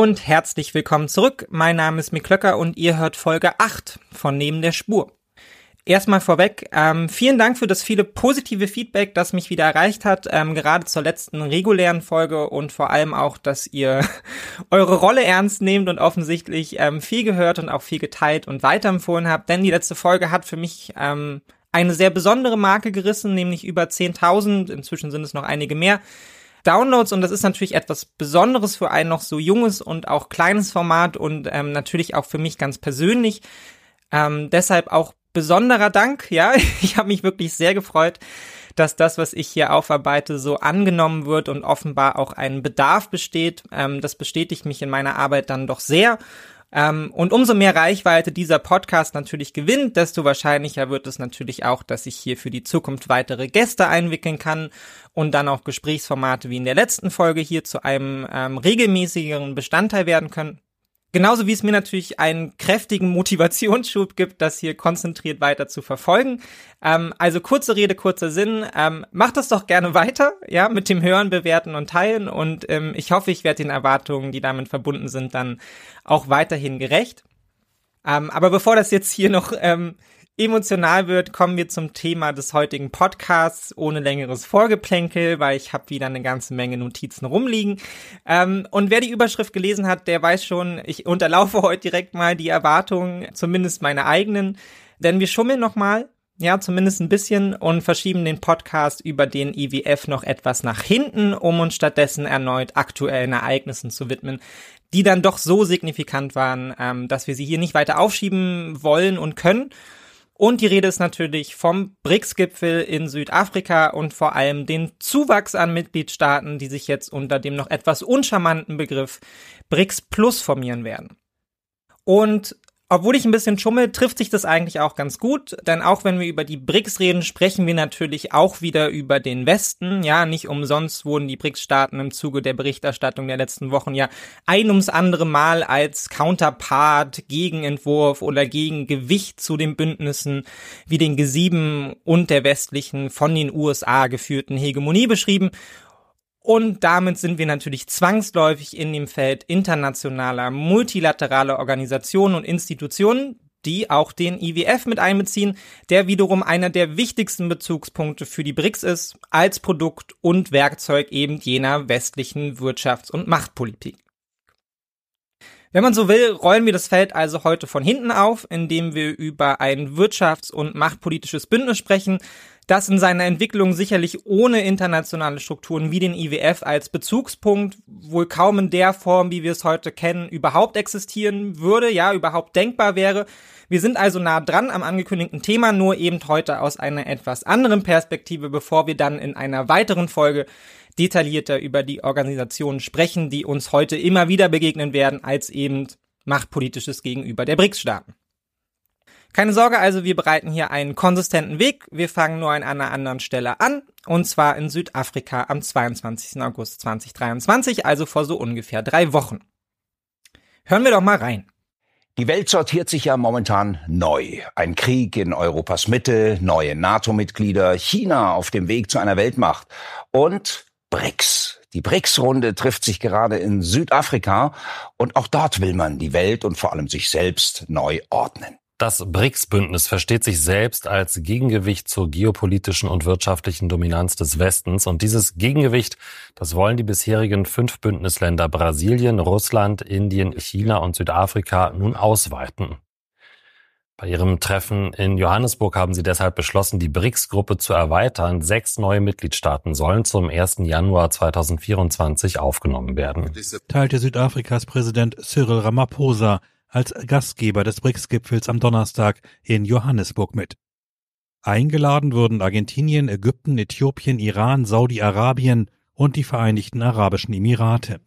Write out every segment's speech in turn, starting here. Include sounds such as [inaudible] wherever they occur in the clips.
Und herzlich willkommen zurück. Mein Name ist Miklöcker und ihr hört Folge 8 von Neben der Spur. Erstmal vorweg, ähm, vielen Dank für das viele positive Feedback, das mich wieder erreicht hat, ähm, gerade zur letzten regulären Folge und vor allem auch, dass ihr [laughs] eure Rolle ernst nehmt und offensichtlich ähm, viel gehört und auch viel geteilt und weiterempfohlen habt, denn die letzte Folge hat für mich ähm, eine sehr besondere Marke gerissen, nämlich über 10.000, inzwischen sind es noch einige mehr. Downloads und das ist natürlich etwas Besonderes für ein noch so junges und auch kleines Format und ähm, natürlich auch für mich ganz persönlich. Ähm, deshalb auch besonderer Dank, ja, [laughs] ich habe mich wirklich sehr gefreut, dass das, was ich hier aufarbeite, so angenommen wird und offenbar auch ein Bedarf besteht. Ähm, das bestätigt mich in meiner Arbeit dann doch sehr ähm, und umso mehr Reichweite dieser Podcast natürlich gewinnt, desto wahrscheinlicher wird es natürlich auch, dass ich hier für die Zukunft weitere Gäste einwickeln kann und dann auch Gesprächsformate wie in der letzten Folge hier zu einem ähm, regelmäßigeren Bestandteil werden können. Genauso wie es mir natürlich einen kräftigen Motivationsschub gibt, das hier konzentriert weiter zu verfolgen. Ähm, also kurze Rede, kurzer Sinn. Ähm, macht das doch gerne weiter, ja, mit dem Hören, Bewerten und Teilen. Und ähm, ich hoffe, ich werde den Erwartungen, die damit verbunden sind, dann auch weiterhin gerecht. Ähm, aber bevor das jetzt hier noch ähm, emotional wird, kommen wir zum Thema des heutigen Podcasts ohne längeres Vorgeplänkel, weil ich habe wieder eine ganze Menge Notizen rumliegen. Ähm, und wer die Überschrift gelesen hat, der weiß schon, ich unterlaufe [laughs] heute direkt mal die Erwartungen, zumindest meine eigenen, denn wir schummeln nochmal. Ja, zumindest ein bisschen und verschieben den Podcast über den IWF noch etwas nach hinten, um uns stattdessen erneut aktuellen Ereignissen zu widmen, die dann doch so signifikant waren, ähm, dass wir sie hier nicht weiter aufschieben wollen und können. Und die Rede ist natürlich vom BRICS-Gipfel in Südafrika und vor allem den Zuwachs an Mitgliedstaaten, die sich jetzt unter dem noch etwas uncharmanten Begriff BRICS Plus formieren werden. Und obwohl ich ein bisschen schummel, trifft sich das eigentlich auch ganz gut, denn auch wenn wir über die BRICS reden, sprechen wir natürlich auch wieder über den Westen. Ja, nicht umsonst wurden die BRICS-Staaten im Zuge der Berichterstattung der letzten Wochen ja ein ums andere Mal als Counterpart, Gegenentwurf oder Gegengewicht zu den Bündnissen wie den G7 und der westlichen von den USA geführten Hegemonie beschrieben. Und damit sind wir natürlich zwangsläufig in dem Feld internationaler, multilateraler Organisationen und Institutionen, die auch den IWF mit einbeziehen, der wiederum einer der wichtigsten Bezugspunkte für die BRICS ist, als Produkt und Werkzeug eben jener westlichen Wirtschafts- und Machtpolitik. Wenn man so will, rollen wir das Feld also heute von hinten auf, indem wir über ein wirtschafts- und machtpolitisches Bündnis sprechen, das in seiner Entwicklung sicherlich ohne internationale Strukturen wie den IWF als Bezugspunkt wohl kaum in der Form, wie wir es heute kennen, überhaupt existieren würde, ja, überhaupt denkbar wäre. Wir sind also nah dran am angekündigten Thema, nur eben heute aus einer etwas anderen Perspektive, bevor wir dann in einer weiteren Folge detaillierter über die Organisationen sprechen, die uns heute immer wieder begegnen werden, als eben machtpolitisches Gegenüber der BRICS-Staaten. Keine Sorge also, wir bereiten hier einen konsistenten Weg. Wir fangen nur an einer anderen Stelle an, und zwar in Südafrika am 22. August 2023, also vor so ungefähr drei Wochen. Hören wir doch mal rein. Die Welt sortiert sich ja momentan neu. Ein Krieg in Europas Mitte, neue NATO-Mitglieder, China auf dem Weg zu einer Weltmacht und BRICS. Die BRICS-Runde trifft sich gerade in Südafrika und auch dort will man die Welt und vor allem sich selbst neu ordnen. Das BRICS-Bündnis versteht sich selbst als Gegengewicht zur geopolitischen und wirtschaftlichen Dominanz des Westens. Und dieses Gegengewicht, das wollen die bisherigen fünf Bündnisländer Brasilien, Russland, Indien, China und Südafrika nun ausweiten. Bei ihrem Treffen in Johannesburg haben sie deshalb beschlossen, die BRICS-Gruppe zu erweitern. Sechs neue Mitgliedstaaten sollen zum 1. Januar 2024 aufgenommen werden. Teilte Südafrikas Präsident Cyril Ramaphosa als Gastgeber des BRICS-Gipfels am Donnerstag in Johannesburg mit. Eingeladen wurden Argentinien, Ägypten, Äthiopien, Iran, Saudi-Arabien und die Vereinigten Arabischen Emirate.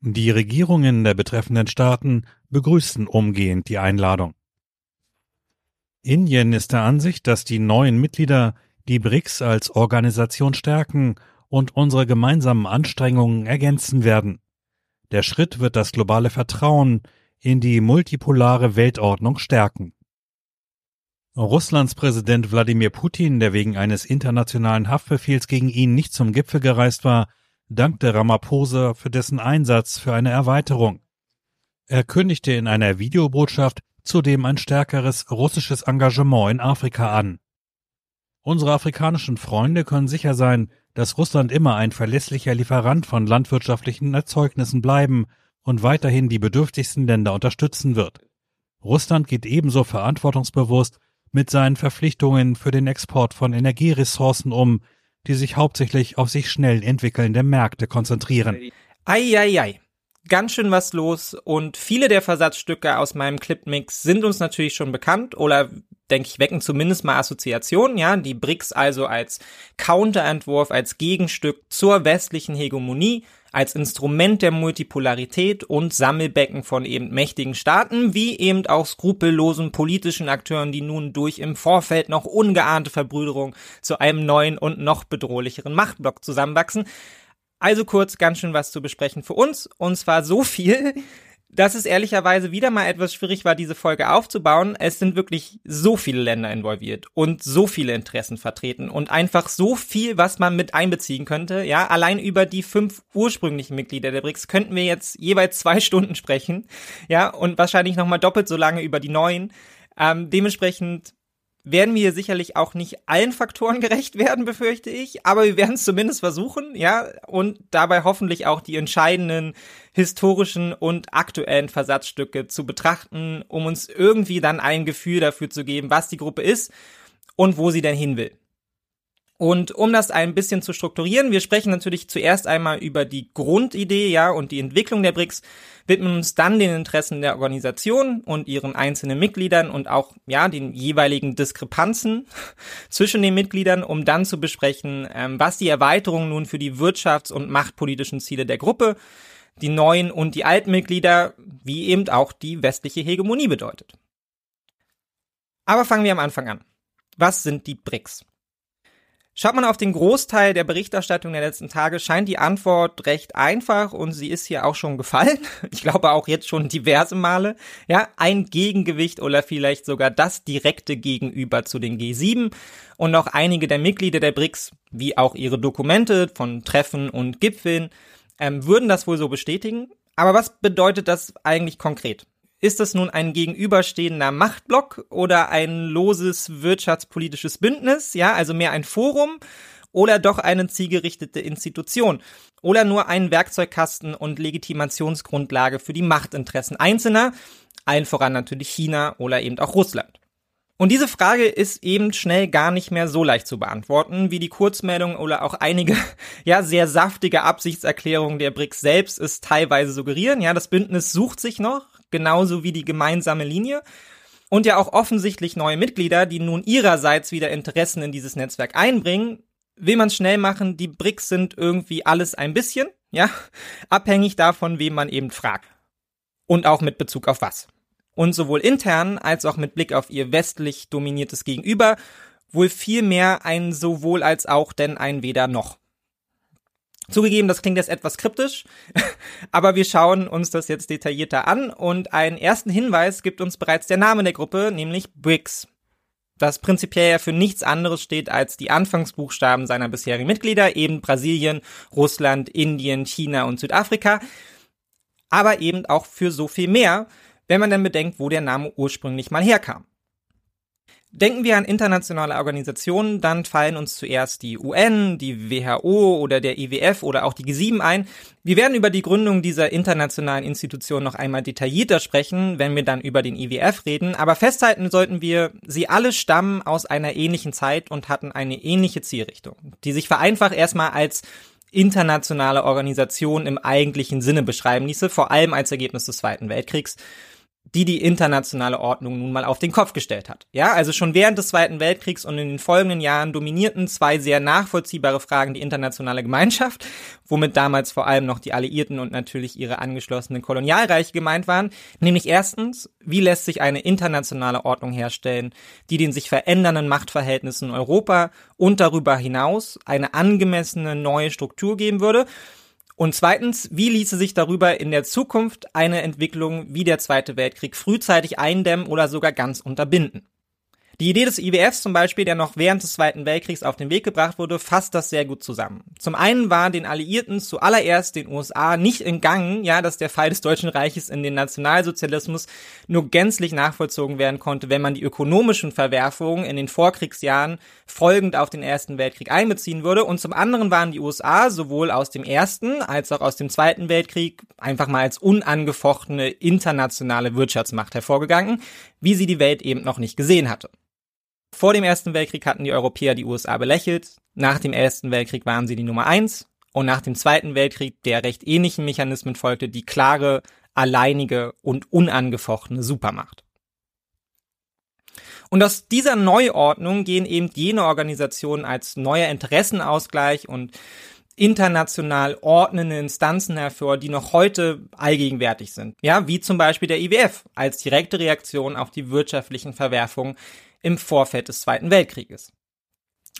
Die Regierungen der betreffenden Staaten begrüßten umgehend die Einladung. Indien ist der Ansicht, dass die neuen Mitglieder die BRICS als Organisation stärken und unsere gemeinsamen Anstrengungen ergänzen werden. Der Schritt wird das globale Vertrauen in die multipolare Weltordnung stärken. Russlands Präsident Wladimir Putin, der wegen eines internationalen Haftbefehls gegen ihn nicht zum Gipfel gereist war, dankte Ramaphosa für dessen Einsatz für eine Erweiterung. Er kündigte in einer Videobotschaft zudem ein stärkeres russisches Engagement in Afrika an. Unsere afrikanischen Freunde können sicher sein, dass Russland immer ein verlässlicher Lieferant von landwirtschaftlichen Erzeugnissen bleiben und weiterhin die bedürftigsten Länder unterstützen wird. Russland geht ebenso verantwortungsbewusst mit seinen Verpflichtungen für den Export von Energieressourcen um, die sich hauptsächlich auf sich schnell entwickelnde Märkte konzentrieren. Eieiei. Ganz schön was los und viele der Versatzstücke aus meinem Clipmix sind uns natürlich schon bekannt oder denke ich, wecken zumindest mal Assoziationen, ja, die BRICS also als Counterentwurf, als Gegenstück zur westlichen Hegemonie, als Instrument der Multipolarität und Sammelbecken von eben mächtigen Staaten, wie eben auch skrupellosen politischen Akteuren, die nun durch im Vorfeld noch ungeahnte Verbrüderung zu einem neuen und noch bedrohlicheren Machtblock zusammenwachsen. Also kurz ganz schön was zu besprechen für uns, und zwar so viel, dass es ehrlicherweise wieder mal etwas schwierig war, diese Folge aufzubauen. Es sind wirklich so viele Länder involviert und so viele Interessen vertreten und einfach so viel, was man mit einbeziehen könnte. Ja, allein über die fünf ursprünglichen Mitglieder der BRICS könnten wir jetzt jeweils zwei [laughs] Stunden sprechen. Ja, und wahrscheinlich nochmal doppelt so lange über die neuen. Ähm, dementsprechend werden wir sicherlich auch nicht allen Faktoren [laughs] gerecht werden, befürchte ich, aber wir werden es zumindest versuchen, ja, und dabei hoffentlich auch die entscheidenden historischen und aktuellen Versatzstücke zu betrachten, um uns irgendwie dann ein Gefühl dafür zu geben, was die Gruppe ist und wo sie denn hin will. Und um das ein bisschen zu strukturieren, wir sprechen natürlich zuerst einmal über die Grundidee, ja, und die Entwicklung der BRICS, widmen uns dann den Interessen der Organisation und ihren einzelnen Mitgliedern und auch, ja, den jeweiligen Diskrepanzen [laughs] zwischen den Mitgliedern, um dann zu besprechen, ähm, was die Erweiterung nun für die wirtschafts- und machtpolitischen Ziele der Gruppe, die neuen und die alten Mitglieder, wie eben auch die westliche Hegemonie bedeutet. Aber fangen wir am Anfang an. Was sind die BRICS? Schaut man auf den Großteil der Berichterstattung der letzten Tage, scheint die Antwort recht einfach und sie ist hier auch schon gefallen. [laughs] Ich glaube auch jetzt schon diverse Male. Ja, ein Gegengewicht oder vielleicht sogar das direkte Gegenüber zu den G7 und auch einige der Mitglieder der BRICS, wie auch ihre Dokumente von Treffen und Gipfeln, ähm, würden das wohl so bestätigen. Aber was bedeutet das eigentlich konkret? Ist das nun ein gegenüberstehender Machtblock oder ein loses wirtschaftspolitisches Bündnis? Ja, also mehr ein Forum oder doch eine zielgerichtete Institution oder nur ein Werkzeugkasten und Legitimationsgrundlage für die Machtinteressen Einzelner, allen voran natürlich China oder eben auch Russland. Und diese Frage ist eben schnell gar nicht mehr so leicht zu beantworten, wie die Kurzmeldung oder auch einige, [laughs] ja, sehr saftige Absichtserklärungen der BRICS selbst es teilweise suggerieren. Ja, das Bündnis sucht sich noch, genauso wie die gemeinsame Linie. Und ja auch offensichtlich neue Mitglieder, die nun ihrerseits wieder Interessen in dieses Netzwerk einbringen, will man schnell machen, die BRICS sind irgendwie alles ein bisschen, ja, [laughs] abhängig davon, wem man eben fragt. Und auch mit Bezug auf was. Und sowohl intern als auch mit Blick auf ihr westlich dominiertes Gegenüber wohl viel mehr ein sowohl als auch denn ein weder noch. Zugegeben, das klingt jetzt etwas kryptisch, [laughs] aber wir schauen uns das jetzt detaillierter an und einen ersten Hinweis gibt uns bereits der Name der Gruppe, nämlich BRICS. Das prinzipiell ja für nichts anderes steht als die Anfangsbuchstaben seiner bisherigen Mitglieder, eben Brasilien, Russland, Indien, China und Südafrika, aber eben auch für so viel mehr, wenn man dann bedenkt, wo der Name ursprünglich mal herkam. Denken wir an internationale Organisationen, dann fallen uns zuerst die UN, die WHO oder der IWF oder auch die G7 ein. Wir werden über die Gründung dieser internationalen Institution noch einmal detaillierter sprechen, wenn wir dann über den IWF reden, aber festhalten sollten wir, sie alle stammen aus einer ähnlichen Zeit und hatten eine ähnliche Zielrichtung, die sich vereinfacht erstmal als internationale Organisation im eigentlichen Sinne beschreiben ließe, vor allem als Ergebnis des Zweiten Weltkriegs die die internationale Ordnung nun mal auf den Kopf gestellt hat. Ja, also schon während des Zweiten Weltkriegs und in den folgenden Jahren dominierten zwei sehr nachvollziehbare Fragen die internationale Gemeinschaft, womit damals vor allem noch die Alliierten und natürlich ihre angeschlossenen Kolonialreiche gemeint waren. Nämlich erstens, wie lässt sich eine internationale Ordnung herstellen, die den sich verändernden Machtverhältnissen in Europa und darüber hinaus eine angemessene neue Struktur geben würde? Und zweitens, wie ließe sich darüber in der Zukunft eine Entwicklung wie der Zweite Weltkrieg frühzeitig eindämmen oder sogar ganz unterbinden? Die Idee des IWFs zum Beispiel, der noch während des Zweiten Weltkriegs auf den Weg gebracht wurde, fasst das sehr gut zusammen. Zum einen war den Alliierten zuallererst den USA nicht entgangen, ja, dass der Fall des Deutschen Reiches in den Nationalsozialismus nur gänzlich nachvollzogen werden konnte, wenn man die ökonomischen Verwerfungen in den Vorkriegsjahren folgend auf den Ersten Weltkrieg einbeziehen würde. Und zum anderen waren die USA sowohl aus dem Ersten als auch aus dem Zweiten Weltkrieg einfach mal als unangefochtene internationale Wirtschaftsmacht hervorgegangen, wie sie die Welt eben noch nicht gesehen hatte. Vor dem Ersten Weltkrieg hatten die Europäer die USA belächelt, nach dem Ersten Weltkrieg waren sie die Nummer eins und nach dem Zweiten Weltkrieg, der recht ähnlichen Mechanismen folgte, die klare, alleinige und unangefochtene Supermacht. Und aus dieser Neuordnung gehen eben jene Organisationen als neuer Interessenausgleich und international ordnende Instanzen hervor, die noch heute allgegenwärtig sind. Ja, wie zum Beispiel der IWF als direkte Reaktion auf die wirtschaftlichen Verwerfungen im Vorfeld des Zweiten Weltkrieges.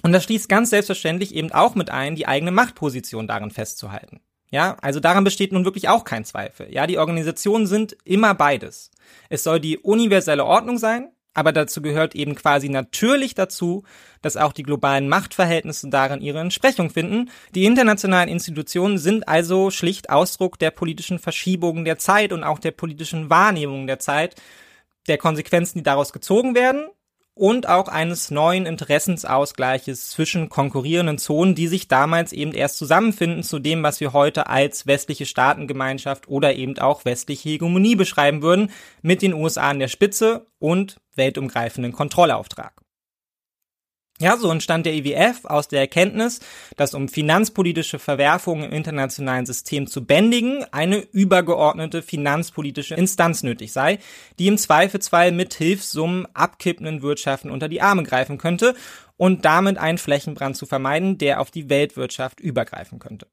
Und das schließt ganz selbstverständlich eben auch mit ein, die eigene Machtposition darin festzuhalten. Ja, also daran besteht nun wirklich auch kein Zweifel. Ja, die Organisationen sind immer beides. Es soll die universelle Ordnung sein, aber dazu gehört eben quasi natürlich dazu, dass auch die globalen Machtverhältnisse darin ihre Entsprechung finden. Die internationalen Institutionen sind also schlicht Ausdruck der politischen Verschiebungen der Zeit und auch der politischen Wahrnehmung der Zeit, der Konsequenzen, die daraus gezogen werden und auch eines neuen Interessensausgleiches zwischen konkurrierenden Zonen, die sich damals eben erst zusammenfinden zu dem, was wir heute als westliche Staatengemeinschaft oder eben auch westliche Hegemonie beschreiben würden, mit den USA an der Spitze und weltumgreifenden Kontrollauftrag. Ja, so entstand der IWF aus der Erkenntnis, dass um finanzpolitische Verwerfungen im internationalen System zu bändigen, eine übergeordnete finanzpolitische Instanz nötig sei, die im Zweifelsfall mit Hilfssummen abkippenden Wirtschaften unter die Arme greifen könnte und damit einen Flächenbrand zu vermeiden, der auf die Weltwirtschaft übergreifen könnte.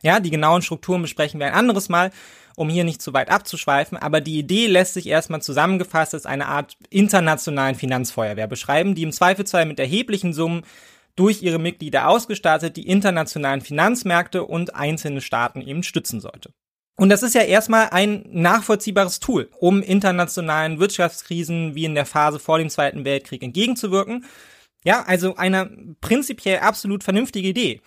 Ja, die genauen Strukturen besprechen wir ein anderes Mal um hier nicht zu weit abzuschweifen, aber die Idee lässt sich erstmal zusammengefasst als eine Art internationalen Finanzfeuerwehr beschreiben, die im Zweifelsfall mit erheblichen Summen durch ihre Mitglieder ausgestattet die internationalen Finanzmärkte und einzelne Staaten eben stützen sollte. Und das ist ja erstmal ein nachvollziehbares Tool, um internationalen Wirtschaftskrisen wie in der Phase vor dem Zweiten Weltkrieg entgegenzuwirken. Ja, also eine prinzipiell absolut vernünftige Idee.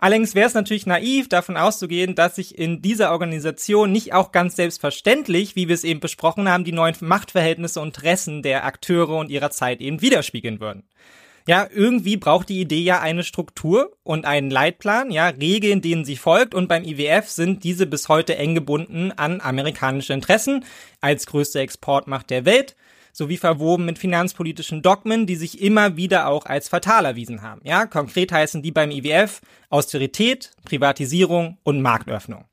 Allerdings wäre es natürlich naiv, davon auszugehen, dass sich in dieser Organisation nicht auch ganz selbstverständlich, wie wir es eben besprochen haben, die neuen Machtverhältnisse und Interessen der Akteure und ihrer Zeit eben widerspiegeln würden. Ja, irgendwie braucht die Idee ja eine Struktur und einen Leitplan, ja, Regeln, denen sie folgt und beim IWF sind diese bis heute eng gebunden an amerikanische Interessen als größte Exportmacht der Welt sowie verwoben mit finanzpolitischen Dogmen, die sich immer wieder auch als fatal erwiesen haben. Ja, konkret heißen die beim IWF Austerität, Privatisierung und Marktöffnung.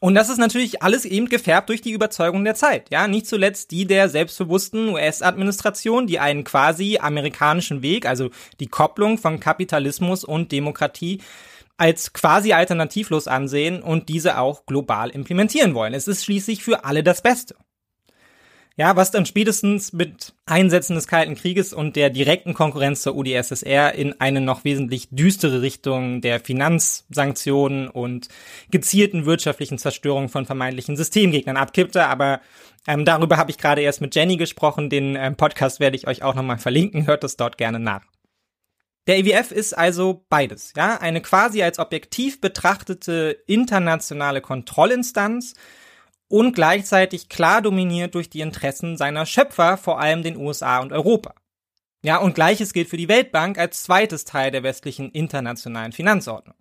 Und das ist natürlich alles eben gefärbt durch die Überzeugung der Zeit, ja, nicht zuletzt die der selbstbewussten US-Administration, die einen quasi amerikanischen Weg, also die Kopplung von Kapitalismus und Demokratie als quasi alternativlos ansehen und diese auch global implementieren wollen. Es ist schließlich für alle das Beste. Ja, was dann spätestens mit Einsätzen des Kalten Krieges und der direkten Konkurrenz zur UdSSR in eine noch wesentlich düstere Richtung der Finanzsanktionen und gezielten wirtschaftlichen Zerstörung von vermeintlichen Systemgegnern abkippte. Aber ähm, darüber habe ich gerade erst mit Jenny gesprochen. Den ähm, Podcast werde ich euch auch nochmal verlinken. Hört es dort gerne nach. Der IWF ist also beides, ja, eine quasi als objektiv betrachtete internationale Kontrollinstanz und gleichzeitig klar dominiert durch die Interessen seiner Schöpfer, vor allem den USA und Europa. Ja, und gleiches gilt für die Weltbank als zweites Teil der westlichen internationalen Finanzordnung.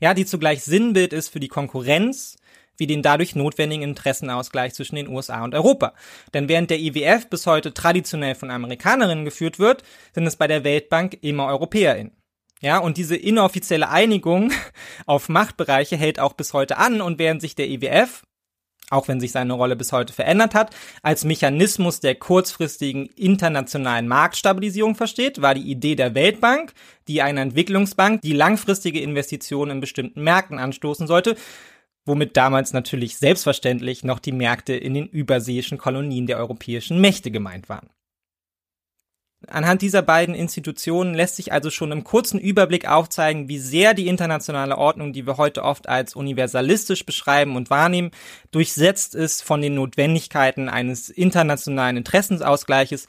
Ja, die zugleich Sinnbild ist für die Konkurrenz, wie den dadurch notwendigen Interessenausgleich zwischen den USA und Europa. Denn während der IWF bis heute traditionell von Amerikanerinnen geführt wird, sind es bei der Weltbank immer EuropäerInnen. Ja, und diese inoffizielle Einigung [laughs] auf Machtbereiche hält auch bis heute an und während sich der IWF auch wenn sich seine Rolle bis heute verändert hat, als Mechanismus der kurzfristigen internationalen Marktstabilisierung versteht, war die Idee der Weltbank, die eine Entwicklungsbank, die langfristige Investitionen in bestimmten Märkten anstoßen sollte, womit damals natürlich selbstverständlich noch die Märkte in den überseeischen Kolonien der europäischen Mächte gemeint waren. Anhand dieser beiden Institutionen lässt sich also schon im kurzen Überblick aufzeigen, wie sehr die internationale Ordnung, die wir heute oft als universalistisch beschreiben und wahrnehmen, durchsetzt ist von den Notwendigkeiten eines internationalen Interessensausgleiches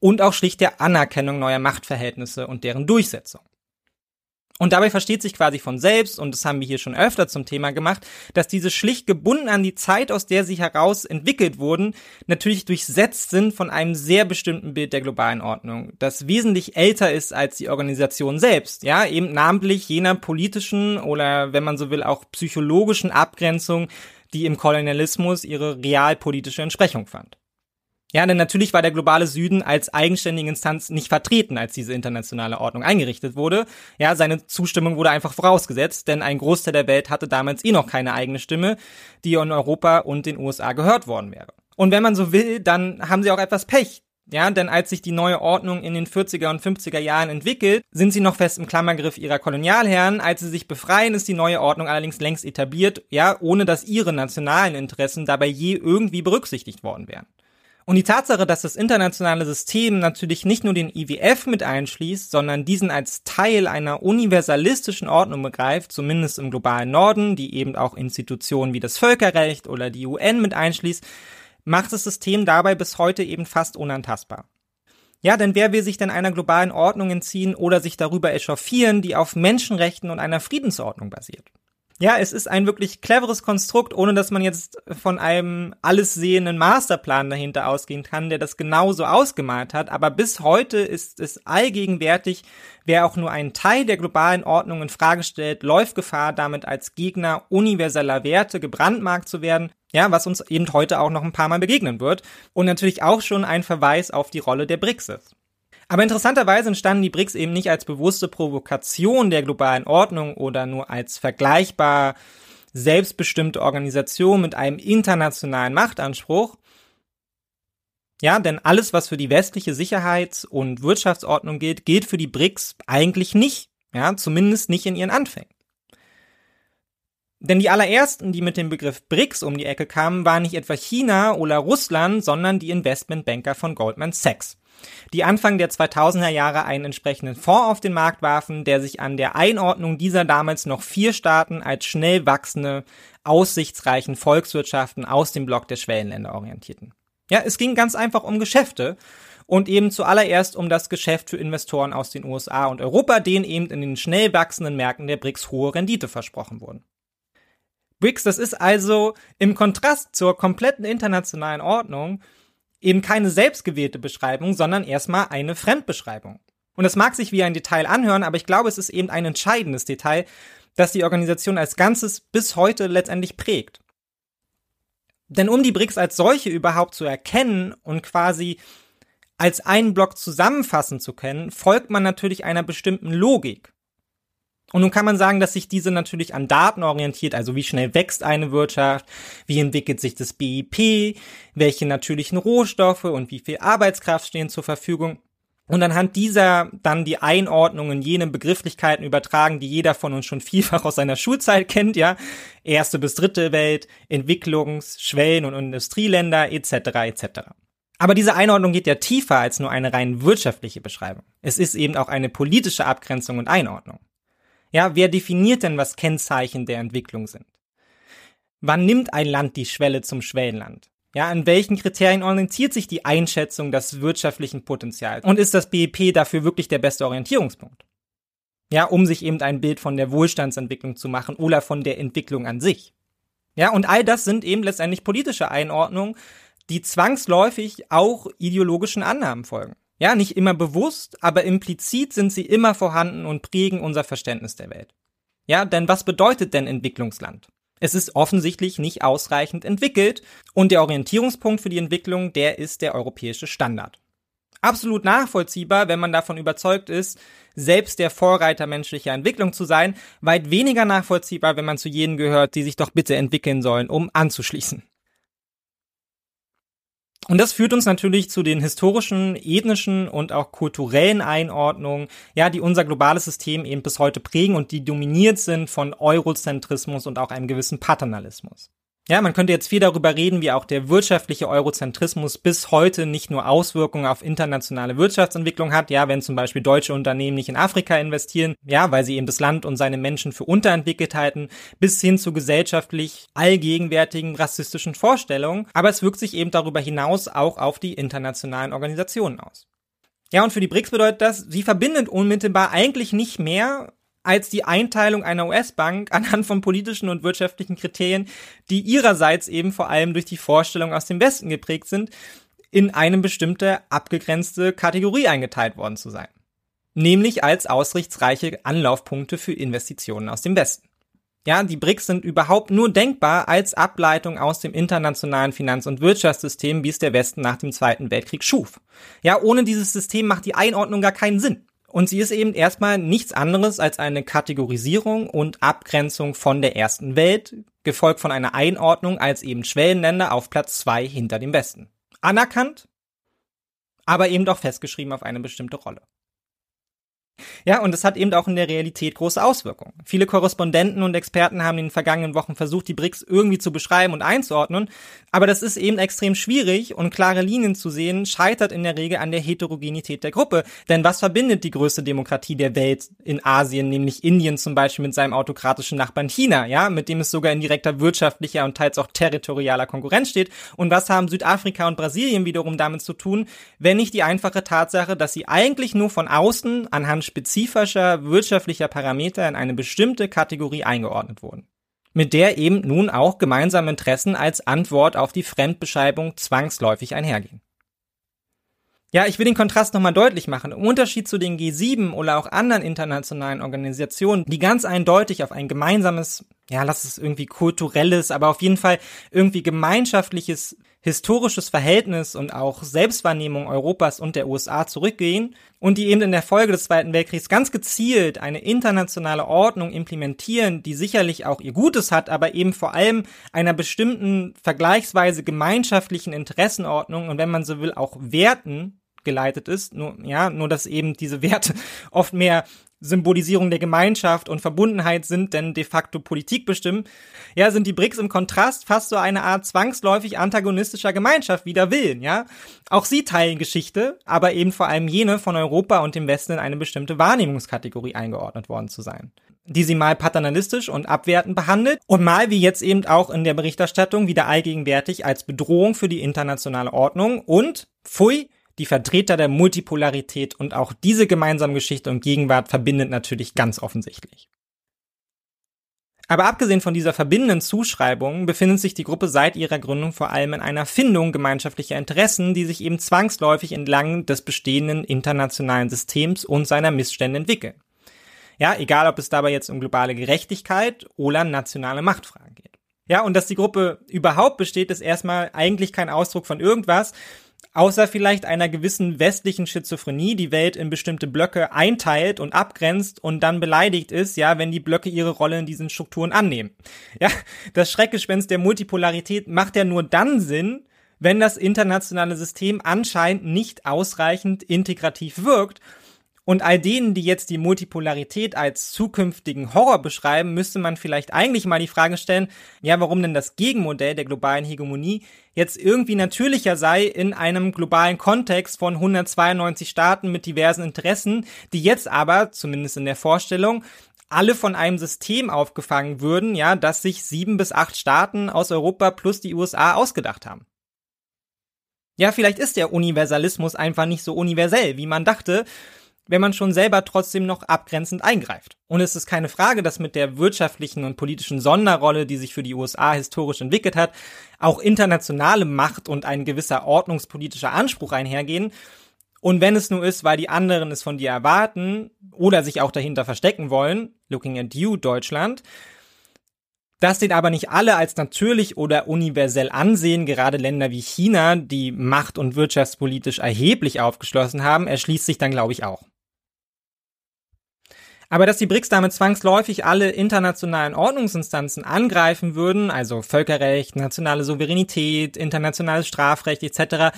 und auch schlicht der Anerkennung neuer Machtverhältnisse und deren Durchsetzung. Und dabei versteht sich quasi von selbst, und das haben wir hier schon öfter zum Thema gemacht, dass diese schlicht gebunden an die Zeit, aus der sie heraus entwickelt wurden, natürlich durchsetzt sind von einem sehr bestimmten Bild der globalen Ordnung, das wesentlich älter ist als die Organisation selbst, ja, eben namentlich jener politischen oder, wenn man so will, auch psychologischen Abgrenzung, die im Kolonialismus ihre realpolitische Entsprechung fand. Ja, denn natürlich war der globale Süden als eigenständige Instanz nicht vertreten, als diese internationale Ordnung eingerichtet wurde. Ja, seine Zustimmung wurde einfach vorausgesetzt, denn ein Großteil der Welt hatte damals eh noch keine eigene Stimme, die in Europa und den USA gehört worden wäre. Und wenn man so will, dann haben sie auch etwas Pech. Ja, denn als sich die neue Ordnung in den 40er und 50er Jahren entwickelt, sind sie noch fest im Klammergriff ihrer Kolonialherren. Als sie sich befreien, ist die neue Ordnung allerdings längst etabliert, ja, ohne dass ihre nationalen Interessen dabei je irgendwie berücksichtigt worden wären. Und die Tatsache, dass das internationale System natürlich nicht nur den IWF mit einschließt, sondern diesen als Teil einer universalistischen Ordnung begreift, zumindest im globalen Norden, die eben auch Institutionen wie das Völkerrecht oder die UN mit einschließt, macht das System dabei bis heute eben fast unantastbar. Ja, denn wer will sich denn einer globalen Ordnung entziehen oder sich darüber echauffieren, die auf Menschenrechten und einer Friedensordnung basiert? Ja, es ist ein wirklich cleveres Konstrukt, ohne dass man jetzt von einem alles sehenden Masterplan dahinter ausgehen kann, der das genauso ausgemalt hat. Aber bis heute ist es allgegenwärtig, wer auch nur einen Teil der globalen Ordnung in Frage stellt, läuft Gefahr, damit als Gegner universeller Werte gebrandmarkt zu werden. Ja, was uns eben heute auch noch ein paar Mal begegnen wird. Und natürlich auch schon ein Verweis auf die Rolle der BRICS ist. Aber interessanterweise entstanden die BRICS eben nicht als bewusste Provokation der globalen Ordnung oder nur als vergleichbar selbstbestimmte Organisation mit einem internationalen Machtanspruch. Ja, denn alles, was für die westliche Sicherheits- und Wirtschaftsordnung gilt, gilt für die BRICS eigentlich nicht. Ja, zumindest nicht in ihren Anfängen. Denn die allerersten, die mit dem Begriff BRICS um die Ecke kamen, waren nicht etwa China oder Russland, sondern die Investmentbanker von Goldman Sachs die Anfang der 2000er Jahre einen entsprechenden Fonds auf den Markt warfen, der sich an der Einordnung dieser damals noch vier Staaten als schnell wachsende, aussichtsreichen Volkswirtschaften aus dem Block der Schwellenländer orientierten. Ja, es ging ganz einfach um Geschäfte und eben zuallererst um das Geschäft für Investoren aus den USA und Europa, denen eben in den schnell wachsenden Märkten der BRICS hohe Rendite versprochen wurden. BRICS, das ist also im Kontrast zur kompletten internationalen Ordnung eben keine selbstgewählte Beschreibung, sondern erstmal eine Fremdbeschreibung. Und das mag sich wie ein Detail anhören, aber ich glaube, es ist eben ein entscheidendes Detail, das die Organisation als Ganzes bis heute letztendlich prägt. Denn um die BRICS als solche überhaupt zu erkennen und quasi als einen Block zusammenfassen zu können, folgt man natürlich einer bestimmten Logik. Und nun kann man sagen, dass sich diese natürlich an Daten orientiert, also wie schnell wächst eine Wirtschaft, wie entwickelt sich das BIP, welche natürlichen Rohstoffe und wie viel Arbeitskraft stehen zur Verfügung. Und anhand dieser dann die Einordnung in jene Begrifflichkeiten übertragen, die jeder von uns schon vielfach aus seiner Schulzeit kennt, ja. Erste bis dritte Welt, Entwicklungs-, Schwellen- und Industrieländer, etc., etc. Aber diese Einordnung geht ja tiefer als nur eine rein wirtschaftliche Beschreibung. Es ist eben auch eine politische Abgrenzung und Einordnung. Ja, wer definiert denn, was Kennzeichen der Entwicklung sind? Wann nimmt ein Land die Schwelle zum Schwellenland? Ja, an welchen Kriterien orientiert sich die Einschätzung des wirtschaftlichen Potenzials? Und ist das BIP dafür wirklich der beste Orientierungspunkt? Ja, um sich eben ein Bild von der Wohlstandsentwicklung zu machen oder von der Entwicklung an sich. Ja, und all das sind eben letztendlich politische Einordnungen, die zwangsläufig auch ideologischen Annahmen folgen. Ja, nicht immer bewusst, aber implizit sind sie immer vorhanden und prägen unser Verständnis der Welt. Ja, denn was bedeutet denn Entwicklungsland? Es ist offensichtlich nicht ausreichend entwickelt und der Orientierungspunkt für die Entwicklung, der ist der europäische Standard. Absolut nachvollziehbar, wenn man davon überzeugt ist, selbst der Vorreiter menschlicher Entwicklung zu sein, weit weniger nachvollziehbar, wenn man zu jenen gehört, die sich doch bitte entwickeln sollen, um anzuschließen. Und das führt uns natürlich zu den historischen, ethnischen und auch kulturellen Einordnungen, ja, die unser globales System eben bis heute prägen und die dominiert sind von Eurozentrismus und auch einem gewissen Paternalismus. Ja, man könnte jetzt viel darüber reden, wie auch der wirtschaftliche Eurozentrismus bis heute nicht nur Auswirkungen auf internationale Wirtschaftsentwicklung hat, ja, wenn zum Beispiel deutsche Unternehmen nicht in Afrika investieren, ja, weil sie eben das Land und seine Menschen für unterentwickelt halten, bis hin zu gesellschaftlich allgegenwärtigen rassistischen Vorstellungen, aber es wirkt sich eben darüber hinaus auch auf die internationalen Organisationen aus. Ja, und für die BRICS bedeutet das, sie verbindet unmittelbar eigentlich nicht mehr als die Einteilung einer US-Bank [laughs] anhand von politischen und wirtschaftlichen Kriterien, die ihrerseits eben vor allem durch die Vorstellung aus dem Westen geprägt sind, in eine bestimmte abgegrenzte Kategorie eingeteilt worden zu sein. Nämlich als ausrichtsreiche Anlaufpunkte für Investitionen aus dem Westen. Ja, die BRICS sind überhaupt nur denkbar als Ableitung aus dem internationalen Finanz- und Wirtschaftssystem, wie es der Westen nach dem Zweiten Weltkrieg schuf. Ja, ohne dieses System macht die Einordnung gar keinen Sinn. Und sie ist eben erstmal nichts anderes als eine Kategorisierung und Abgrenzung von der ersten Welt, gefolgt von einer Einordnung als eben Schwellenländer auf Platz zwei hinter dem Westen. Anerkannt, aber eben doch festgeschrieben auf eine bestimmte Rolle. Ja, und es hat eben auch in der Realität große Auswirkungen. Viele Korrespondenten und Experten haben in den vergangenen Wochen versucht, die BRICS irgendwie zu beschreiben und einzuordnen, aber das ist eben extrem schwierig und klare Linien zu sehen, scheitert in der Regel an der Heterogenität der Gruppe. Denn was verbindet die größte Demokratie der Welt in Asien, nämlich Indien zum Beispiel mit seinem autokratischen Nachbarn China, ja, mit dem es sogar in direkter wirtschaftlicher und teils auch territorialer Konkurrenz steht? Und was haben Südafrika und Brasilien wiederum damit zu tun, wenn nicht die einfache Tatsache, dass sie eigentlich nur von außen anhand spezifischer wirtschaftlicher Parameter in eine bestimmte Kategorie eingeordnet wurden, mit der eben nun auch gemeinsame Interessen als Antwort auf die Fremdbeschreibung zwangsläufig einhergehen. Ja, ich will den Kontrast nochmal deutlich machen. Im Unterschied zu den G7 oder auch anderen internationalen Organisationen, die ganz eindeutig auf ein gemeinsames, ja, lass es irgendwie kulturelles, aber auf jeden Fall irgendwie gemeinschaftliches historisches Verhältnis und auch Selbstwahrnehmung Europas und der USA zurückgehen und die eben in der Folge des Zweiten Weltkriegs ganz gezielt eine internationale Ordnung implementieren, die sicherlich auch ihr Gutes hat, aber eben vor allem einer bestimmten vergleichsweise gemeinschaftlichen Interessenordnung und wenn man so will auch Werten geleitet ist, nur, ja, nur dass eben diese Werte [laughs] oft mehr Symbolisierung der Gemeinschaft und Verbundenheit sind denn de facto Politik bestimmen, ja, sind die BRICS im Kontrast fast so eine Art zwangsläufig antagonistischer Gemeinschaft wider Willen, ja. Auch sie teilen Geschichte, aber eben vor allem jene von Europa und dem Westen in eine bestimmte Wahrnehmungskategorie eingeordnet worden zu sein die sie mal paternalistisch und abwertend behandelt und mal wie jetzt eben auch in der Berichterstattung wieder allgegenwärtig als Bedrohung für die internationale Ordnung und, pfui, die Vertreter der Multipolarität und auch diese gemeinsame Geschichte und Gegenwart verbindet natürlich ganz offensichtlich. Aber abgesehen von dieser verbindenden Zuschreibung befindet sich die Gruppe seit ihrer Gründung vor allem in einer Findung gemeinschaftlicher Interessen, die sich eben zwangsläufig entlang des bestehenden internationalen Systems und seiner Missstände entwickeln. Ja, egal ob es dabei jetzt um globale Gerechtigkeit oder nationale Machtfragen geht. Ja, und dass die Gruppe überhaupt besteht, ist erstmal eigentlich kein Ausdruck von irgendwas, außer vielleicht einer gewissen westlichen Schizophrenie die Welt in bestimmte Blöcke einteilt und abgrenzt und dann beleidigt ist, ja, wenn die Blöcke ihre Rolle in diesen Strukturen annehmen. [laughs] Ja, das Schreckgespenst der Multipolarität macht ja nur dann Sinn, wenn das internationale System anscheinend nicht ausreichend integrativ wirkt und all denen, die jetzt die Multipolarität als zukünftigen Horror beschreiben, müsste man vielleicht eigentlich mal die Frage stellen, ja, warum denn das Gegenmodell der globalen Hegemonie jetzt irgendwie natürlicher sei in einem globalen Kontext von 192 Staaten mit diversen Interessen, die jetzt aber, zumindest in der Vorstellung, alle von einem System aufgefangen würden, ja, das sich sieben bis acht Staaten aus Europa plus die USA ausgedacht haben. Ja, vielleicht ist der Universalismus einfach nicht so universell, wie man dachte, wenn man schon selber trotzdem noch abgrenzend eingreift. Und es ist keine Frage, dass mit der wirtschaftlichen und politischen Sonderrolle, die sich für die USA historisch entwickelt hat, auch internationale Macht und ein gewisser ordnungspolitischer Anspruch einhergehen. Und wenn es nur ist, weil die anderen es von dir erwarten oder sich auch dahinter verstecken wollen, looking at you, Deutschland, das den aber nicht alle als natürlich oder universell ansehen, gerade Länder wie China, die macht- und wirtschaftspolitisch erheblich aufgeschlossen haben, erschließt sich dann, glaube ich, auch. Aber dass die BRICS damit zwangsläufig alle internationalen Ordnungsinstanzen angreifen würden, also Völkerrecht, nationale Souveränität, internationales Strafrecht etc.,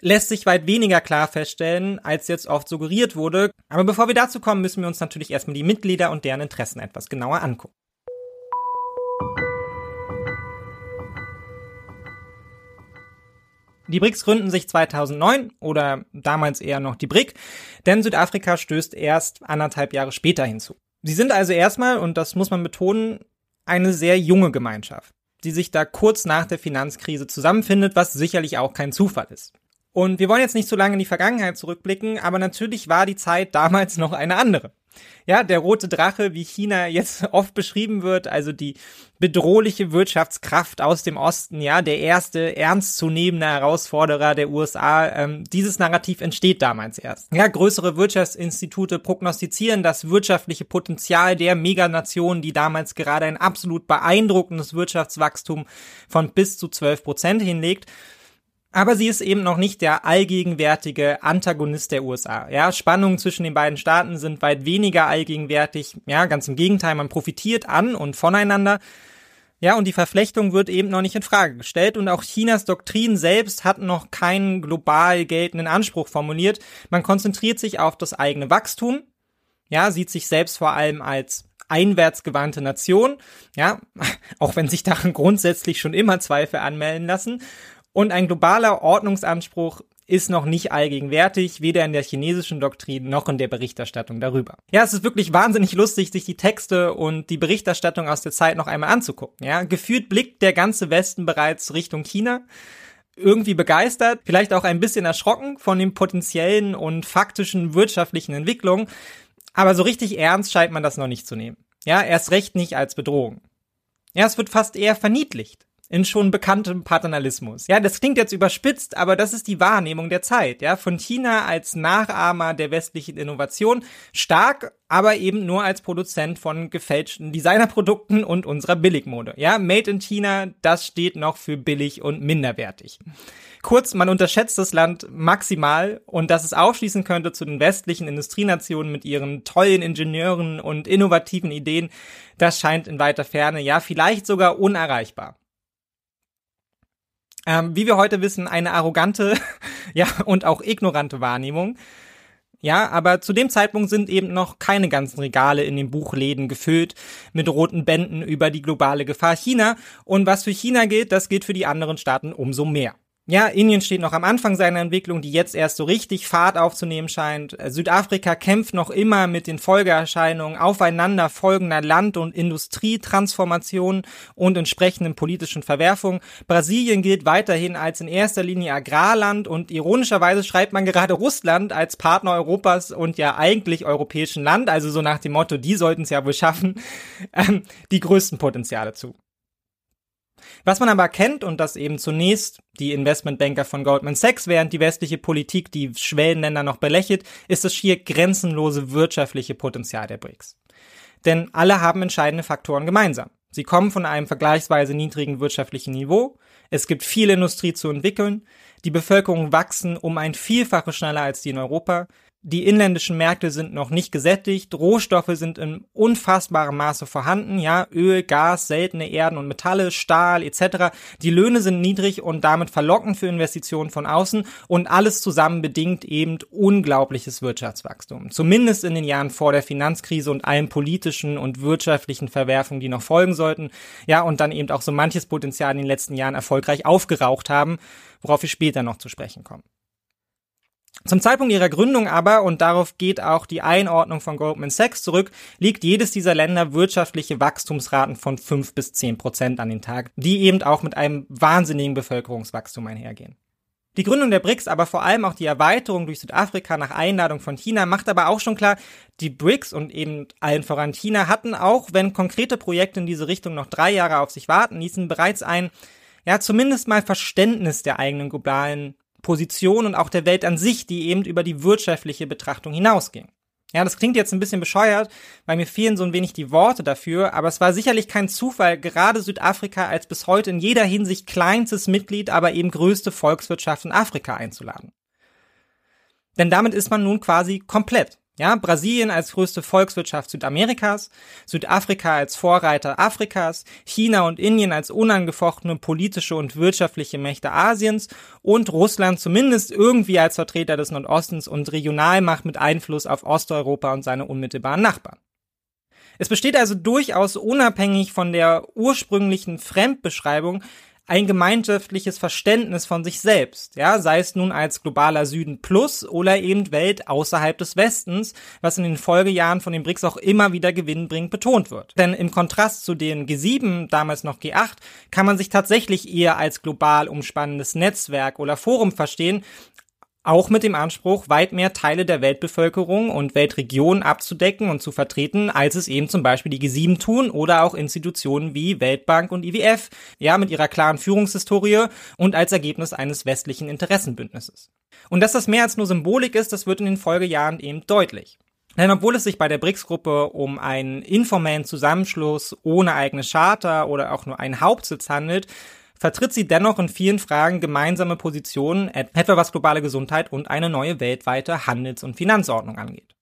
lässt sich weit weniger klar feststellen, als jetzt oft suggeriert wurde. Aber bevor wir dazu kommen, müssen wir uns natürlich erstmal die Mitglieder und deren Interessen etwas genauer angucken. Die BRICS gründen sich 2009 oder damals eher noch die BRIC, denn Südafrika stößt erst anderthalb Jahre später hinzu. Sie sind also erstmal, und das muss man betonen, eine sehr junge Gemeinschaft, die sich da kurz nach der Finanzkrise zusammenfindet, was sicherlich auch kein Zufall ist. Und wir wollen jetzt nicht so lange in die Vergangenheit zurückblicken, aber natürlich war die Zeit damals noch eine andere. Ja, der rote Drache, wie China jetzt [laughs] oft beschrieben wird, also die bedrohliche Wirtschaftskraft aus dem Osten, ja, der erste ernstzunehmende Herausforderer der USA. Ähm, dieses Narrativ entsteht damals erst. Ja, größere Wirtschaftsinstitute prognostizieren das wirtschaftliche Potenzial der Meganationen, die damals gerade ein absolut beeindruckendes Wirtschaftswachstum von bis zu 12 Prozent hinlegt. Aber sie ist eben noch nicht der allgegenwärtige Antagonist der USA. Ja, Spannungen zwischen den beiden Staaten sind weit weniger allgegenwärtig. Ja, ganz im Gegenteil, man profitiert an und voneinander. Ja, und die Verflechtung wird eben noch nicht in Frage gestellt und auch Chinas Doktrin selbst hat noch keinen global geltenden Anspruch formuliert. Man konzentriert sich auf das eigene Wachstum. Ja, sieht sich selbst vor allem als einwärtsgewandte Nation, ja, [laughs] auch wenn sich daran grundsätzlich schon immer Zweifel anmelden lassen. Und ein globaler Ordnungsanspruch ist noch nicht allgegenwärtig, weder in der chinesischen Doktrin noch in der Berichterstattung darüber. Ja, es ist wirklich wahnsinnig lustig, sich die Texte und die Berichterstattung aus der Zeit noch einmal anzugucken. Ja, gefühlt blickt der ganze Westen bereits Richtung China. Irgendwie begeistert, vielleicht auch ein bisschen erschrocken von den potenziellen und faktischen wirtschaftlichen Entwicklungen. Aber so richtig ernst scheint man das noch nicht zu nehmen. Ja, erst recht nicht als Bedrohung. Ja, es wird fast eher verniedlicht in schon bekanntem Paternalismus. Ja, das klingt jetzt überspitzt, aber das ist die Wahrnehmung der Zeit, ja, von China als Nachahmer der westlichen Innovation, stark, aber eben nur als Produzent von gefälschten Designerprodukten und unserer Billigmode. Ja, Made in China, das steht noch für billig und minderwertig. Kurz, man unterschätzt das Land maximal und dass es aufschließen könnte zu den westlichen Industrienationen mit ihren tollen Ingenieuren und innovativen Ideen, das scheint in weiter Ferne, ja, vielleicht sogar unerreichbar ähm, wie wir heute wissen, eine arrogante, [laughs] ja, und auch ignorante Wahrnehmung. Ja, aber zu dem Zeitpunkt sind eben noch keine ganzen Regale in den Buchläden gefüllt mit roten Bänden über die globale Gefahr China. Und was für China gilt, das gilt für die anderen Staaten umso mehr. Ja, Indien steht noch am Anfang seiner Entwicklung, die jetzt erst so richtig Fahrt aufzunehmen scheint. Südafrika kämpft noch immer mit den Folgeerscheinungen aufeinander folgender Land- und Industrietransformationen und entsprechenden politischen Verwerfungen. Brasilien gilt weiterhin als in erster Linie Agrarland und ironischerweise schreibt man gerade Russland als Partner Europas und ja eigentlich europäischen Land, also so nach dem Motto, die sollten es ja wohl schaffen, [laughs] ähm, die größten Potenziale zu. Was man aber kennt und das eben zunächst die Investmentbanker von Goldman Sachs, während die westliche Politik die Schwellenländer noch belächelt, ist das schier grenzenlose wirtschaftliche Potenzial der BRICS. Denn alle haben entscheidende Faktoren gemeinsam. Sie kommen von einem vergleichsweise niedrigen wirtschaftlichen Niveau, es gibt viel Industrie zu entwickeln, die Bevölkerung wachsen um ein Vielfaches schneller als die in Europa, die inländischen Märkte sind noch nicht gesättigt, Rohstoffe sind in unfassbarem Maße vorhanden, ja, Öl, Gas, seltene Erden und Metalle, Stahl etc. Die Löhne sind niedrig und damit verlockend für Investitionen von außen und alles zusammen bedingt eben unglaubliches Wirtschaftswachstum. Zumindest in den Jahren vor der Finanzkrise und allen politischen und wirtschaftlichen Verwerfungen, die noch folgen sollten, ja, und dann eben auch so manches Potenzial in den letzten Jahren erfolgreich aufgeraucht haben, worauf wir später noch zu sprechen kommen. Zum Zeitpunkt ihrer Gründung aber, und darauf geht auch die Einordnung von Goldman Sachs zurück, liegt jedes dieser Länder wirtschaftliche Wachstumsraten von fünf bis zehn Prozent an den Tag, die eben auch mit einem wahnsinnigen Bevölkerungswachstum einhergehen. Die Gründung der BRICS, aber vor allem auch die Erweiterung durch Südafrika nach Einladung von China macht aber auch schon klar, die BRICS und eben allen voran China hatten auch, wenn konkrete Projekte in diese Richtung noch drei Jahre auf sich warten ließen, bereits ein, ja, zumindest mal Verständnis der eigenen globalen Position und auch der Welt an sich, die eben über die wirtschaftliche Betrachtung hinausging. Ja, das klingt jetzt ein bisschen bescheuert, weil mir fehlen so ein wenig die Worte dafür, aber es war sicherlich kein Zufall, gerade Südafrika als bis heute in jeder Hinsicht kleinstes Mitglied, aber eben größte Volkswirtschaft in Afrika einzuladen. Denn damit ist man nun quasi komplett. Ja, Brasilien als größte Volkswirtschaft Südamerikas, Südafrika als Vorreiter Afrikas, China und Indien als unangefochtene politische und wirtschaftliche Mächte Asiens und Russland zumindest irgendwie als Vertreter des Nordostens und Regionalmacht mit Einfluss auf Osteuropa und seine unmittelbaren Nachbarn. Es besteht also durchaus unabhängig von der ursprünglichen Fremdbeschreibung ein gemeinschaftliches Verständnis von sich selbst, ja, sei es nun als globaler Süden plus oder eben Welt außerhalb des Westens, was in den Folgejahren von den BRICS auch immer wieder gewinnbringend betont wird. Denn im Kontrast zu den G7, damals noch G8, kann man sich tatsächlich eher als global umspannendes Netzwerk oder Forum verstehen, auch mit dem Anspruch, weit mehr Teile der Weltbevölkerung und Weltregionen abzudecken und zu vertreten, als es eben zum Beispiel die G7 tun oder auch Institutionen wie Weltbank und IWF, ja, mit ihrer klaren Führungshistorie und als Ergebnis eines westlichen Interessenbündnisses. Und dass das mehr als nur Symbolik ist, das wird in den Folgejahren eben deutlich. Denn obwohl es sich bei der BRICS-Gruppe um einen informellen Zusammenschluss ohne eigene Charter oder auch nur einen Hauptsitz handelt, vertritt sie dennoch in vielen Fragen gemeinsame Positionen, etwa was globale Gesundheit und eine neue weltweite Handels- und Finanzordnung angeht.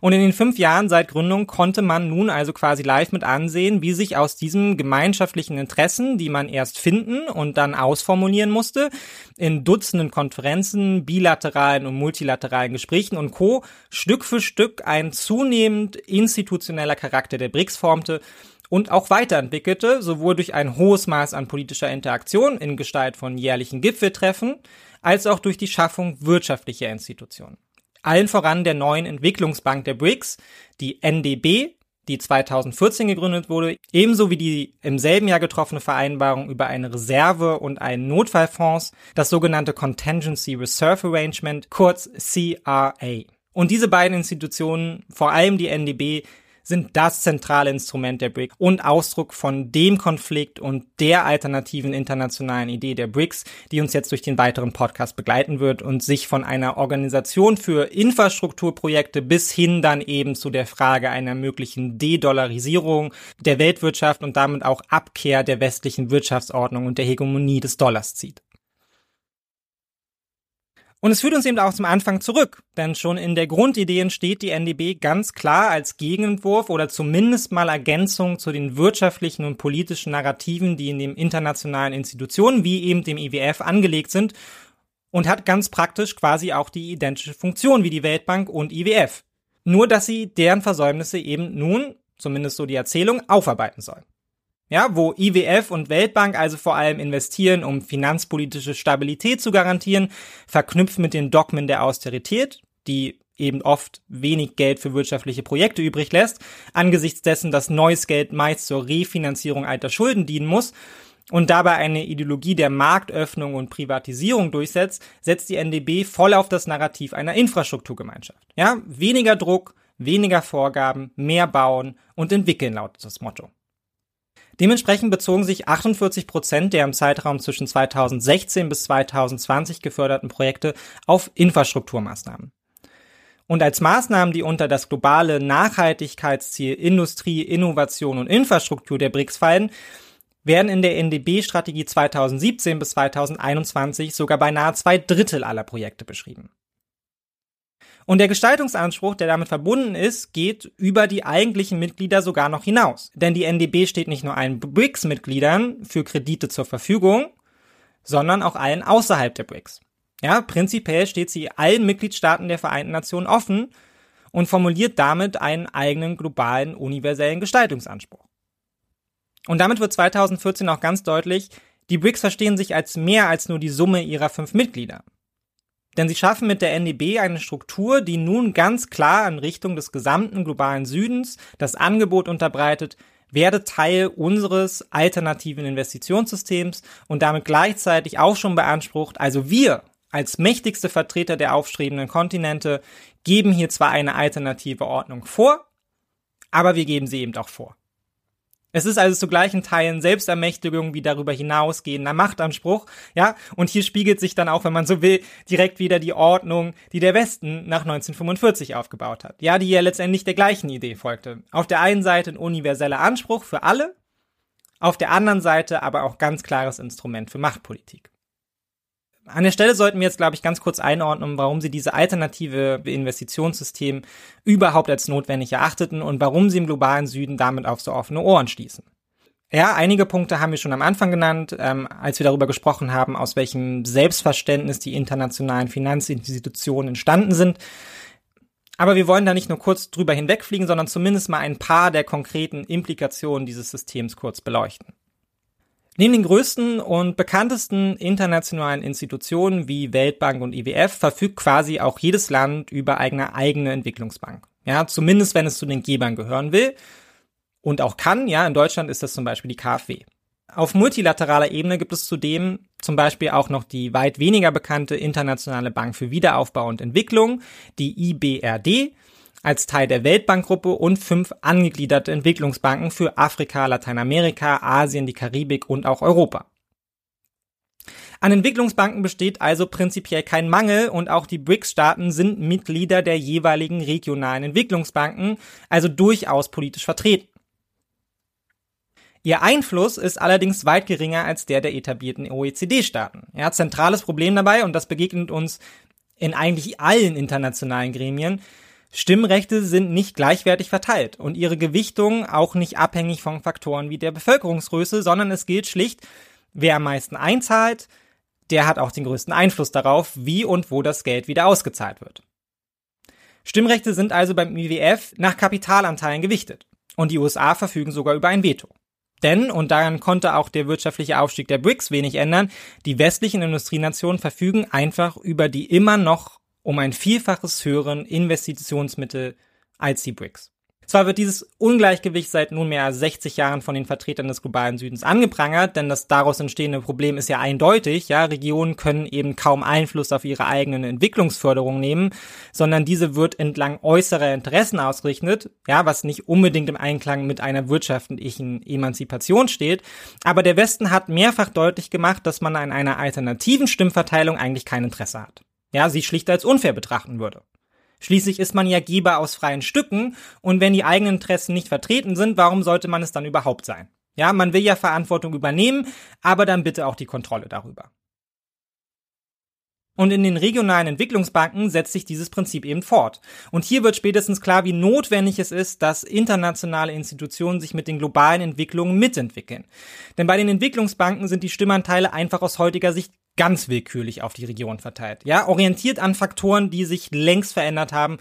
Und in den fünf Jahren seit Gründung konnte man nun also quasi live mit ansehen, wie sich aus diesen gemeinschaftlichen Interessen, die man erst finden und dann ausformulieren musste, in Dutzenden Konferenzen, bilateralen und multilateralen Gesprächen und Co. Stück für Stück ein zunehmend institutioneller Charakter der BRICS formte und auch weiterentwickelte, sowohl durch ein hohes Maß an politischer Interaktion in Gestalt von jährlichen Gipfeltreffen, als auch durch die Schaffung wirtschaftlicher Institutionen. Allen voran der neuen Entwicklungsbank der BRICS, die NDB, die 2014 gegründet wurde, ebenso wie die im selben Jahr getroffene Vereinbarung über eine Reserve und einen Notfallfonds, das sogenannte Contingency Reserve Arrangement, kurz CRA. Und diese beiden Institutionen, vor allem die NDB, sind das zentrale Instrument der BRICS und Ausdruck von dem Konflikt und der alternativen internationalen Idee der BRICS, die uns jetzt durch den weiteren Podcast begleiten wird und sich von einer Organisation für Infrastrukturprojekte bis hin dann eben zu der Frage einer möglichen De-Dollarisierung der Weltwirtschaft und damit auch Abkehr der westlichen Wirtschaftsordnung und der Hegemonie des Dollars zieht. Und es führt uns eben auch zum Anfang zurück, denn schon in der Grundidee entsteht die NDB ganz klar als Gegenentwurf oder zumindest mal Ergänzung zu den wirtschaftlichen und politischen Narrativen, die in den internationalen Institutionen wie eben dem IWF angelegt sind und hat ganz praktisch quasi auch die identische Funktion wie die Weltbank und IWF. Nur dass sie deren Versäumnisse eben nun, zumindest so die Erzählung, aufarbeiten sollen. Ja, wo IWF und Weltbank also vor allem investieren, um finanzpolitische Stabilität zu garantieren, verknüpft mit den Dogmen der Austerität, die eben oft wenig Geld für wirtschaftliche Projekte übrig lässt, angesichts dessen, dass neues Geld meist zur Refinanzierung alter Schulden dienen muss und dabei eine Ideologie der Marktöffnung und Privatisierung durchsetzt, setzt die NDB voll auf das Narrativ einer Infrastrukturgemeinschaft. Ja, weniger Druck, weniger Vorgaben, mehr bauen und entwickeln lautet das Motto. Dementsprechend bezogen sich 48 Prozent der im Zeitraum zwischen 2016 bis 2020 geförderten Projekte auf Infrastrukturmaßnahmen. Und als Maßnahmen, die unter das globale Nachhaltigkeitsziel Industrie, Innovation und Infrastruktur der BRICS fallen, werden in der NDB-Strategie 2017 bis 2021 sogar beinahe zwei Drittel aller Projekte beschrieben. Und der Gestaltungsanspruch, der damit verbunden ist, geht über die eigentlichen Mitglieder sogar noch hinaus. Denn die NDB steht nicht nur allen BRICS-Mitgliedern für Kredite zur Verfügung, sondern auch allen außerhalb der BRICS. Ja, prinzipiell steht sie allen Mitgliedstaaten der Vereinten Nationen offen und formuliert damit einen eigenen globalen universellen Gestaltungsanspruch. Und damit wird 2014 auch ganz deutlich, die BRICS verstehen sich als mehr als nur die Summe ihrer fünf Mitglieder. Denn sie schaffen mit der NDB eine Struktur, die nun ganz klar in Richtung des gesamten globalen Südens das Angebot unterbreitet, werde Teil unseres alternativen Investitionssystems und damit gleichzeitig auch schon beansprucht, also wir als mächtigste Vertreter der aufstrebenden Kontinente geben hier zwar eine alternative Ordnung vor, aber wir geben sie eben auch vor. Es ist also zu gleichen Teilen Selbstermächtigung wie darüber hinausgehender Machtanspruch, ja, und hier spiegelt sich dann auch, wenn man so will, direkt wieder die Ordnung, die der Westen nach 1945 aufgebaut hat. Ja, die ja letztendlich der gleichen Idee folgte. Auf der einen Seite ein universeller Anspruch für alle, auf der anderen Seite aber auch ganz klares Instrument für Machtpolitik. An der Stelle sollten wir jetzt, glaube ich, ganz kurz einordnen, warum sie diese alternative Investitionssystem überhaupt als notwendig erachteten und warum sie im globalen Süden damit auf so offene Ohren stießen. Ja, einige Punkte haben wir schon am Anfang genannt, ähm, als wir darüber gesprochen haben, aus welchem Selbstverständnis die internationalen Finanzinstitutionen entstanden sind. Aber wir wollen da nicht nur kurz drüber hinwegfliegen, sondern zumindest mal ein paar der konkreten Implikationen dieses Systems kurz beleuchten. Neben den größten und bekanntesten internationalen Institutionen wie Weltbank und IWF verfügt quasi auch jedes Land über eine eigene Entwicklungsbank. Ja, zumindest wenn es zu den Gebern gehören will und auch kann. Ja, in Deutschland ist das zum Beispiel die KfW. Auf multilateraler Ebene gibt es zudem zum Beispiel auch noch die weit weniger bekannte Internationale Bank für Wiederaufbau und Entwicklung, die IBRD, als Teil der Weltbankgruppe und fünf angegliederte Entwicklungsbanken für Afrika, Lateinamerika, Asien, die Karibik und auch Europa. An Entwicklungsbanken besteht also prinzipiell kein Mangel und auch die BRICS-Staaten sind Mitglieder der jeweiligen regionalen Entwicklungsbanken, also durchaus politisch vertreten. Ihr Einfluss ist allerdings weit geringer als der der etablierten OECD-Staaten. Ja, zentrales Problem dabei, und das begegnet uns in eigentlich allen internationalen Gremien, Stimmrechte sind nicht gleichwertig verteilt und ihre Gewichtung auch nicht abhängig von Faktoren wie der Bevölkerungsgröße, sondern es gilt schlicht, wer am meisten einzahlt, der hat auch den größten Einfluss darauf, wie und wo das Geld wieder ausgezahlt wird. Stimmrechte sind also beim IWF nach Kapitalanteilen gewichtet und die USA verfügen sogar über ein Veto. Denn, und daran konnte auch der wirtschaftliche Aufstieg der BRICS wenig ändern, die westlichen Industrienationen verfügen einfach über die immer noch um ein Vielfaches höheren Investitionsmittel als die BRICS. Zwar wird dieses Ungleichgewicht seit nunmehr 60 Jahren von den Vertretern des globalen Südens angeprangert, denn das daraus entstehende Problem ist ja eindeutig, ja, Regionen können eben kaum Einfluss auf ihre eigenen Entwicklungsförderung nehmen, sondern diese wird entlang äußerer Interessen ausgerichtet, ja, was nicht unbedingt im Einklang mit einer wirtschaftlichen Emanzipation steht, aber der Westen hat mehrfach deutlich gemacht, dass man an einer alternativen Stimmverteilung eigentlich kein Interesse hat ja, sie schlicht als unfair betrachten würde. Schließlich ist man ja Geber aus freien Stücken und wenn die eigenen Interessen nicht vertreten sind, warum sollte man es dann überhaupt sein? Ja, man will ja Verantwortung übernehmen, aber dann bitte auch die Kontrolle darüber. Und in den regionalen Entwicklungsbanken setzt sich dieses Prinzip eben fort. Und hier wird spätestens klar, wie notwendig es ist, dass internationale Institutionen sich mit den globalen Entwicklungen mitentwickeln. Denn bei den Entwicklungsbanken sind die Stimmanteile einfach aus heutiger Sicht ganz willkürlich auf die Region verteilt. Ja, orientiert an Faktoren, die sich längst verändert haben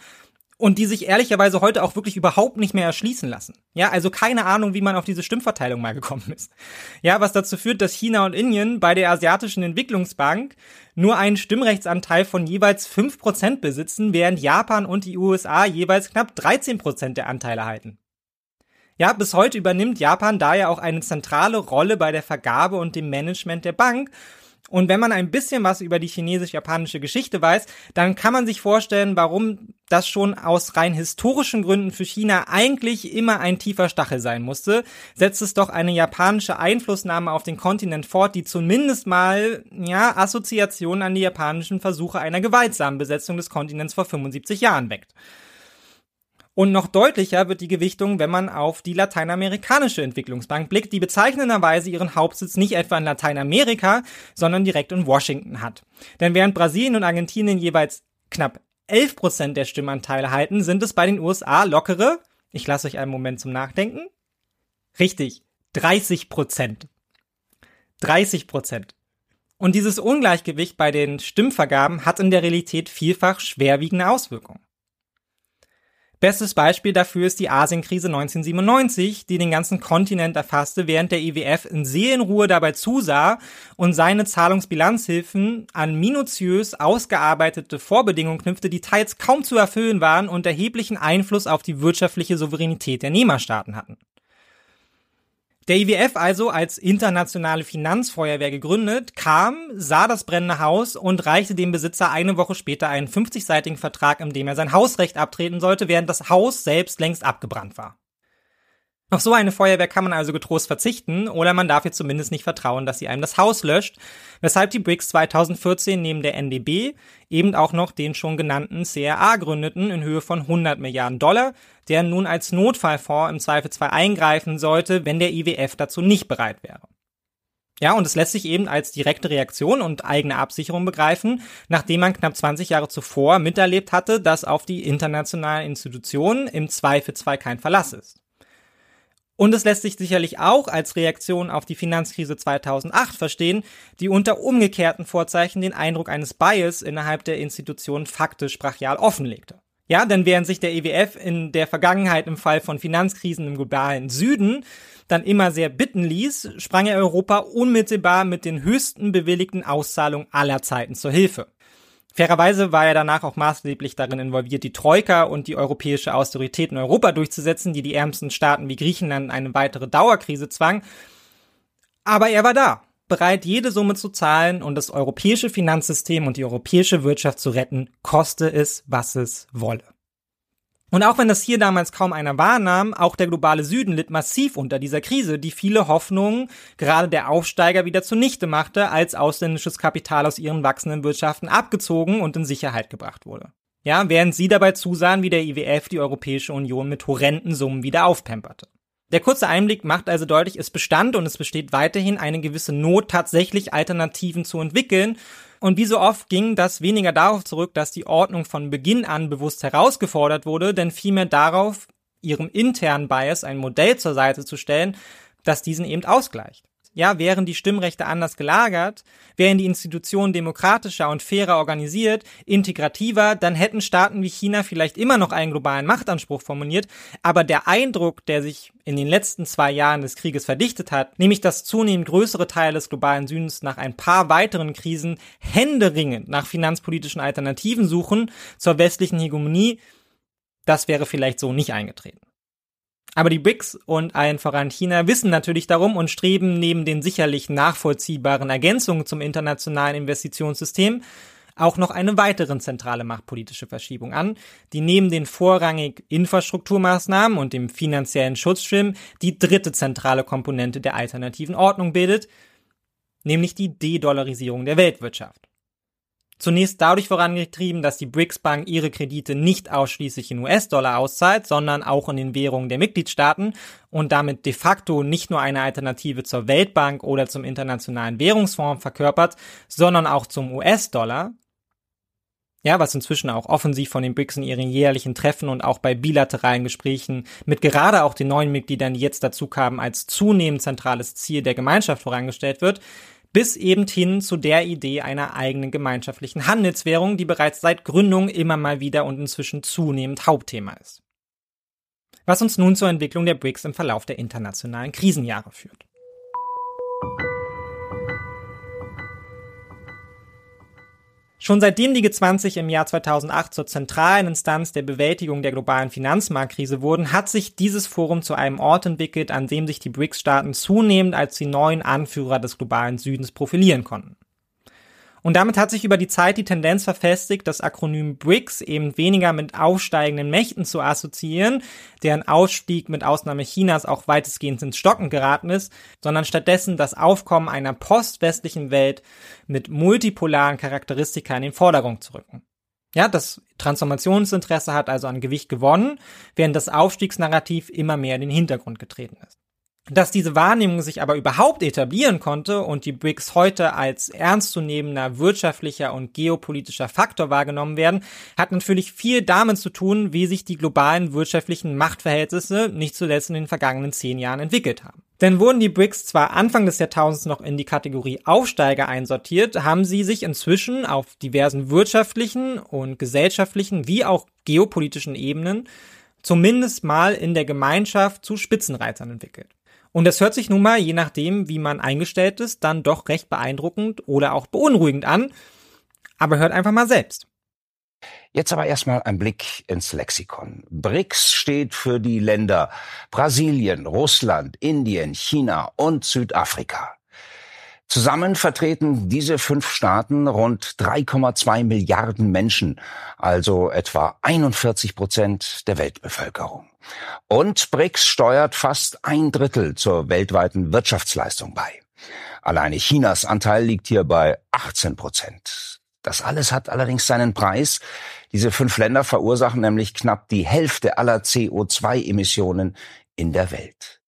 und die sich ehrlicherweise heute auch wirklich überhaupt nicht mehr erschließen lassen. Ja, also keine Ahnung, wie man auf diese Stimmverteilung mal gekommen ist. Ja, was dazu führt, dass China und Indien bei der Asiatischen Entwicklungsbank nur einen Stimmrechtsanteil von jeweils 5% besitzen, während Japan und die USA jeweils knapp 13% der Anteile halten. Ja, bis heute übernimmt Japan daher auch eine zentrale Rolle bei der Vergabe und dem Management der Bank und wenn man ein bisschen was über die chinesisch-japanische Geschichte weiß, dann kann man sich vorstellen, warum das schon aus rein historischen Gründen für China eigentlich immer ein tiefer Stachel sein musste, setzt es doch eine japanische Einflussnahme auf den Kontinent fort, die zumindest mal, ja, Assoziationen an die japanischen Versuche einer gewaltsamen Besetzung des Kontinents vor 75 Jahren weckt. Und noch deutlicher wird die Gewichtung, wenn man auf die lateinamerikanische Entwicklungsbank blickt, die bezeichnenderweise ihren Hauptsitz nicht etwa in Lateinamerika, sondern direkt in Washington hat. Denn während Brasilien und Argentinien jeweils knapp 11 Prozent der Stimmanteile halten, sind es bei den USA lockere, ich lasse euch einen Moment zum Nachdenken, richtig, 30 Prozent. 30 Prozent. Und dieses Ungleichgewicht bei den Stimmvergaben hat in der Realität vielfach schwerwiegende Auswirkungen. Bestes Beispiel dafür ist die Asienkrise 1997, die den ganzen Kontinent erfasste, während der IWF in Seelenruhe dabei zusah und seine Zahlungsbilanzhilfen an minutiös ausgearbeitete Vorbedingungen knüpfte, die teils kaum zu erfüllen waren und erheblichen Einfluss auf die wirtschaftliche Souveränität der Nehmerstaaten hatten. Der IWF also als internationale Finanzfeuerwehr gegründet, kam, sah das brennende Haus und reichte dem Besitzer eine Woche später einen 50-seitigen Vertrag, in dem er sein Hausrecht abtreten sollte, während das Haus selbst längst abgebrannt war. Auf so eine Feuerwehr kann man also getrost verzichten oder man darf ihr zumindest nicht vertrauen, dass sie einem das Haus löscht, weshalb die BRICS 2014 neben der NDB eben auch noch den schon genannten CRA gründeten in Höhe von 100 Milliarden Dollar, der nun als Notfallfonds im Zweifelsfall eingreifen sollte, wenn der IWF dazu nicht bereit wäre. Ja, und es lässt sich eben als direkte Reaktion und eigene Absicherung begreifen, nachdem man knapp 20 Jahre zuvor miterlebt hatte, dass auf die internationalen Institutionen im Zweifelsfall kein Verlass ist. Und es lässt sich sicherlich auch als Reaktion auf die Finanzkrise 2008 verstehen, die unter umgekehrten Vorzeichen den Eindruck eines Bias innerhalb der Institutionen faktisch brachial offenlegte. Ja, denn während sich der EWF in der Vergangenheit im Fall von Finanzkrisen im globalen Süden dann immer sehr bitten ließ, sprang er Europa unmittelbar mit den höchsten bewilligten Auszahlungen aller Zeiten zur Hilfe. Fairerweise war er danach auch maßgeblich darin involviert, die Troika und die europäische Austerität in Europa durchzusetzen, die die ärmsten Staaten wie Griechenland in eine weitere Dauerkrise zwang. Aber er war da, bereit, jede Summe zu zahlen und das europäische Finanzsystem und die europäische Wirtschaft zu retten, koste es, was es wolle. Und auch wenn das hier damals kaum einer wahrnahm, auch der globale Süden litt massiv unter dieser Krise, die viele Hoffnungen gerade der Aufsteiger wieder zunichte machte, als ausländisches Kapital aus ihren wachsenden Wirtschaften abgezogen und in Sicherheit gebracht wurde. Ja, während sie dabei zusahen, wie der IWF die Europäische Union mit horrenden Summen wieder aufpemperte. Der kurze Einblick macht also deutlich, es bestand und es besteht weiterhin eine gewisse Not, tatsächlich Alternativen zu entwickeln und wie so oft ging das weniger darauf zurück, dass die Ordnung von Beginn an bewusst herausgefordert wurde, denn vielmehr darauf, ihrem internen Bias ein Modell zur Seite zu stellen, das diesen eben ausgleicht. Ja, wären die Stimmrechte anders gelagert, wären die Institutionen demokratischer und fairer organisiert, integrativer, dann hätten Staaten wie China vielleicht immer noch einen globalen Machtanspruch formuliert, aber der Eindruck, der sich in den letzten zwei Jahren des Krieges verdichtet hat, nämlich dass zunehmend größere Teile des globalen Südens nach ein paar weiteren Krisen händeringend nach finanzpolitischen Alternativen suchen zur westlichen Hegemonie, das wäre vielleicht so nicht eingetreten. Aber die BRICS und allen voran China wissen natürlich darum und streben neben den sicherlich nachvollziehbaren Ergänzungen zum internationalen Investitionssystem auch noch eine weitere zentrale machtpolitische Verschiebung an, die neben den vorrangig Infrastrukturmaßnahmen und dem finanziellen Schutzschirm die dritte zentrale Komponente der alternativen Ordnung bildet, nämlich die De-Dollarisierung der Weltwirtschaft. Zunächst dadurch vorangetrieben, dass die BRICS Bank ihre Kredite nicht ausschließlich in US-Dollar auszahlt, sondern auch in den Währungen der Mitgliedstaaten und damit de facto nicht nur eine Alternative zur Weltbank oder zum Internationalen Währungsfonds verkörpert, sondern auch zum US-Dollar. Ja, was inzwischen auch offensiv von den BRICS in ihren jährlichen Treffen und auch bei bilateralen Gesprächen mit gerade auch den neuen Mitgliedern, die jetzt dazu kamen, als zunehmend zentrales Ziel der Gemeinschaft vorangestellt wird, bis eben hin zu der Idee einer eigenen gemeinschaftlichen Handelswährung, die bereits seit Gründung immer mal wieder und inzwischen zunehmend Hauptthema ist. Was uns nun zur Entwicklung der BRICS im Verlauf der internationalen Krisenjahre führt. Schon seitdem die G20 im Jahr 2008 zur zentralen Instanz der Bewältigung der globalen Finanzmarktkrise wurden, hat sich dieses Forum zu einem Ort entwickelt, an dem sich die BRICS-Staaten zunehmend als die neuen Anführer des globalen Südens profilieren konnten. Und damit hat sich über die Zeit die Tendenz verfestigt, das Akronym BRICS eben weniger mit aufsteigenden Mächten zu assoziieren, deren Ausstieg mit Ausnahme Chinas auch weitestgehend ins Stocken geraten ist, sondern stattdessen das Aufkommen einer postwestlichen Welt mit multipolaren Charakteristika in den Vordergrund zu rücken. Ja, das Transformationsinteresse hat also an Gewicht gewonnen, während das Aufstiegsnarrativ immer mehr in den Hintergrund getreten ist. Dass diese Wahrnehmung sich aber überhaupt etablieren konnte und die BRICS heute als ernstzunehmender wirtschaftlicher und geopolitischer Faktor wahrgenommen werden, hat natürlich viel damit zu tun, wie sich die globalen wirtschaftlichen Machtverhältnisse nicht zuletzt in den vergangenen zehn Jahren entwickelt haben. Denn wurden die BRICS zwar Anfang des Jahrtausends noch in die Kategorie Aufsteiger einsortiert, haben sie sich inzwischen auf diversen wirtschaftlichen und gesellschaftlichen wie auch geopolitischen Ebenen zumindest mal in der Gemeinschaft zu Spitzenreitern entwickelt. Und das hört sich nun mal, je nachdem, wie man eingestellt ist, dann doch recht beeindruckend oder auch beunruhigend an. Aber hört einfach mal selbst. Jetzt aber erstmal ein Blick ins Lexikon. BRICS steht für die Länder Brasilien, Russland, Indien, China und Südafrika. Zusammen vertreten diese fünf Staaten rund 3,2 Milliarden Menschen, also etwa 41 Prozent der Weltbevölkerung. Und BRICS steuert fast ein Drittel zur weltweiten Wirtschaftsleistung bei. Alleine Chinas Anteil liegt hier bei 18 Prozent. Das alles hat allerdings seinen Preis. Diese fünf Länder verursachen nämlich knapp die Hälfte aller CO2-Emissionen in der Welt.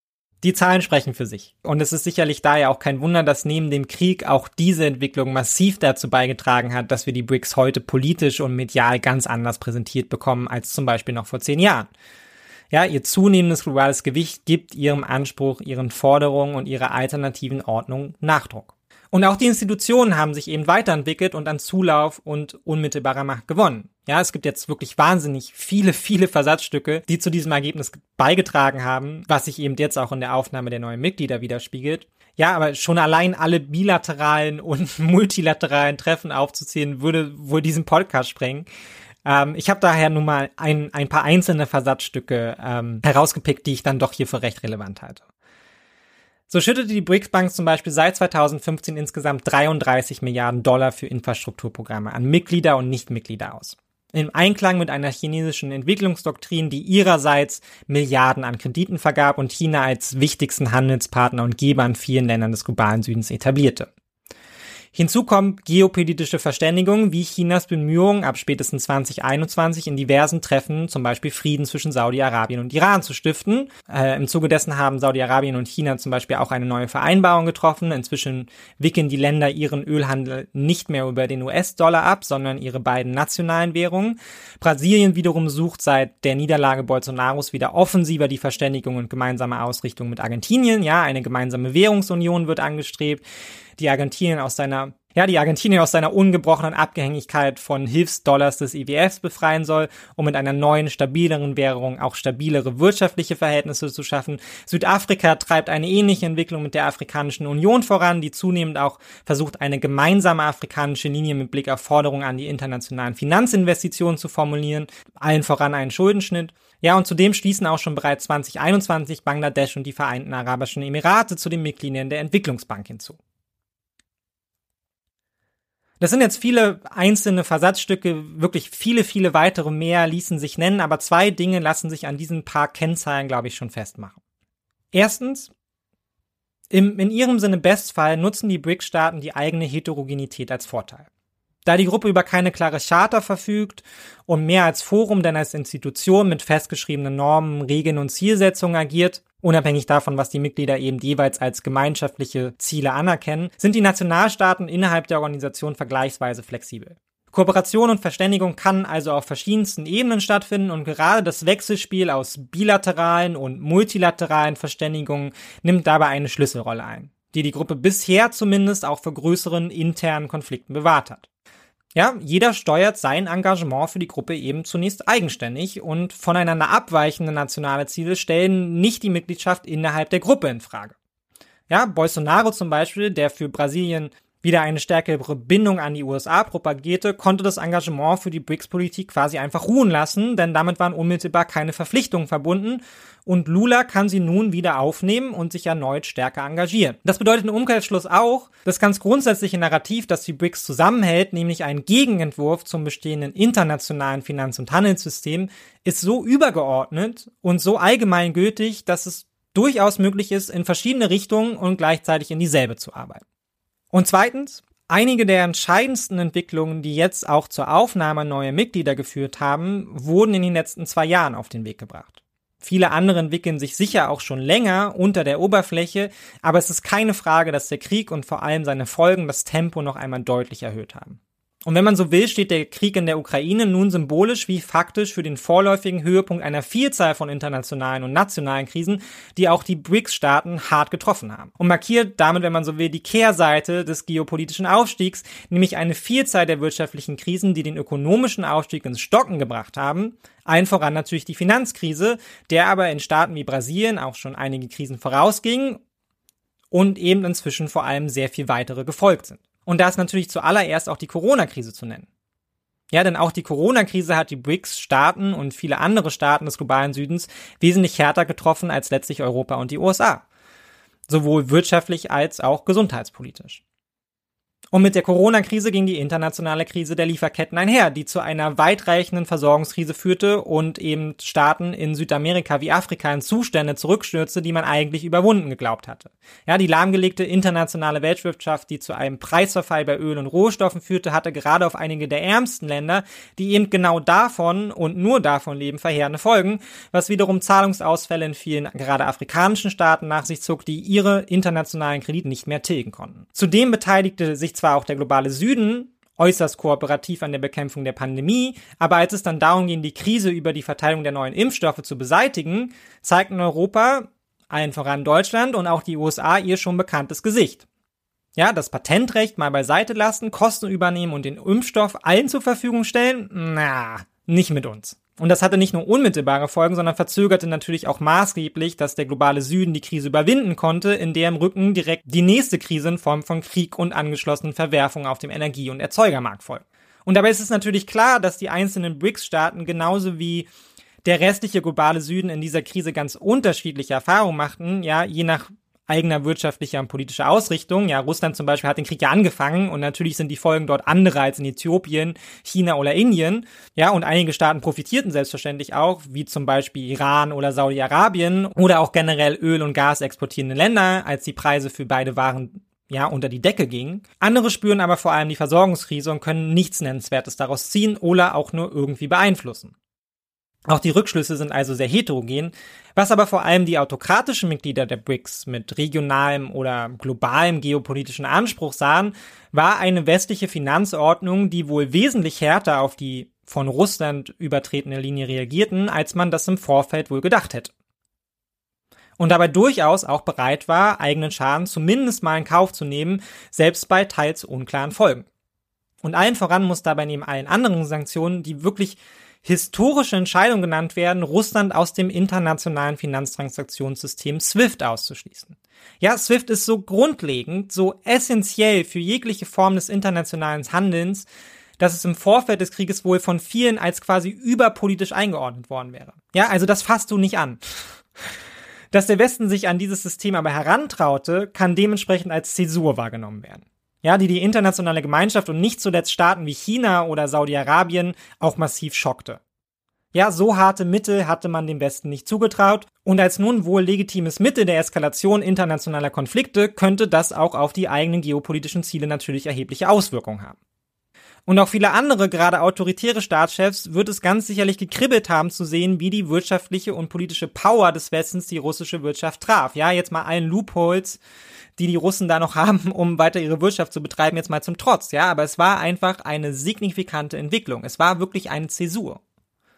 Die Zahlen sprechen für sich. Und es ist sicherlich daher auch kein Wunder, dass neben dem Krieg auch diese Entwicklung massiv dazu beigetragen hat, dass wir die BRICS heute politisch und medial ganz anders präsentiert bekommen als zum Beispiel noch vor zehn Jahren. Ja, ihr zunehmendes globales Gewicht gibt ihrem Anspruch, ihren Forderungen und ihrer alternativen Ordnung Nachdruck. Und auch die Institutionen haben sich eben weiterentwickelt und an Zulauf und unmittelbarer Macht gewonnen. Ja, es gibt jetzt wirklich wahnsinnig viele, viele Versatzstücke, die zu diesem Ergebnis beigetragen haben, was sich eben jetzt auch in der Aufnahme der neuen Mitglieder widerspiegelt. Ja, aber schon allein alle bilateralen [laughs] und multilateralen Treffen aufzuzählen, würde wohl diesen Podcast sprengen. Ähm, ich habe daher nun mal ein, ein paar einzelne Versatzstücke ähm, herausgepickt, die ich dann doch hier für recht relevant halte. So schüttete die BRICS Bank zum Beispiel seit 2015 insgesamt 33 Milliarden Dollar für Infrastrukturprogramme an Mitglieder und Nichtmitglieder aus. Im Einklang mit einer chinesischen Entwicklungsdoktrin, die ihrerseits Milliarden an Krediten vergab und China als wichtigsten Handelspartner und Geber in vielen Ländern des globalen Südens etablierte. Hinzu kommt geopolitische Verständigung, wie Chinas Bemühungen ab spätestens 2021 in diversen Treffen zum Beispiel Frieden zwischen Saudi-Arabien und Iran zu stiften. Äh, Im Zuge dessen haben Saudi-Arabien und China zum Beispiel auch eine neue Vereinbarung getroffen. Inzwischen wickeln die Länder ihren Ölhandel nicht mehr über den US-Dollar ab, sondern ihre beiden nationalen Währungen. Brasilien wiederum sucht seit der Niederlage Bolsonaros wieder offensiver die Verständigung und gemeinsame Ausrichtung mit Argentinien. Ja, eine gemeinsame Währungsunion wird angestrebt die Argentinien aus seiner ja, die Argentinien aus seiner ungebrochenen Abhängigkeit von Hilfsdollars des IWFs befreien soll, um mit einer neuen, stabileren Währung auch stabilere wirtschaftliche Verhältnisse zu schaffen. Südafrika treibt eine ähnliche Entwicklung mit der Afrikanischen Union voran, die zunehmend auch versucht, eine gemeinsame afrikanische Linie mit Blick auf Forderungen an die internationalen Finanzinvestitionen zu formulieren, allen voran einen Schuldenschnitt. Ja, und zudem schließen auch schon bereits 2021 Bangladesch und die Vereinten Arabischen Emirate zu den Mitgliedern der Entwicklungsbank hinzu. Das sind jetzt viele einzelne Versatzstücke, wirklich viele, viele weitere mehr ließen sich nennen, aber zwei Dinge lassen sich an diesen paar Kennzahlen, glaube ich, schon festmachen. Erstens, im, in ihrem Sinne Bestfall nutzen die BRICS-Staaten die eigene Heterogenität als Vorteil. Da die Gruppe über keine klare Charta verfügt und mehr als Forum denn als Institution mit festgeschriebenen Normen, Regeln und Zielsetzungen agiert, unabhängig davon, was die Mitglieder eben jeweils als gemeinschaftliche Ziele anerkennen, sind die Nationalstaaten innerhalb der Organisation vergleichsweise flexibel. Kooperation und Verständigung kann also auf verschiedensten Ebenen stattfinden und gerade das Wechselspiel aus bilateralen und multilateralen Verständigungen nimmt dabei eine Schlüsselrolle ein, die die Gruppe bisher zumindest auch für größeren internen Konflikten bewahrt hat. Ja, jeder steuert sein Engagement für die Gruppe eben zunächst eigenständig und voneinander abweichende nationale Ziele stellen nicht die Mitgliedschaft innerhalb der Gruppe in Frage. Ja, Bolsonaro zum Beispiel, der für Brasilien wieder eine stärkere Bindung an die USA propagierte, konnte das Engagement für die BRICS-Politik quasi einfach ruhen lassen, denn damit waren unmittelbar keine Verpflichtungen verbunden und Lula kann sie nun wieder aufnehmen und sich erneut stärker engagieren. Das bedeutet im Umkehrschluss auch, das ganz grundsätzliche Narrativ, das die BRICS zusammenhält, nämlich ein Gegenentwurf zum bestehenden internationalen Finanz- und Handelssystem, ist so übergeordnet und so allgemeingültig, dass es durchaus möglich ist, in verschiedene Richtungen und gleichzeitig in dieselbe zu arbeiten. Und zweitens, einige der entscheidendsten Entwicklungen, die jetzt auch zur Aufnahme neuer Mitglieder geführt haben, wurden in den letzten zwei Jahren auf den Weg gebracht. Viele andere entwickeln sich sicher auch schon länger unter der Oberfläche, aber es ist keine Frage, dass der Krieg und vor allem seine Folgen das Tempo noch einmal deutlich erhöht haben. Und wenn man so will, steht der Krieg in der Ukraine nun symbolisch wie faktisch für den vorläufigen Höhepunkt einer Vielzahl von internationalen und nationalen Krisen, die auch die BRICS-Staaten hart getroffen haben. Und markiert damit, wenn man so will, die Kehrseite des geopolitischen Aufstiegs, nämlich eine Vielzahl der wirtschaftlichen Krisen, die den ökonomischen Aufstieg ins Stocken gebracht haben, allen voran natürlich die Finanzkrise, der aber in Staaten wie Brasilien auch schon einige Krisen vorausging und eben inzwischen vor allem sehr viel weitere gefolgt sind. Und da ist natürlich zuallererst auch die Corona-Krise zu nennen. Ja, denn auch die Corona-Krise hat die BRICS-Staaten und viele andere Staaten des globalen Südens wesentlich härter getroffen als letztlich Europa und die USA. Sowohl wirtschaftlich als auch gesundheitspolitisch. Und mit der Corona-Krise ging die internationale Krise der Lieferketten einher, die zu einer weitreichenden Versorgungskrise führte und eben Staaten in Südamerika wie Afrika in Zustände zurückstürzte, die man eigentlich überwunden geglaubt hatte. Ja, die lahmgelegte internationale Weltwirtschaft, die zu einem Preisverfall bei Öl und Rohstoffen führte, hatte gerade auf einige der ärmsten Länder, die eben genau davon und nur davon leben, verheerende Folgen, was wiederum Zahlungsausfälle in vielen gerade afrikanischen Staaten nach sich zog, die ihre internationalen Kredite nicht mehr tilgen konnten. Zudem beteiligte sich zwar auch der globale Süden äußerst kooperativ an der Bekämpfung der Pandemie, aber als es dann darum ging, die Krise über die Verteilung der neuen Impfstoffe zu beseitigen, zeigten Europa, allen voran Deutschland und auch die USA ihr schon bekanntes Gesicht. Ja, das Patentrecht mal beiseite lassen, Kosten übernehmen und den Impfstoff allen zur Verfügung stellen? Na, nicht mit uns. Und das hatte nicht nur unmittelbare Folgen, sondern verzögerte natürlich auch maßgeblich, dass der globale Süden die Krise überwinden konnte, in der im Rücken direkt die nächste Krise in Form von Krieg und angeschlossenen Verwerfungen auf dem Energie- und Erzeugermarkt folgt. Und dabei ist es natürlich klar, dass die einzelnen BRICS-Staaten genauso wie der restliche globale Süden in dieser Krise ganz unterschiedliche Erfahrungen machten, ja, je nach eigener wirtschaftlicher und politischer Ausrichtung. Ja, Russland zum Beispiel hat den Krieg ja angefangen und natürlich sind die Folgen dort andere als in Äthiopien, China oder Indien. Ja, und einige Staaten profitierten selbstverständlich auch, wie zum Beispiel Iran oder Saudi-Arabien oder auch generell Öl- und Gas exportierende Länder, als die Preise für beide Waren ja, unter die Decke gingen. Andere spüren aber vor allem die Versorgungskrise und können nichts Nennenswertes daraus ziehen oder auch nur irgendwie beeinflussen. Auch die Rückschlüsse sind also sehr heterogen, was aber vor allem die autokratischen Mitglieder der BRICS mit regionalem oder globalem geopolitischen Anspruch sahen, war eine westliche Finanzordnung, die wohl wesentlich härter auf die von Russland übertretene Linie reagierten, als man das im Vorfeld wohl gedacht hätte. Und dabei durchaus auch bereit war, eigenen Schaden zumindest mal in Kauf zu nehmen, selbst bei teils unklaren Folgen. Und allen voran muss dabei neben allen anderen Sanktionen, die wirklich historische Entscheidung genannt werden, Russland aus dem internationalen Finanztransaktionssystem SWIFT auszuschließen. Ja, SWIFT ist so grundlegend, so essentiell für jegliche Form des internationalen Handelns, dass es im Vorfeld des Krieges wohl von vielen als quasi überpolitisch eingeordnet worden wäre. Ja, also das fasst du nicht an. Dass der Westen sich an dieses System aber herantraute, kann dementsprechend als Zäsur wahrgenommen werden ja, die die internationale Gemeinschaft und nicht zuletzt Staaten wie China oder Saudi-Arabien auch massiv schockte. Ja, so harte Mittel hatte man dem Westen nicht zugetraut und als nun wohl legitimes Mittel der Eskalation internationaler Konflikte könnte das auch auf die eigenen geopolitischen Ziele natürlich erhebliche Auswirkungen haben. Und auch viele andere, gerade autoritäre Staatschefs, wird es ganz sicherlich gekribbelt haben zu sehen, wie die wirtschaftliche und politische Power des Westens die russische Wirtschaft traf. Ja, jetzt mal allen Loopholes, die die Russen da noch [laughs] haben, um weiter ihre Wirtschaft zu betreiben, jetzt mal zum Trotz. Ja, aber es war einfach eine signifikante Entwicklung. Es war wirklich eine Zäsur.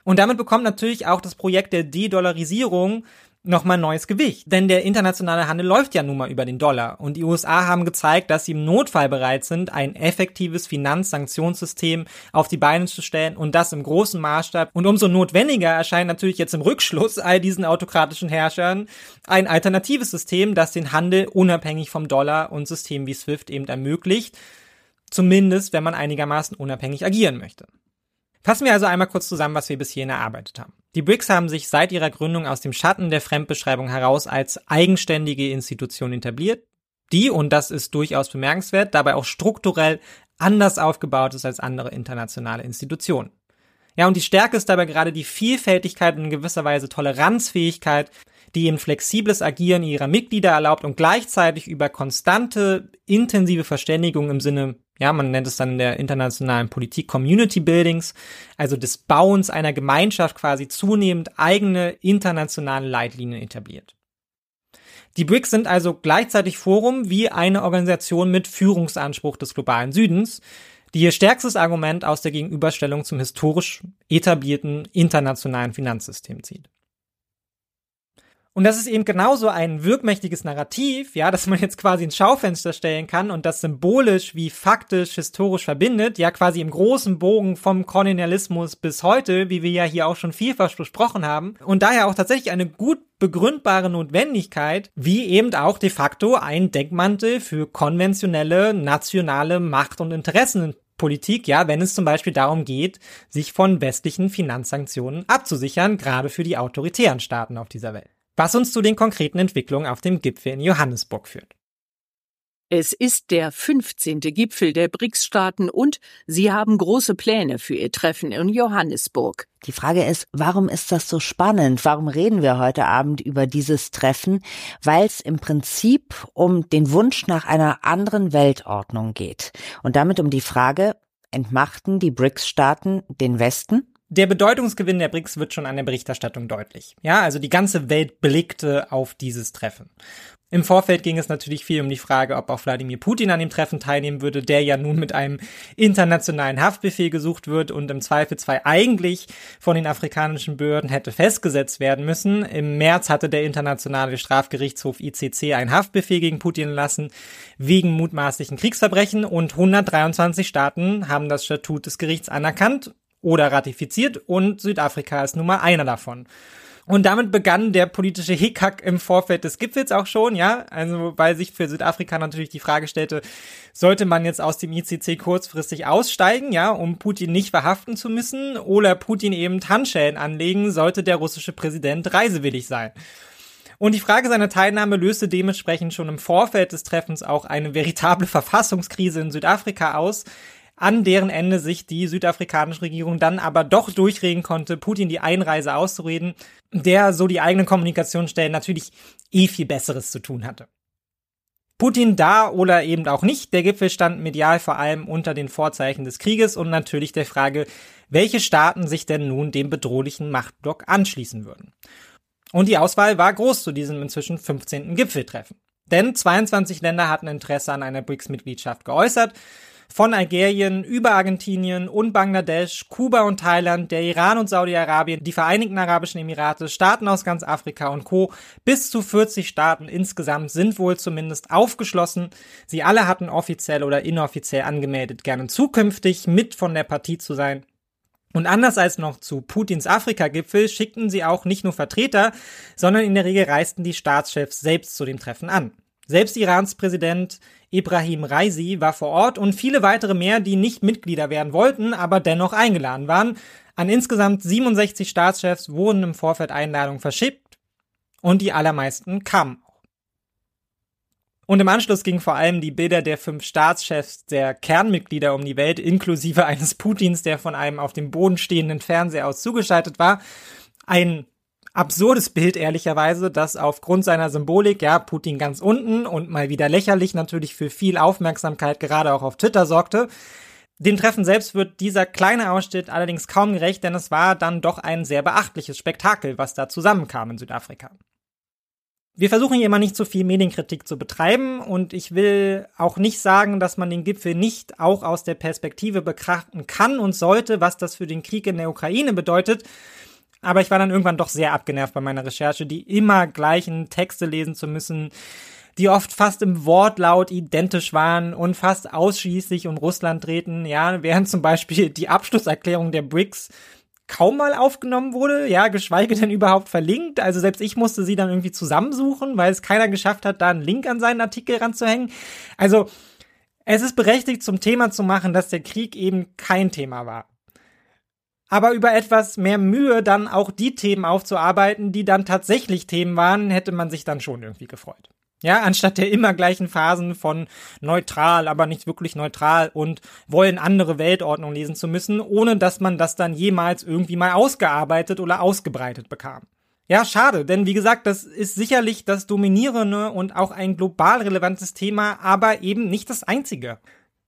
Und damit bekommt natürlich auch das Projekt der De-Dollarisierung nochmal neues Gewicht. Denn der internationale Handel läuft ja nun mal über den Dollar. Und die USA haben gezeigt, dass sie im Notfall bereit sind, ein effektives Finanzsanktionssystem auf die Beine zu stellen und das im großen Maßstab. Und umso notwendiger erscheint natürlich jetzt im Rückschluss all diesen autokratischen Herrschern ein alternatives System, das den Handel unabhängig vom Dollar und System wie SWIFT eben ermöglicht. Zumindest, wenn man einigermaßen unabhängig agieren möchte. Fassen wir also einmal kurz zusammen, was wir bis hierhin erarbeitet haben. Die BRICS haben sich seit ihrer Gründung aus dem Schatten der Fremdbeschreibung heraus als eigenständige Institution etabliert, die, und das ist durchaus bemerkenswert, dabei auch strukturell anders aufgebaut ist als andere internationale Institutionen. Ja, und die Stärke ist dabei gerade die Vielfältigkeit und in gewisser Weise Toleranzfähigkeit, die eben flexibles Agieren ihrer Mitglieder erlaubt und gleichzeitig über konstante, intensive Verständigung im Sinne ja, man nennt es dann in der internationalen Politik Community Buildings, also des Bauens einer Gemeinschaft quasi zunehmend eigene internationale Leitlinien etabliert. Die BRICS sind also gleichzeitig Forum wie eine Organisation mit Führungsanspruch des globalen Südens, die ihr stärkstes Argument aus der Gegenüberstellung zum historisch etablierten internationalen Finanzsystem zieht. Und das ist eben genauso ein wirkmächtiges Narrativ, ja, dass man jetzt quasi ins Schaufenster stellen kann und das symbolisch wie faktisch historisch verbindet, ja, quasi im großen Bogen vom Kolonialismus bis heute, wie wir ja hier auch schon vielfach besprochen haben. Und daher auch tatsächlich eine gut begründbare Notwendigkeit, wie eben auch de facto ein Deckmantel für konventionelle nationale Macht- und Interessenpolitik, ja, wenn es zum Beispiel darum geht, sich von westlichen Finanzsanktionen abzusichern, gerade für die autoritären Staaten auf dieser Welt was uns zu den konkreten Entwicklungen auf dem Gipfel in Johannesburg führt. Es ist der 15. Gipfel der BRICS-Staaten und sie haben große Pläne für ihr Treffen in Johannesburg. Die Frage ist, warum ist das so spannend? Warum reden wir heute Abend über dieses Treffen? Weil es im Prinzip um den Wunsch nach einer anderen Weltordnung geht und damit um die Frage, entmachten die BRICS-Staaten den Westen? Der Bedeutungsgewinn der BRICS wird schon an der Berichterstattung deutlich. Ja, also die ganze Welt blickte auf dieses Treffen. Im Vorfeld ging es natürlich viel um die Frage, ob auch Wladimir Putin an dem Treffen teilnehmen würde, der ja nun mit einem internationalen Haftbefehl gesucht wird und im Zweifelsfall eigentlich von den afrikanischen Behörden hätte festgesetzt werden müssen. Im März hatte der internationale Strafgerichtshof ICC einen Haftbefehl gegen Putin lassen wegen mutmaßlichen Kriegsverbrechen und 123 Staaten haben das Statut des Gerichts anerkannt oder ratifiziert und Südafrika ist nun mal einer davon. Und damit begann der politische Hickhack im Vorfeld des Gipfels auch schon, ja. Also, weil sich für Südafrika natürlich die Frage stellte, sollte man jetzt aus dem ICC kurzfristig aussteigen, ja, um Putin nicht verhaften zu müssen, oder Putin eben Handschellen anlegen, sollte der russische Präsident reisewillig sein. Und die Frage seiner Teilnahme löste dementsprechend schon im Vorfeld des Treffens auch eine veritable Verfassungskrise in Südafrika aus, an deren Ende sich die südafrikanische Regierung dann aber doch durchregen konnte, Putin die Einreise auszureden, der, so die eigenen Kommunikationsstellen, natürlich eh viel Besseres zu tun hatte. Putin da oder eben auch nicht, der Gipfel stand medial vor allem unter den Vorzeichen des Krieges und natürlich der Frage, welche Staaten sich denn nun dem bedrohlichen Machtblock anschließen würden. Und die Auswahl war groß zu diesem inzwischen 15. Gipfeltreffen. Denn 22 Länder hatten Interesse an einer BRICS-Mitgliedschaft geäußert von Algerien über Argentinien und Bangladesch, Kuba und Thailand, der Iran und Saudi-Arabien, die Vereinigten Arabischen Emirate, Staaten aus ganz Afrika und Co. Bis zu 40 Staaten insgesamt sind wohl zumindest aufgeschlossen. Sie alle hatten offiziell oder inoffiziell angemeldet, gerne zukünftig mit von der Partie zu sein. Und anders als noch zu Putins Afrika-Gipfel schickten sie auch nicht nur Vertreter, sondern in der Regel reisten die Staatschefs selbst zu dem Treffen an. Selbst Irans Präsident Ibrahim Raisi war vor Ort und viele weitere mehr, die nicht Mitglieder werden wollten, aber dennoch eingeladen waren. An insgesamt 67 Staatschefs wurden im Vorfeld Einladungen verschickt und die allermeisten kamen auch. Und im Anschluss gingen vor allem die Bilder der fünf Staatschefs der Kernmitglieder um die Welt, inklusive eines Putins, der von einem auf dem Boden stehenden Fernseher aus zugeschaltet war. Ein absurdes Bild, ehrlicherweise, das aufgrund seiner Symbolik, ja, Putin ganz unten und mal wieder lächerlich natürlich für viel Aufmerksamkeit, gerade auch auf Twitter sorgte. Dem Treffen selbst wird dieser kleine Ausschnitt allerdings kaum gerecht, denn es war dann doch ein sehr beachtliches Spektakel, was da zusammenkam in Südafrika. Wir versuchen hier immer nicht zu viel Medienkritik zu betreiben und ich will auch nicht sagen, dass man den Gipfel nicht auch aus der Perspektive betrachten kann und sollte, was das für den Krieg in der Ukraine bedeutet. Aber ich war dann irgendwann doch sehr abgenervt bei meiner Recherche, die immer gleichen Texte lesen zu müssen, die oft fast im Wortlaut identisch waren und fast ausschließlich um Russland drehten, ja, während zum Beispiel die Abschlusserklärung der BRICS kaum mal aufgenommen wurde, ja, geschweige denn überhaupt verlinkt. Also selbst ich musste sie dann irgendwie zusammensuchen, weil es keiner geschafft hat, da einen Link an seinen Artikel ranzuhängen. Also es ist berechtigt zum Thema zu machen, dass der Krieg eben kein Thema war aber über etwas mehr Mühe dann auch die Themen aufzuarbeiten, die dann tatsächlich Themen waren, hätte man sich dann schon irgendwie gefreut. Ja, anstatt der immer gleichen Phasen von neutral, aber nicht wirklich neutral und wollen andere Weltordnung lesen zu müssen, ohne dass man das dann jemals irgendwie mal ausgearbeitet oder ausgebreitet bekam. Ja, schade, denn wie gesagt, das ist sicherlich das dominierende und auch ein global relevantes Thema, aber eben nicht das einzige.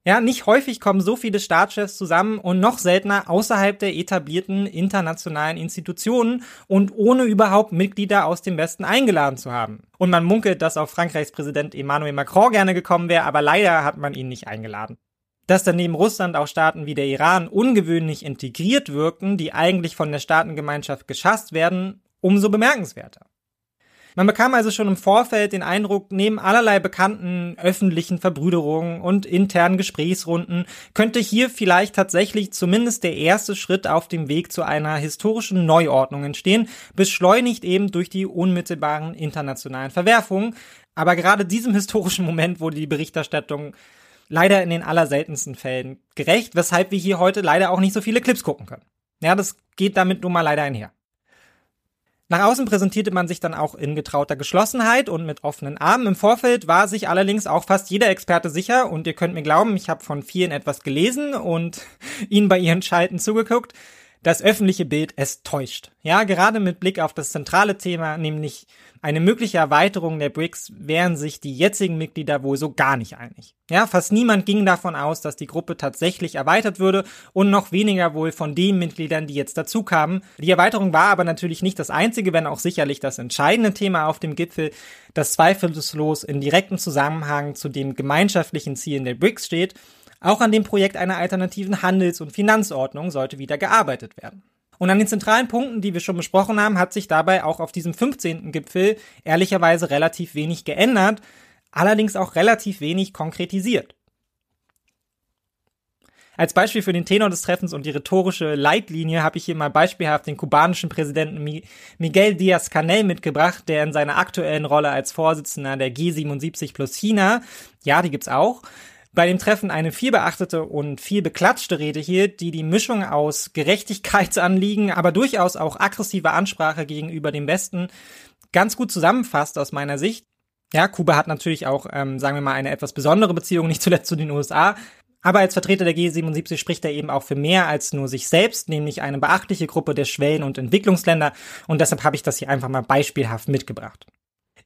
Ja, nicht häufig kommen so viele Staatschefs zusammen und noch seltener außerhalb der etablierten internationalen Institutionen und ohne überhaupt Mitglieder aus dem Westen eingeladen zu haben. Und man munkelt, dass auch Frankreichs Präsident Emmanuel Macron gerne gekommen wäre, aber leider hat man ihn nicht eingeladen. Dass daneben Russland auch Staaten wie der Iran ungewöhnlich integriert wirken, die eigentlich von der Staatengemeinschaft geschasst werden, umso bemerkenswerter. Man bekam also schon im Vorfeld den Eindruck, neben allerlei bekannten öffentlichen Verbrüderungen und internen Gesprächsrunden könnte hier vielleicht tatsächlich zumindest der erste Schritt auf dem Weg zu einer historischen Neuordnung entstehen, beschleunigt eben durch die unmittelbaren internationalen Verwerfungen. Aber gerade diesem historischen Moment wurde die Berichterstattung leider in den allerseltensten Fällen gerecht, weshalb wir hier heute leider auch nicht so viele Clips gucken können. Ja, das geht damit nun mal leider einher. Nach außen präsentierte man sich dann auch in getrauter Geschlossenheit und mit offenen Armen. Im Vorfeld war sich allerdings auch fast jeder Experte sicher und ihr könnt mir glauben, ich habe von vielen etwas gelesen und [laughs] ihnen bei ihren Schalten zugeguckt. Das öffentliche Bild es täuscht. Ja, gerade mit Blick auf das zentrale Thema, nämlich eine mögliche Erweiterung der BRICS wären sich die jetzigen Mitglieder wohl so gar nicht einig. Ja, fast niemand ging davon aus, dass die Gruppe tatsächlich erweitert würde und noch weniger wohl von den Mitgliedern, die jetzt dazu kamen. Die Erweiterung war aber natürlich nicht das einzige, wenn auch sicherlich das entscheidende Thema auf dem Gipfel, das zweifellos in direktem Zusammenhang zu den gemeinschaftlichen Zielen der BRICS steht. Auch an dem Projekt einer alternativen Handels- und Finanzordnung sollte wieder gearbeitet werden. Und an den zentralen Punkten, die wir schon besprochen haben, hat sich dabei auch auf diesem 15. Gipfel ehrlicherweise relativ wenig geändert, allerdings auch relativ wenig konkretisiert. Als Beispiel für den Tenor des Treffens und die rhetorische Leitlinie habe ich hier mal beispielhaft den kubanischen Präsidenten Miguel Díaz-Canel mitgebracht, der in seiner aktuellen Rolle als Vorsitzender der G77 plus China, ja, die gibt's auch, bei dem Treffen eine viel beachtete und viel beklatschte Rede hielt, die die Mischung aus Gerechtigkeitsanliegen, aber durchaus auch aggressiver Ansprache gegenüber dem Westen ganz gut zusammenfasst aus meiner Sicht. Ja, Kuba hat natürlich auch, ähm, sagen wir mal, eine etwas besondere Beziehung, nicht zuletzt zu den USA. Aber als Vertreter der G77 spricht er eben auch für mehr als nur sich selbst, nämlich eine beachtliche Gruppe der Schwellen- und Entwicklungsländer. Und deshalb habe ich das hier einfach mal beispielhaft mitgebracht.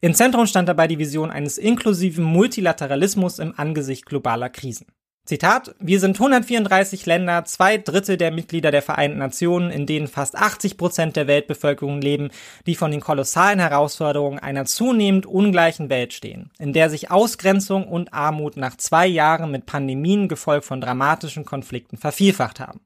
Im Zentrum stand dabei die Vision eines inklusiven Multilateralismus im Angesicht globaler Krisen. Zitat, wir sind 134 Länder, zwei Drittel der Mitglieder der Vereinten Nationen, in denen fast 80 Prozent der Weltbevölkerung leben, die von den kolossalen Herausforderungen einer zunehmend ungleichen Welt stehen, in der sich Ausgrenzung und Armut nach zwei Jahren mit Pandemien gefolgt von dramatischen Konflikten vervielfacht haben.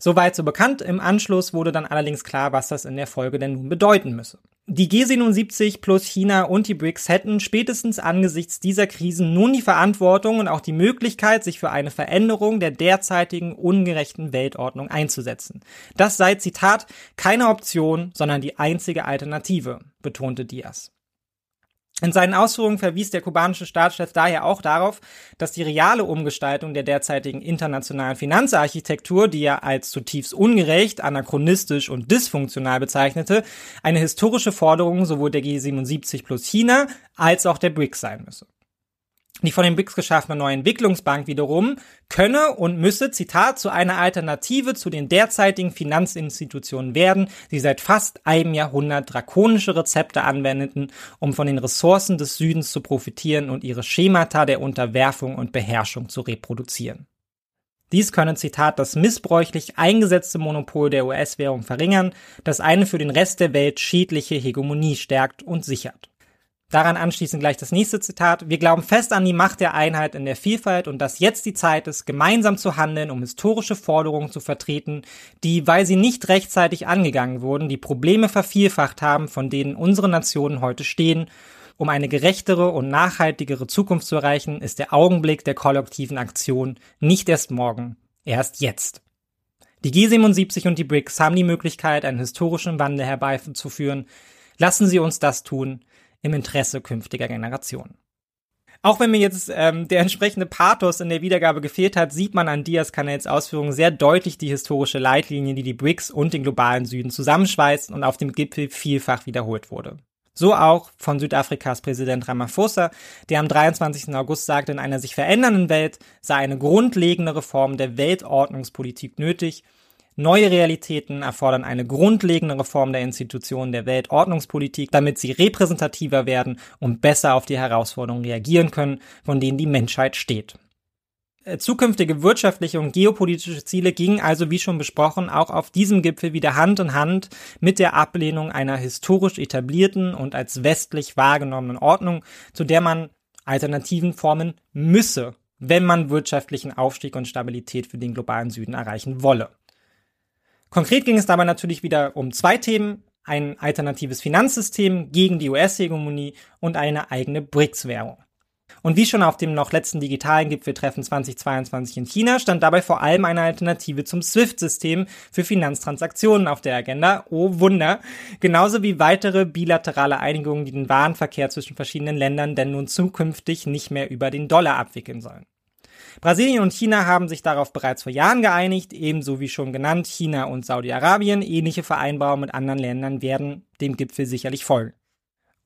Soweit so bekannt. Im Anschluss wurde dann allerdings klar, was das in der Folge denn nun bedeuten müsse. Die G77 plus China und die BRICS hätten spätestens angesichts dieser Krisen nun die Verantwortung und auch die Möglichkeit, sich für eine Veränderung der derzeitigen ungerechten Weltordnung einzusetzen. Das sei, Zitat, keine Option, sondern die einzige Alternative, betonte Diaz. In seinen Ausführungen verwies der kubanische Staatschef daher auch darauf, dass die reale Umgestaltung der derzeitigen internationalen Finanzarchitektur, die er als zutiefst ungerecht, anachronistisch und dysfunktional bezeichnete, eine historische Forderung sowohl der G77 plus China als auch der BRICS sein müsse. Die von den BRICS geschaffene neue Entwicklungsbank wiederum könne und müsse, Zitat, zu einer Alternative zu den derzeitigen Finanzinstitutionen werden, die seit fast einem Jahrhundert drakonische Rezepte anwendeten, um von den Ressourcen des Südens zu profitieren und ihre Schemata der Unterwerfung und Beherrschung zu reproduzieren. Dies könne, Zitat, das missbräuchlich eingesetzte Monopol der US-Währung verringern, das eine für den Rest der Welt schädliche Hegemonie stärkt und sichert. Daran anschließend gleich das nächste Zitat. Wir glauben fest an die Macht der Einheit in der Vielfalt und dass jetzt die Zeit ist, gemeinsam zu handeln, um historische Forderungen zu vertreten, die, weil sie nicht rechtzeitig angegangen wurden, die Probleme vervielfacht haben, von denen unsere Nationen heute stehen. Um eine gerechtere und nachhaltigere Zukunft zu erreichen, ist der Augenblick der kollektiven Aktion nicht erst morgen, erst jetzt. Die G77 und die BRICS haben die Möglichkeit, einen historischen Wandel herbeizuführen. Lassen Sie uns das tun im Interesse künftiger Generationen. Auch wenn mir jetzt ähm, der entsprechende Pathos in der Wiedergabe gefehlt hat, sieht man an Diaz-Kanels Ausführungen sehr deutlich die historische Leitlinie, die die BRICS und den globalen Süden zusammenschweißt und auf dem Gipfel vielfach wiederholt wurde. So auch von Südafrikas Präsident Ramaphosa, der am 23. August sagte, in einer sich verändernden Welt sei eine grundlegende Reform der Weltordnungspolitik nötig Neue Realitäten erfordern eine grundlegende Reform der Institutionen der Weltordnungspolitik, damit sie repräsentativer werden und besser auf die Herausforderungen reagieren können, von denen die Menschheit steht. Äh, zukünftige wirtschaftliche und geopolitische Ziele gingen also, wie schon besprochen, auch auf diesem Gipfel wieder Hand in Hand mit der Ablehnung einer historisch etablierten und als westlich wahrgenommenen Ordnung, zu der man Alternativen formen müsse, wenn man wirtschaftlichen Aufstieg und Stabilität für den globalen Süden erreichen wolle. Konkret ging es dabei natürlich wieder um zwei Themen, ein alternatives Finanzsystem gegen die US-Hegemonie und eine eigene BRICS-Währung. Und wie schon auf dem noch letzten digitalen Gipfeltreffen 2022 in China stand dabei vor allem eine Alternative zum SWIFT-System für Finanztransaktionen auf der Agenda. Oh Wunder. Genauso wie weitere bilaterale Einigungen, die den Warenverkehr zwischen verschiedenen Ländern denn nun zukünftig nicht mehr über den Dollar abwickeln sollen. Brasilien und China haben sich darauf bereits vor Jahren geeinigt, ebenso wie schon genannt China und Saudi-Arabien. Ähnliche Vereinbarungen mit anderen Ländern werden dem Gipfel sicherlich folgen.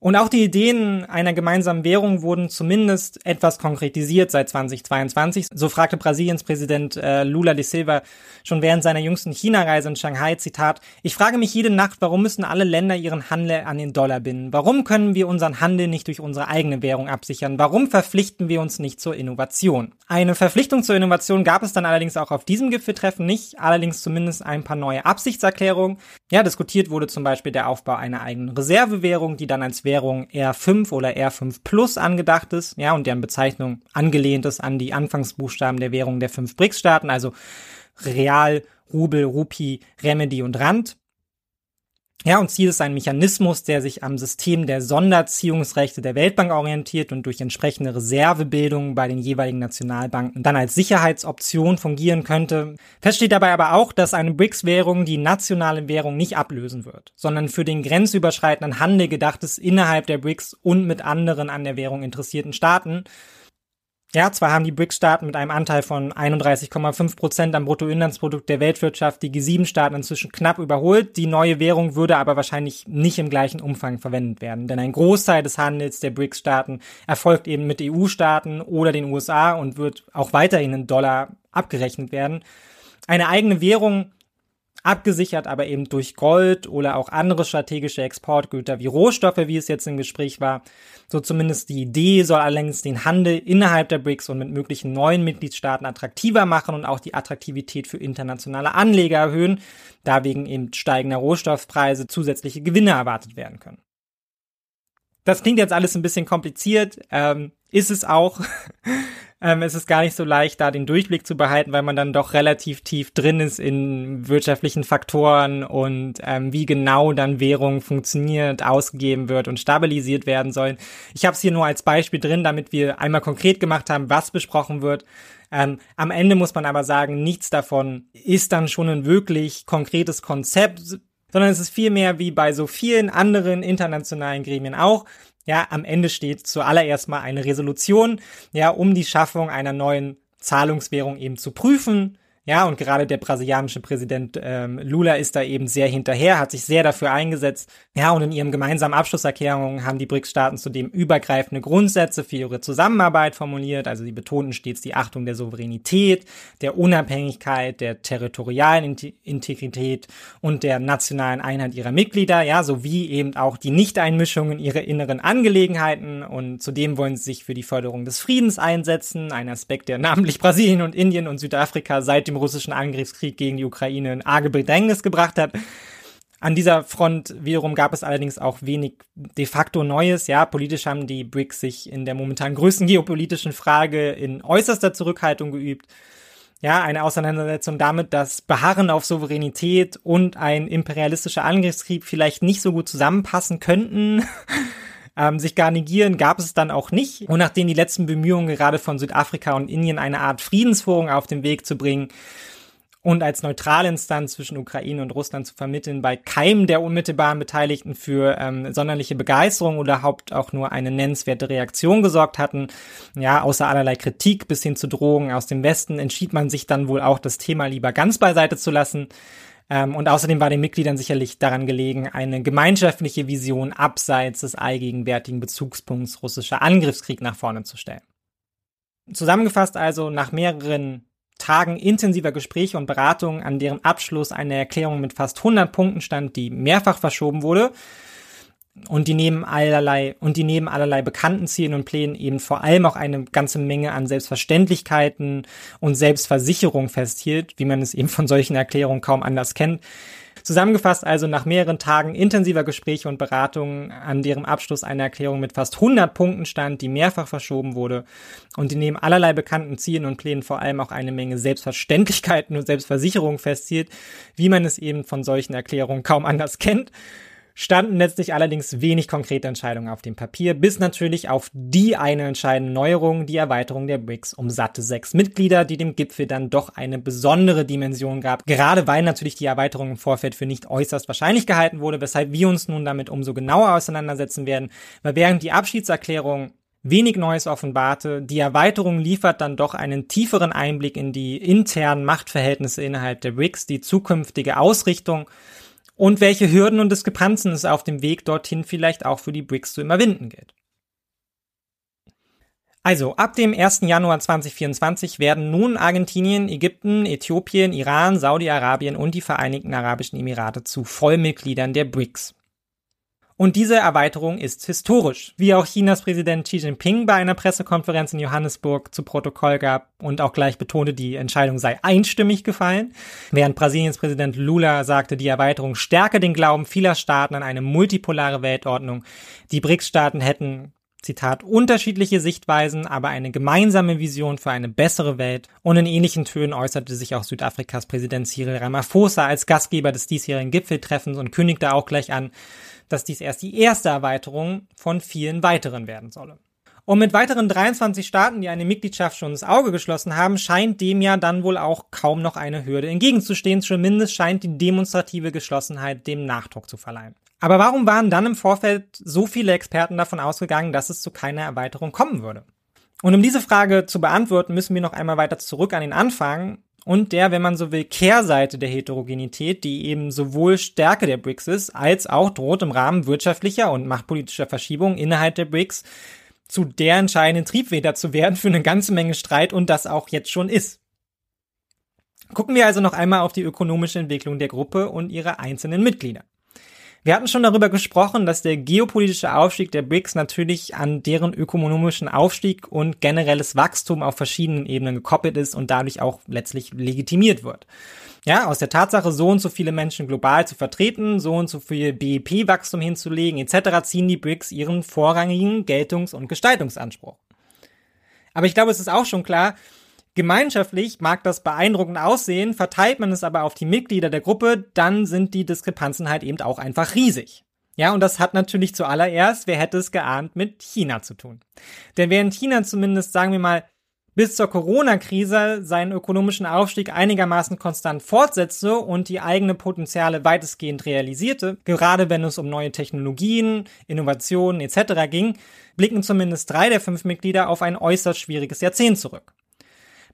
Und auch die Ideen einer gemeinsamen Währung wurden zumindest etwas konkretisiert seit 2022. So fragte Brasiliens Präsident äh, Lula de Silva schon während seiner jüngsten China-Reise in Shanghai, Zitat, ich frage mich jede Nacht, warum müssen alle Länder ihren Handel an den Dollar binden? Warum können wir unseren Handel nicht durch unsere eigene Währung absichern? Warum verpflichten wir uns nicht zur Innovation? Eine Verpflichtung zur Innovation gab es dann allerdings auch auf diesem Gipfeltreffen nicht, allerdings zumindest ein paar neue Absichtserklärungen. Ja, diskutiert wurde zum Beispiel der Aufbau einer eigenen Reservewährung, die dann als Währung Währung R5 oder R5 Plus angedacht ist, ja, und deren Bezeichnung angelehnt ist an die Anfangsbuchstaben der Währung der fünf BRICS-Staaten, also Real, Rubel, Rupi, Remedy und Rand. Ja, und Ziel ist ein Mechanismus, der sich am System der Sonderziehungsrechte der Weltbank orientiert und durch entsprechende Reservebildung bei den jeweiligen Nationalbanken dann als Sicherheitsoption fungieren könnte. Fest steht dabei aber auch, dass eine BRICS-Währung die nationale Währung nicht ablösen wird, sondern für den grenzüberschreitenden Handel gedacht ist innerhalb der BRICS und mit anderen an der Währung interessierten Staaten. Ja, zwar haben die BRICS-Staaten mit einem Anteil von 31,5 Prozent am Bruttoinlandsprodukt der Weltwirtschaft die G7-Staaten inzwischen knapp überholt. Die neue Währung würde aber wahrscheinlich nicht im gleichen Umfang verwendet werden, denn ein Großteil des Handels der BRICS-Staaten erfolgt eben mit EU-Staaten oder den USA und wird auch weiterhin in Dollar abgerechnet werden. Eine eigene Währung abgesichert, aber eben durch Gold oder auch andere strategische Exportgüter wie Rohstoffe, wie es jetzt im Gespräch war. So zumindest die Idee soll allerdings den Handel innerhalb der BRICS und mit möglichen neuen Mitgliedstaaten attraktiver machen und auch die Attraktivität für internationale Anleger erhöhen, da wegen eben steigender Rohstoffpreise zusätzliche Gewinne erwartet werden können. Das klingt jetzt alles ein bisschen kompliziert, ähm, ist es auch. [laughs] ähm, es ist gar nicht so leicht, da den Durchblick zu behalten, weil man dann doch relativ tief drin ist in wirtschaftlichen Faktoren und ähm, wie genau dann Währung funktioniert, ausgegeben wird und stabilisiert werden sollen. Ich habe es hier nur als Beispiel drin, damit wir einmal konkret gemacht haben, was besprochen wird. Ähm, am Ende muss man aber sagen, nichts davon ist dann schon ein wirklich konkretes Konzept, sondern es ist vielmehr wie bei so vielen anderen internationalen Gremien auch, ja, am Ende steht zuallererst mal eine Resolution, ja, um die Schaffung einer neuen Zahlungswährung eben zu prüfen. Ja, und gerade der brasilianische Präsident ähm, Lula ist da eben sehr hinterher, hat sich sehr dafür eingesetzt. Ja, und in ihrem gemeinsamen Abschlusserklärung haben die BRICS-Staaten zudem übergreifende Grundsätze für ihre Zusammenarbeit formuliert. Also sie betonten stets die Achtung der Souveränität, der Unabhängigkeit, der territorialen Integrität und der nationalen Einheit ihrer Mitglieder, ja, sowie eben auch die Nichteinmischung in ihre inneren Angelegenheiten. Und zudem wollen sie sich für die Förderung des Friedens einsetzen, ein Aspekt, der [laughs] namentlich Brasilien und Indien und Südafrika seit dem dem russischen Angriffskrieg gegen die Ukraine in arge Bedrängnis gebracht hat. An dieser Front wiederum gab es allerdings auch wenig de facto Neues. Ja, politisch haben die BRICS sich in der momentan größten geopolitischen Frage in äußerster Zurückhaltung geübt. Ja, eine Auseinandersetzung damit, dass Beharren auf Souveränität und ein imperialistischer Angriffskrieg vielleicht nicht so gut zusammenpassen könnten. [laughs] ähm, sich gar negieren gab es dann auch nicht. Und nachdem die letzten Bemühungen gerade von Südafrika und Indien eine Art Friedensforum auf den Weg zu bringen, und als neutrale Instanz zwischen Ukraine und Russland zu vermitteln, bei keinem der unmittelbaren Beteiligten für ähm, sonderliche Begeisterung oder überhaupt auch nur eine nennenswerte Reaktion gesorgt hatten. Ja, außer allerlei Kritik bis hin zu Drohungen aus dem Westen entschied man sich dann wohl auch, das Thema lieber ganz beiseite zu lassen. Ähm, und außerdem war den Mitgliedern sicherlich daran gelegen, eine gemeinschaftliche Vision abseits des allgegenwärtigen Bezugspunkts russischer Angriffskrieg nach vorne zu stellen. Zusammengefasst also, nach mehreren Tagen intensiver Gespräche und Beratungen, an deren Abschluss eine Erklärung mit fast 100 Punkten stand, die mehrfach verschoben wurde, und die neben allerlei und die neben allerlei bekannten Zielen und Plänen eben vor allem auch eine ganze Menge an Selbstverständlichkeiten und Selbstversicherung festhielt, wie man es eben von solchen Erklärungen kaum anders kennt. Zusammengefasst also nach mehreren Tagen intensiver Gespräche und Beratungen, an deren Abschluss eine Erklärung mit fast 100 Punkten stand, die mehrfach verschoben wurde und die neben allerlei bekannten Zielen und Plänen vor allem auch eine Menge Selbstverständlichkeiten und Selbstversicherung festhielt, wie man es eben von solchen Erklärungen kaum anders kennt standen letztlich allerdings wenig konkrete Entscheidungen auf dem Papier, bis natürlich auf die eine entscheidende Neuerung, die Erweiterung der BRICS um satte sechs Mitglieder, die dem Gipfel dann doch eine besondere Dimension gab, gerade weil natürlich die Erweiterung im Vorfeld für nicht äußerst wahrscheinlich gehalten wurde, weshalb wir uns nun damit umso genauer auseinandersetzen werden, weil während die Abschiedserklärung wenig Neues offenbarte. Die Erweiterung liefert dann doch einen tieferen Einblick in die internen Machtverhältnisse innerhalb der BRICS, die zukünftige Ausrichtung und welche Hürden und Diskrepanzen es auf dem Weg dorthin vielleicht auch für die BRICS zu überwinden gilt. Also, ab dem 1. Januar 2024 werden nun Argentinien, Ägypten, Äthiopien, Iran, Saudi-Arabien und die Vereinigten Arabischen Emirate zu Vollmitgliedern der BRICS. Und diese Erweiterung ist historisch, wie auch Chinas Präsident Xi Jinping bei einer Pressekonferenz in Johannesburg zu Protokoll gab und auch gleich betonte, die Entscheidung sei einstimmig gefallen, während Brasiliens Präsident Lula sagte, die Erweiterung stärke den Glauben vieler Staaten an eine multipolare Weltordnung. Die BRICS-Staaten hätten Zitat, unterschiedliche Sichtweisen, aber eine gemeinsame Vision für eine bessere Welt. Und in ähnlichen Tönen äußerte sich auch Südafrikas Präsident Cyril Ramaphosa als Gastgeber des diesjährigen Gipfeltreffens und kündigte auch gleich an, dass dies erst die erste Erweiterung von vielen weiteren werden solle. Und mit weiteren 23 Staaten, die eine Mitgliedschaft schon ins Auge geschlossen haben, scheint dem ja dann wohl auch kaum noch eine Hürde entgegenzustehen. Zumindest scheint die demonstrative Geschlossenheit dem Nachdruck zu verleihen. Aber warum waren dann im Vorfeld so viele Experten davon ausgegangen, dass es zu keiner Erweiterung kommen würde? Und um diese Frage zu beantworten, müssen wir noch einmal weiter zurück an den Anfang und der, wenn man so will, Kehrseite der Heterogenität, die eben sowohl Stärke der BRICS ist, als auch droht im Rahmen wirtschaftlicher und machtpolitischer Verschiebungen innerhalb der BRICS zu der entscheidenden Triebfeder zu werden für eine ganze Menge Streit und das auch jetzt schon ist. Gucken wir also noch einmal auf die ökonomische Entwicklung der Gruppe und ihre einzelnen Mitglieder. Wir hatten schon darüber gesprochen, dass der geopolitische Aufstieg der BRICS natürlich an deren ökonomischen Aufstieg und generelles Wachstum auf verschiedenen Ebenen gekoppelt ist und dadurch auch letztlich legitimiert wird. Ja, aus der Tatsache, so und so viele Menschen global zu vertreten, so und so viel BIP-Wachstum hinzulegen, etc., ziehen die BRICS ihren vorrangigen Geltungs- und Gestaltungsanspruch. Aber ich glaube, es ist auch schon klar, Gemeinschaftlich mag das beeindruckend aussehen, verteilt man es aber auf die Mitglieder der Gruppe, dann sind die Diskrepanzen halt eben auch einfach riesig. Ja, und das hat natürlich zuallererst, wer hätte es geahnt, mit China zu tun. Denn während China zumindest, sagen wir mal, bis zur Corona-Krise seinen ökonomischen Aufstieg einigermaßen konstant fortsetzte und die eigene Potenziale weitestgehend realisierte, gerade wenn es um neue Technologien, Innovationen etc. ging, blicken zumindest drei der fünf Mitglieder auf ein äußerst schwieriges Jahrzehnt zurück.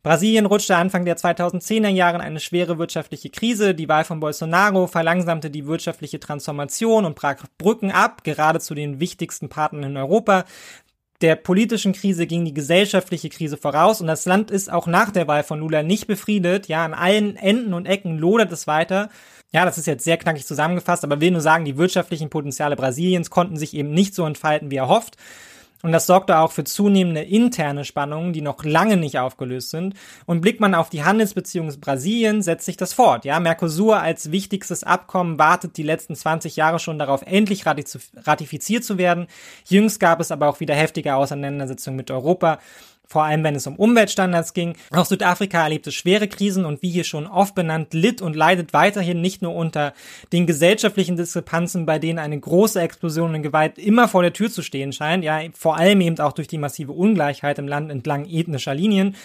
Brasilien rutschte Anfang der 2010er Jahre in eine schwere wirtschaftliche Krise. Die Wahl von Bolsonaro verlangsamte die wirtschaftliche Transformation und brach Brücken ab, gerade zu den wichtigsten Partnern in Europa. Der politischen Krise ging die gesellschaftliche Krise voraus und das Land ist auch nach der Wahl von Lula nicht befriedet. Ja, an allen Enden und Ecken lodert es weiter. Ja, das ist jetzt sehr knackig zusammengefasst, aber will nur sagen, die wirtschaftlichen Potenziale Brasiliens konnten sich eben nicht so entfalten, wie erhofft. Und das sorgte auch für zunehmende interne Spannungen, die noch lange nicht aufgelöst sind. Und blickt man auf die Handelsbeziehungen Brasilien, setzt sich das fort. Ja, Mercosur als wichtigstes Abkommen wartet die letzten 20 Jahre schon darauf, endlich ratifiziert zu werden. Jüngst gab es aber auch wieder heftige Auseinandersetzungen mit Europa vor allem wenn es um Umweltstandards ging. Auch Südafrika erlebte schwere Krisen und wie hier schon oft benannt, litt und leidet weiterhin nicht nur unter den gesellschaftlichen Diskrepanzen, bei denen eine große Explosion in Gewalt immer vor der Tür zu stehen scheint, ja, vor allem eben auch durch die massive Ungleichheit im Land entlang ethnischer Linien,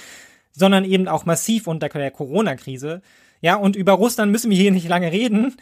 sondern eben auch massiv unter der Corona-Krise. Ja, und über Russland müssen wir hier nicht lange reden.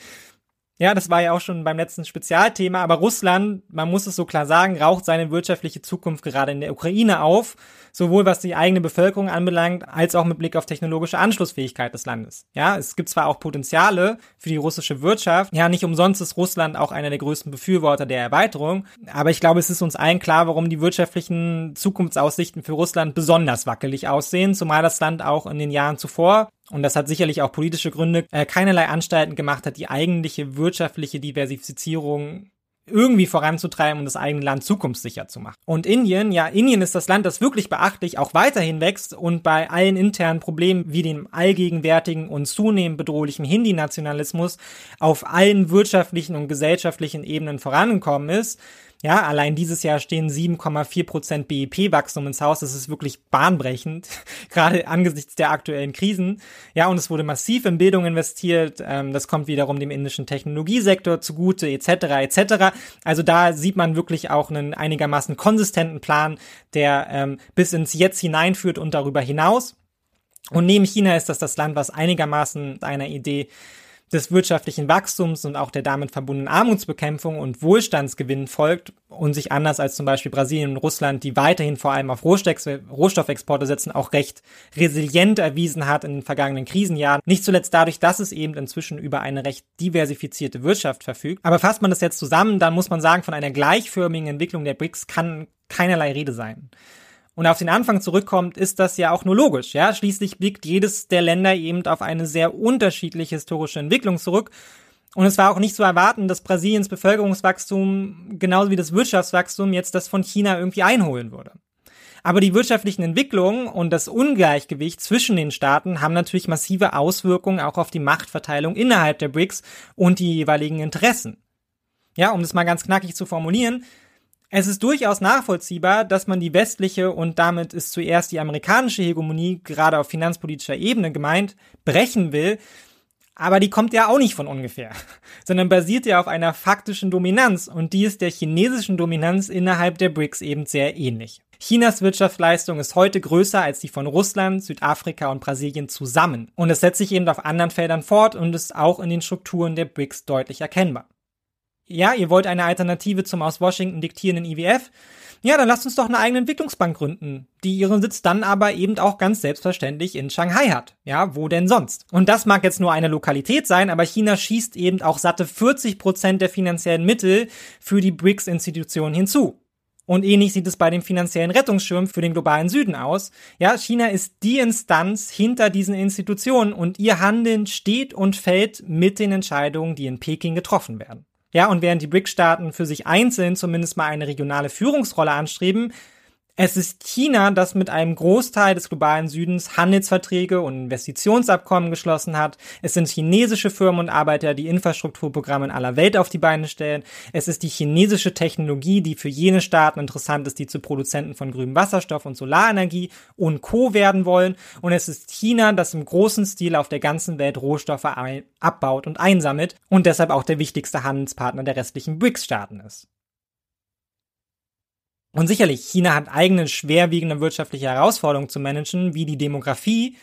Ja, das war ja auch schon beim letzten Spezialthema, aber Russland, man muss es so klar sagen, raucht seine wirtschaftliche Zukunft gerade in der Ukraine auf, sowohl was die eigene Bevölkerung anbelangt, als auch mit Blick auf technologische Anschlussfähigkeit des Landes. Ja, es gibt zwar auch Potenziale für die russische Wirtschaft, ja, nicht umsonst ist Russland auch einer der größten Befürworter der Erweiterung, aber ich glaube, es ist uns allen klar, warum die wirtschaftlichen Zukunftsaussichten für Russland besonders wackelig aussehen, zumal das Land auch in den Jahren zuvor und das hat sicherlich auch politische Gründe, äh, keinerlei Anstalten gemacht hat, die eigentliche wirtschaftliche Diversifizierung irgendwie voranzutreiben und das eigene Land zukunftssicher zu machen. Und Indien, ja, Indien ist das Land, das wirklich beachtlich auch weiterhin wächst und bei allen internen Problemen wie dem allgegenwärtigen und zunehmend bedrohlichen Hindi-Nationalismus auf allen wirtschaftlichen und gesellschaftlichen Ebenen vorangekommen ist. Ja, allein dieses Jahr stehen 7,4 Prozent BIP-Wachstum ins Haus. Das ist wirklich bahnbrechend, [laughs] gerade angesichts der aktuellen Krisen. Ja, und es wurde massiv in Bildung investiert. Ähm, das kommt wiederum dem indischen Technologiesektor zugute, etc., etc. Also da sieht man wirklich auch einen einigermaßen konsistenten Plan, der ähm, bis ins Jetzt hineinführt und darüber hinaus. Und neben China ist das das Land, was einigermaßen einer Idee des wirtschaftlichen Wachstums und auch der damit verbundenen Armutsbekämpfung und Wohlstandsgewinn folgt und sich anders als zum Beispiel Brasilien und Russland, die weiterhin vor allem auf Rohstoffexporte setzen, auch recht resilient erwiesen hat in den vergangenen Krisenjahren. Nicht zuletzt dadurch, dass es eben inzwischen über eine recht diversifizierte Wirtschaft verfügt. Aber fasst man das jetzt zusammen, dann muss man sagen, von einer gleichförmigen Entwicklung der BRICS kann keinerlei Rede sein und auf den Anfang zurückkommt, ist das ja auch nur logisch. Ja, schließlich blickt jedes der Länder eben auf eine sehr unterschiedliche historische Entwicklung zurück. Und es war auch nicht zu erwarten, dass Brasiliens Bevölkerungswachstum genauso wie das Wirtschaftswachstum jetzt das von China irgendwie einholen würde. Aber die wirtschaftlichen Entwicklungen und das Ungleichgewicht zwischen den Staaten haben natürlich massive Auswirkungen auch auf die Machtverteilung innerhalb der BRICS und die jeweiligen Interessen. Ja, um das mal ganz knackig zu formulieren, es ist durchaus nachvollziehbar, dass man die westliche und damit ist zuerst die amerikanische Hegemonie, gerade auf finanzpolitischer Ebene gemeint, brechen will, aber die kommt ja auch nicht von ungefähr, [laughs] sondern basiert ja auf einer faktischen Dominanz und die ist der chinesischen Dominanz innerhalb der BRICS eben sehr ähnlich. Chinas Wirtschaftsleistung ist heute größer als die von Russland, Südafrika und Brasilien zusammen. Und es setzt sich eben auf anderen Feldern fort und ist auch in den Strukturen der BRICS deutlich erkennbar ja, ihr wollt eine Alternative zum aus Washington diktierenden IWF, ja, dann lasst uns doch eine eigene Entwicklungsbank gründen, die ihren Sitz dann aber eben auch ganz selbstverständlich in Shanghai hat. Ja, wo denn sonst? Und das mag jetzt nur eine Lokalität sein, aber China schießt eben auch satte 40 Prozent der finanziellen Mittel für die BRICS-Institutionen hinzu. Und ähnlich sieht es bei dem finanziellen Rettungsschirm für den globalen Süden aus. Ja, China ist die Instanz hinter diesen Institutionen und ihr Handeln steht und fällt mit den Entscheidungen, die in Peking getroffen werden. Ja, und während die BRIC-Staaten für sich einzeln zumindest mal eine regionale Führungsrolle anstreben, es ist China, das mit einem Großteil des globalen Südens Handelsverträge und Investitionsabkommen geschlossen hat. Es sind chinesische Firmen und Arbeiter, die Infrastrukturprogramme in aller Welt auf die Beine stellen. Es ist die chinesische Technologie, die für jene Staaten interessant ist, die zu Produzenten von grünem Wasserstoff und Solarenergie und Co. werden wollen. Und es ist China, das im großen Stil auf der ganzen Welt Rohstoffe abbaut und einsammelt und deshalb auch der wichtigste Handelspartner der restlichen BRICS-Staaten ist. Und sicherlich, China hat eigene schwerwiegende wirtschaftliche Herausforderungen zu managen, wie die Demografie.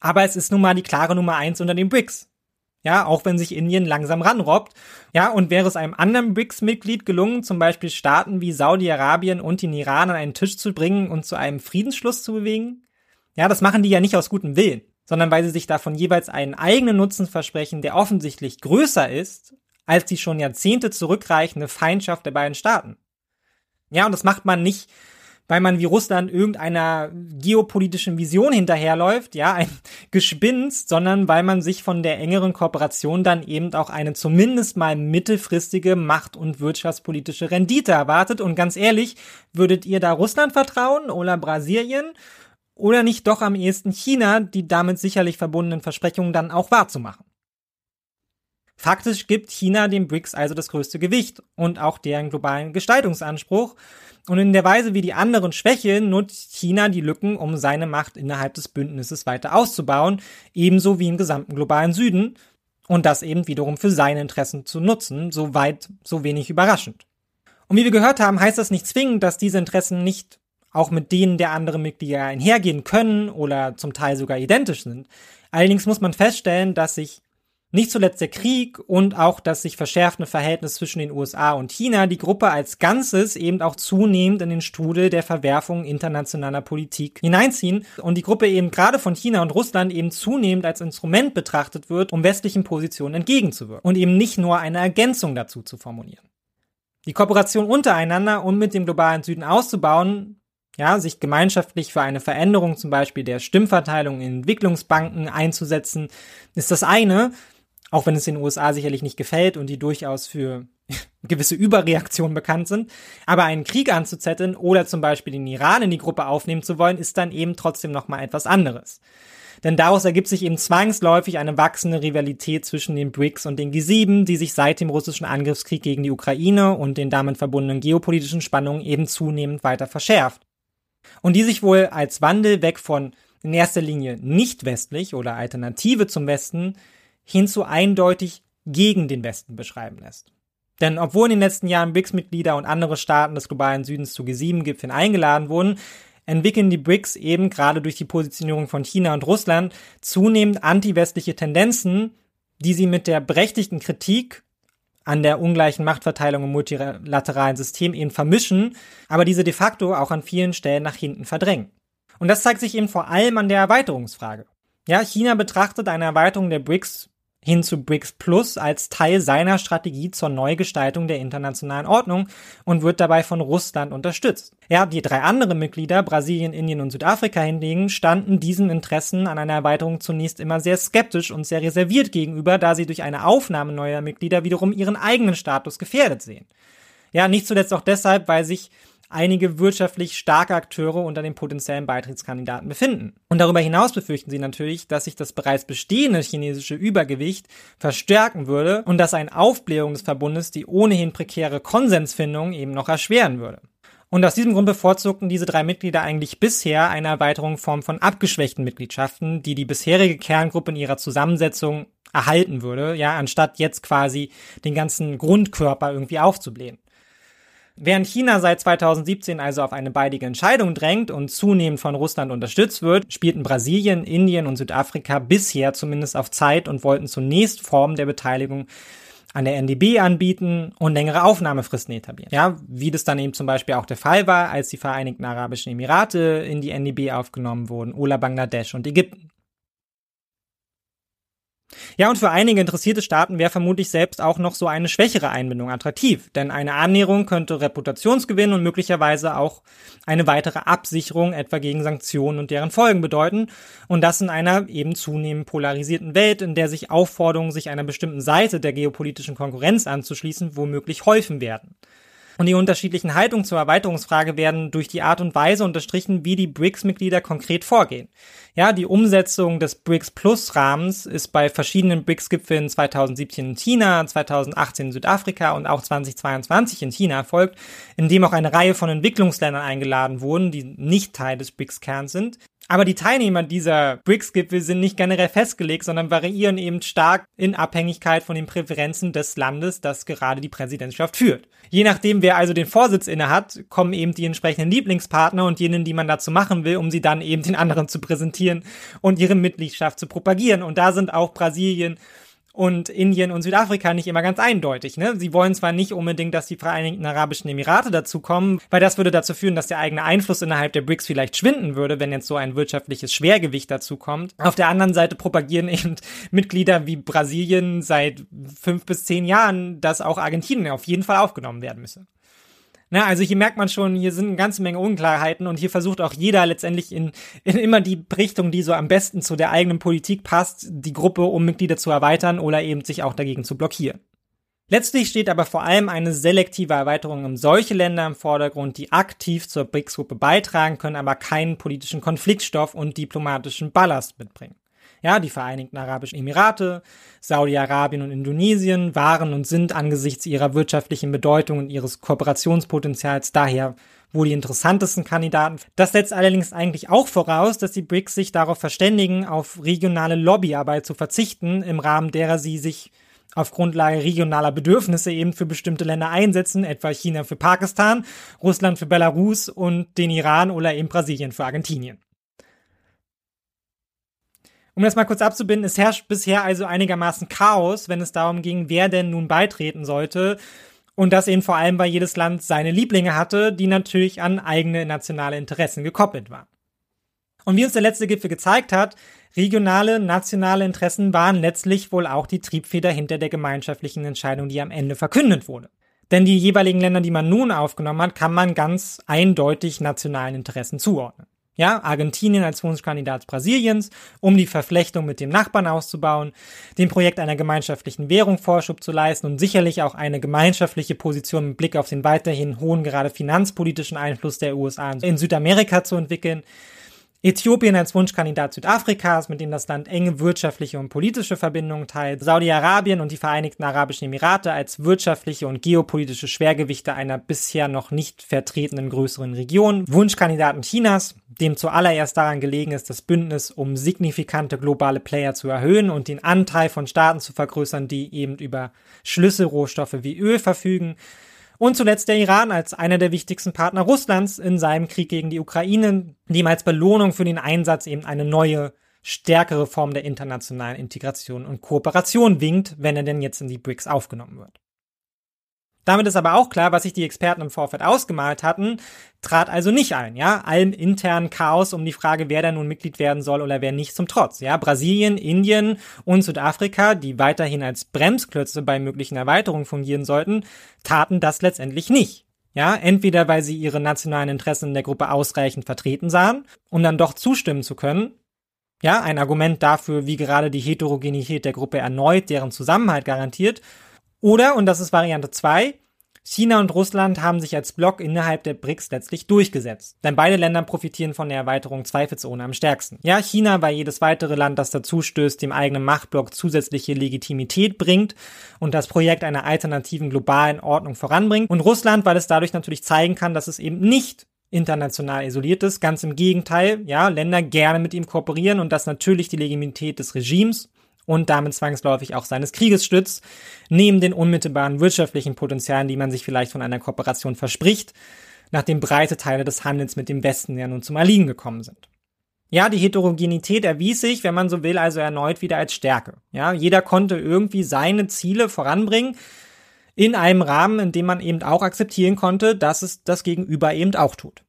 Aber es ist nun mal die klare Nummer eins unter den BRICS. Ja, auch wenn sich Indien langsam ranrobbt. Ja, und wäre es einem anderen BRICS-Mitglied gelungen, zum Beispiel Staaten wie Saudi-Arabien und den Iran an einen Tisch zu bringen und zu einem Friedensschluss zu bewegen? Ja, das machen die ja nicht aus gutem Willen, sondern weil sie sich davon jeweils einen eigenen Nutzen versprechen, der offensichtlich größer ist als die schon Jahrzehnte zurückreichende Feindschaft der beiden Staaten. Ja, und das macht man nicht, weil man wie Russland irgendeiner geopolitischen Vision hinterherläuft, ja, ein [laughs] Gespinst, sondern weil man sich von der engeren Kooperation dann eben auch eine zumindest mal mittelfristige Macht- und wirtschaftspolitische Rendite erwartet. Und ganz ehrlich, würdet ihr da Russland vertrauen oder Brasilien? Oder nicht doch am ehesten China, die damit sicherlich verbundenen Versprechungen dann auch wahrzumachen? Faktisch gibt China dem BRICS also das größte Gewicht und auch deren globalen Gestaltungsanspruch. Und in der Weise, wie die anderen schwächeln, nutzt China die Lücken, um seine Macht innerhalb des Bündnisses weiter auszubauen, ebenso wie im gesamten globalen Süden. Und das eben wiederum für seine Interessen zu nutzen, so weit, so wenig überraschend. Und wie wir gehört haben, heißt das nicht zwingend, dass diese Interessen nicht auch mit denen der anderen Mitglieder einhergehen können oder zum Teil sogar identisch sind. Allerdings muss man feststellen, dass sich nicht zuletzt der Krieg und auch das sich verschärfende Verhältnis zwischen den USA und China die Gruppe als Ganzes eben auch zunehmend in den Strudel der Verwerfung internationaler Politik hineinziehen und die Gruppe eben gerade von China und Russland eben zunehmend als Instrument betrachtet wird, um westlichen Positionen entgegenzuwirken und eben nicht nur eine Ergänzung dazu zu formulieren. Die Kooperation untereinander, um mit dem globalen Süden auszubauen, ja, sich gemeinschaftlich für eine Veränderung zum Beispiel der Stimmverteilung in Entwicklungsbanken einzusetzen, ist das eine, auch wenn es den USA sicherlich nicht gefällt und die durchaus für [laughs] gewisse Überreaktionen bekannt sind. Aber einen Krieg anzuzetteln oder zum Beispiel den Iran in die Gruppe aufnehmen zu wollen, ist dann eben trotzdem nochmal etwas anderes. Denn daraus ergibt sich eben zwangsläufig eine wachsende Rivalität zwischen den BRICS und den G7, die sich seit dem russischen Angriffskrieg gegen die Ukraine und den damit verbundenen geopolitischen Spannungen eben zunehmend weiter verschärft. Und die sich wohl als Wandel weg von in erster Linie nicht westlich oder Alternative zum Westen hinzu eindeutig gegen den Westen beschreiben lässt. Denn obwohl in den letzten Jahren BRICS-Mitglieder und andere Staaten des globalen Südens zu G7-Gipfeln eingeladen wurden, entwickeln die BRICS eben gerade durch die Positionierung von China und Russland zunehmend anti-westliche Tendenzen, die sie mit der berechtigten Kritik an der ungleichen Machtverteilung im multilateralen System eben vermischen, aber diese de facto auch an vielen Stellen nach hinten verdrängen. Und das zeigt sich eben vor allem an der Erweiterungsfrage. Ja, China betrachtet eine Erweiterung der BRICS hin zu BRICS Plus als Teil seiner Strategie zur Neugestaltung der internationalen Ordnung und wird dabei von Russland unterstützt. Ja, die drei anderen Mitglieder, Brasilien, Indien und Südafrika hingegen, standen diesen Interessen an einer Erweiterung zunächst immer sehr skeptisch und sehr reserviert gegenüber, da sie durch eine Aufnahme neuer Mitglieder wiederum ihren eigenen Status gefährdet sehen. Ja, nicht zuletzt auch deshalb, weil sich einige wirtschaftlich starke Akteure unter den potenziellen Beitrittskandidaten befinden. Und darüber hinaus befürchten sie natürlich, dass sich das bereits bestehende chinesische Übergewicht verstärken würde und dass ein Aufblähung des Verbundes die ohnehin prekäre Konsensfindung eben noch erschweren würde. Und aus diesem Grund bevorzugten diese drei Mitglieder eigentlich bisher eine Erweiterung in Form von abgeschwächten Mitgliedschaften, die die bisherige Kerngruppe in ihrer Zusammensetzung erhalten würde, ja, anstatt jetzt quasi den ganzen Grundkörper irgendwie aufzublähen. Während China seit 2017 also auf eine beidige Entscheidung drängt und zunehmend von Russland unterstützt wird, spielten Brasilien, Indien und Südafrika bisher zumindest auf Zeit und wollten zunächst Formen der Beteiligung an der NDB anbieten und längere Aufnahmefristen etablieren. Ja, wie das dann eben zum Beispiel auch der Fall war, als die Vereinigten Arabischen Emirate in die NDB aufgenommen wurden, oder Bangladesch und Ägypten. Ja, und für einige interessierte Staaten wäre vermutlich selbst auch noch so eine schwächere Einbindung attraktiv, denn eine Annäherung könnte Reputationsgewinn und möglicherweise auch eine weitere Absicherung etwa gegen Sanktionen und deren Folgen bedeuten und das in einer eben zunehmend polarisierten Welt, in der sich Aufforderungen, sich einer bestimmten Seite der geopolitischen Konkurrenz anzuschließen, womöglich häufen werden. Und die unterschiedlichen Haltungen zur Erweiterungsfrage werden durch die Art und Weise unterstrichen, wie die BRICS-Mitglieder konkret vorgehen. Ja, die Umsetzung des BRICS Plus Rahmens ist bei verschiedenen BRICS-Gipfeln 2017 in China, 2018 in Südafrika und auch 2022 in China erfolgt, in dem auch eine Reihe von Entwicklungsländern eingeladen wurden, die nicht Teil des BRICS-Kerns sind. Aber die Teilnehmer dieser BRICS-Gipfel sind nicht generell festgelegt, sondern variieren eben stark in Abhängigkeit von den Präferenzen des Landes, das gerade die Präsidentschaft führt. Je nachdem, wer also den Vorsitz inne hat, kommen eben die entsprechenden Lieblingspartner und jenen, die man dazu machen will, um sie dann eben den anderen zu präsentieren und ihre Mitgliedschaft zu propagieren. Und da sind auch Brasilien und Indien und Südafrika nicht immer ganz eindeutig. Ne? Sie wollen zwar nicht unbedingt, dass die Vereinigten Arabischen Emirate dazukommen, weil das würde dazu führen, dass der eigene Einfluss innerhalb der BRICS vielleicht schwinden würde, wenn jetzt so ein wirtschaftliches Schwergewicht dazukommt. Auf der anderen Seite propagieren eben [laughs] Mitglieder wie Brasilien seit fünf bis zehn Jahren, dass auch Argentinien auf jeden Fall aufgenommen werden müsse. Na, also hier merkt man schon, hier sind eine ganze Menge Unklarheiten und hier versucht auch jeder letztendlich in, in immer die Richtung, die so am besten zu der eigenen Politik passt, die Gruppe um Mitglieder zu erweitern oder eben sich auch dagegen zu blockieren. Letztlich steht aber vor allem eine selektive Erweiterung um solche Länder im Vordergrund, die aktiv zur BRICS-Gruppe beitragen können, aber keinen politischen Konfliktstoff und diplomatischen Ballast mitbringen. Ja, die Vereinigten Arabischen Emirate, Saudi-Arabien und Indonesien waren und sind angesichts ihrer wirtschaftlichen Bedeutung und ihres Kooperationspotenzials daher wohl die interessantesten Kandidaten. Das setzt allerdings eigentlich auch voraus, dass die BRICS sich darauf verständigen, auf regionale Lobbyarbeit zu verzichten, im Rahmen derer sie sich auf Grundlage regionaler Bedürfnisse eben für bestimmte Länder einsetzen, etwa China für Pakistan, Russland für Belarus und den Iran oder eben Brasilien für Argentinien. Um das mal kurz abzubinden, es herrscht bisher also einigermaßen Chaos, wenn es darum ging, wer denn nun beitreten sollte. Und dass eben vor allem, weil jedes Land seine Lieblinge hatte, die natürlich an eigene nationale Interessen gekoppelt waren. Und wie uns der letzte Gipfel gezeigt hat, regionale, nationale Interessen waren letztlich wohl auch die Triebfeder hinter der gemeinschaftlichen Entscheidung, die am Ende verkündet wurde. Denn die jeweiligen Länder, die man nun aufgenommen hat, kann man ganz eindeutig nationalen Interessen zuordnen. Ja, Argentinien als Wunschkandidat Brasiliens, um die Verflechtung mit dem Nachbarn auszubauen, dem Projekt einer gemeinschaftlichen Währung Vorschub zu leisten und sicherlich auch eine gemeinschaftliche Position mit Blick auf den weiterhin hohen, gerade finanzpolitischen Einfluss der USA in Südamerika zu entwickeln, Äthiopien als Wunschkandidat Südafrikas, mit dem das Land enge wirtschaftliche und politische Verbindungen teilt, Saudi-Arabien und die Vereinigten Arabischen Emirate als wirtschaftliche und geopolitische Schwergewichte einer bisher noch nicht vertretenen größeren Region, Wunschkandidaten Chinas, dem zuallererst daran gelegen ist, das Bündnis um signifikante globale Player zu erhöhen und den Anteil von Staaten zu vergrößern, die eben über Schlüsselrohstoffe wie Öl verfügen, und zuletzt der Iran als einer der wichtigsten Partner Russlands in seinem Krieg gegen die Ukraine, dem als Belohnung für den Einsatz eben eine neue stärkere Form der internationalen Integration und Kooperation winkt, wenn er denn jetzt in die BRICS aufgenommen wird. Damit ist aber auch klar, was sich die Experten im Vorfeld ausgemalt hatten, trat also nicht ein, ja. Allem internen Chaos um die Frage, wer da nun Mitglied werden soll oder wer nicht zum Trotz, ja. Brasilien, Indien und Südafrika, die weiterhin als Bremsklötze bei möglichen Erweiterungen fungieren sollten, taten das letztendlich nicht. Ja, entweder weil sie ihre nationalen Interessen in der Gruppe ausreichend vertreten sahen, um dann doch zustimmen zu können. Ja, ein Argument dafür, wie gerade die Heterogenität der Gruppe erneut deren Zusammenhalt garantiert oder, und das ist Variante 2, China und Russland haben sich als Block innerhalb der BRICS letztlich durchgesetzt. Denn beide Länder profitieren von der Erweiterung zweifelsohne am stärksten. Ja, China, weil jedes weitere Land, das dazustößt, dem eigenen Machtblock zusätzliche Legitimität bringt und das Projekt einer alternativen globalen Ordnung voranbringt. Und Russland, weil es dadurch natürlich zeigen kann, dass es eben nicht international isoliert ist. Ganz im Gegenteil, ja, Länder gerne mit ihm kooperieren und das natürlich die Legitimität des Regimes und damit zwangsläufig auch seines Krieges stützt, neben den unmittelbaren wirtschaftlichen Potenzialen, die man sich vielleicht von einer Kooperation verspricht, nachdem breite Teile des Handels mit dem Westen ja nun zum Erliegen gekommen sind. Ja, die Heterogenität erwies sich, wenn man so will, also erneut wieder als Stärke. Ja, jeder konnte irgendwie seine Ziele voranbringen in einem Rahmen, in dem man eben auch akzeptieren konnte, dass es das Gegenüber eben auch tut.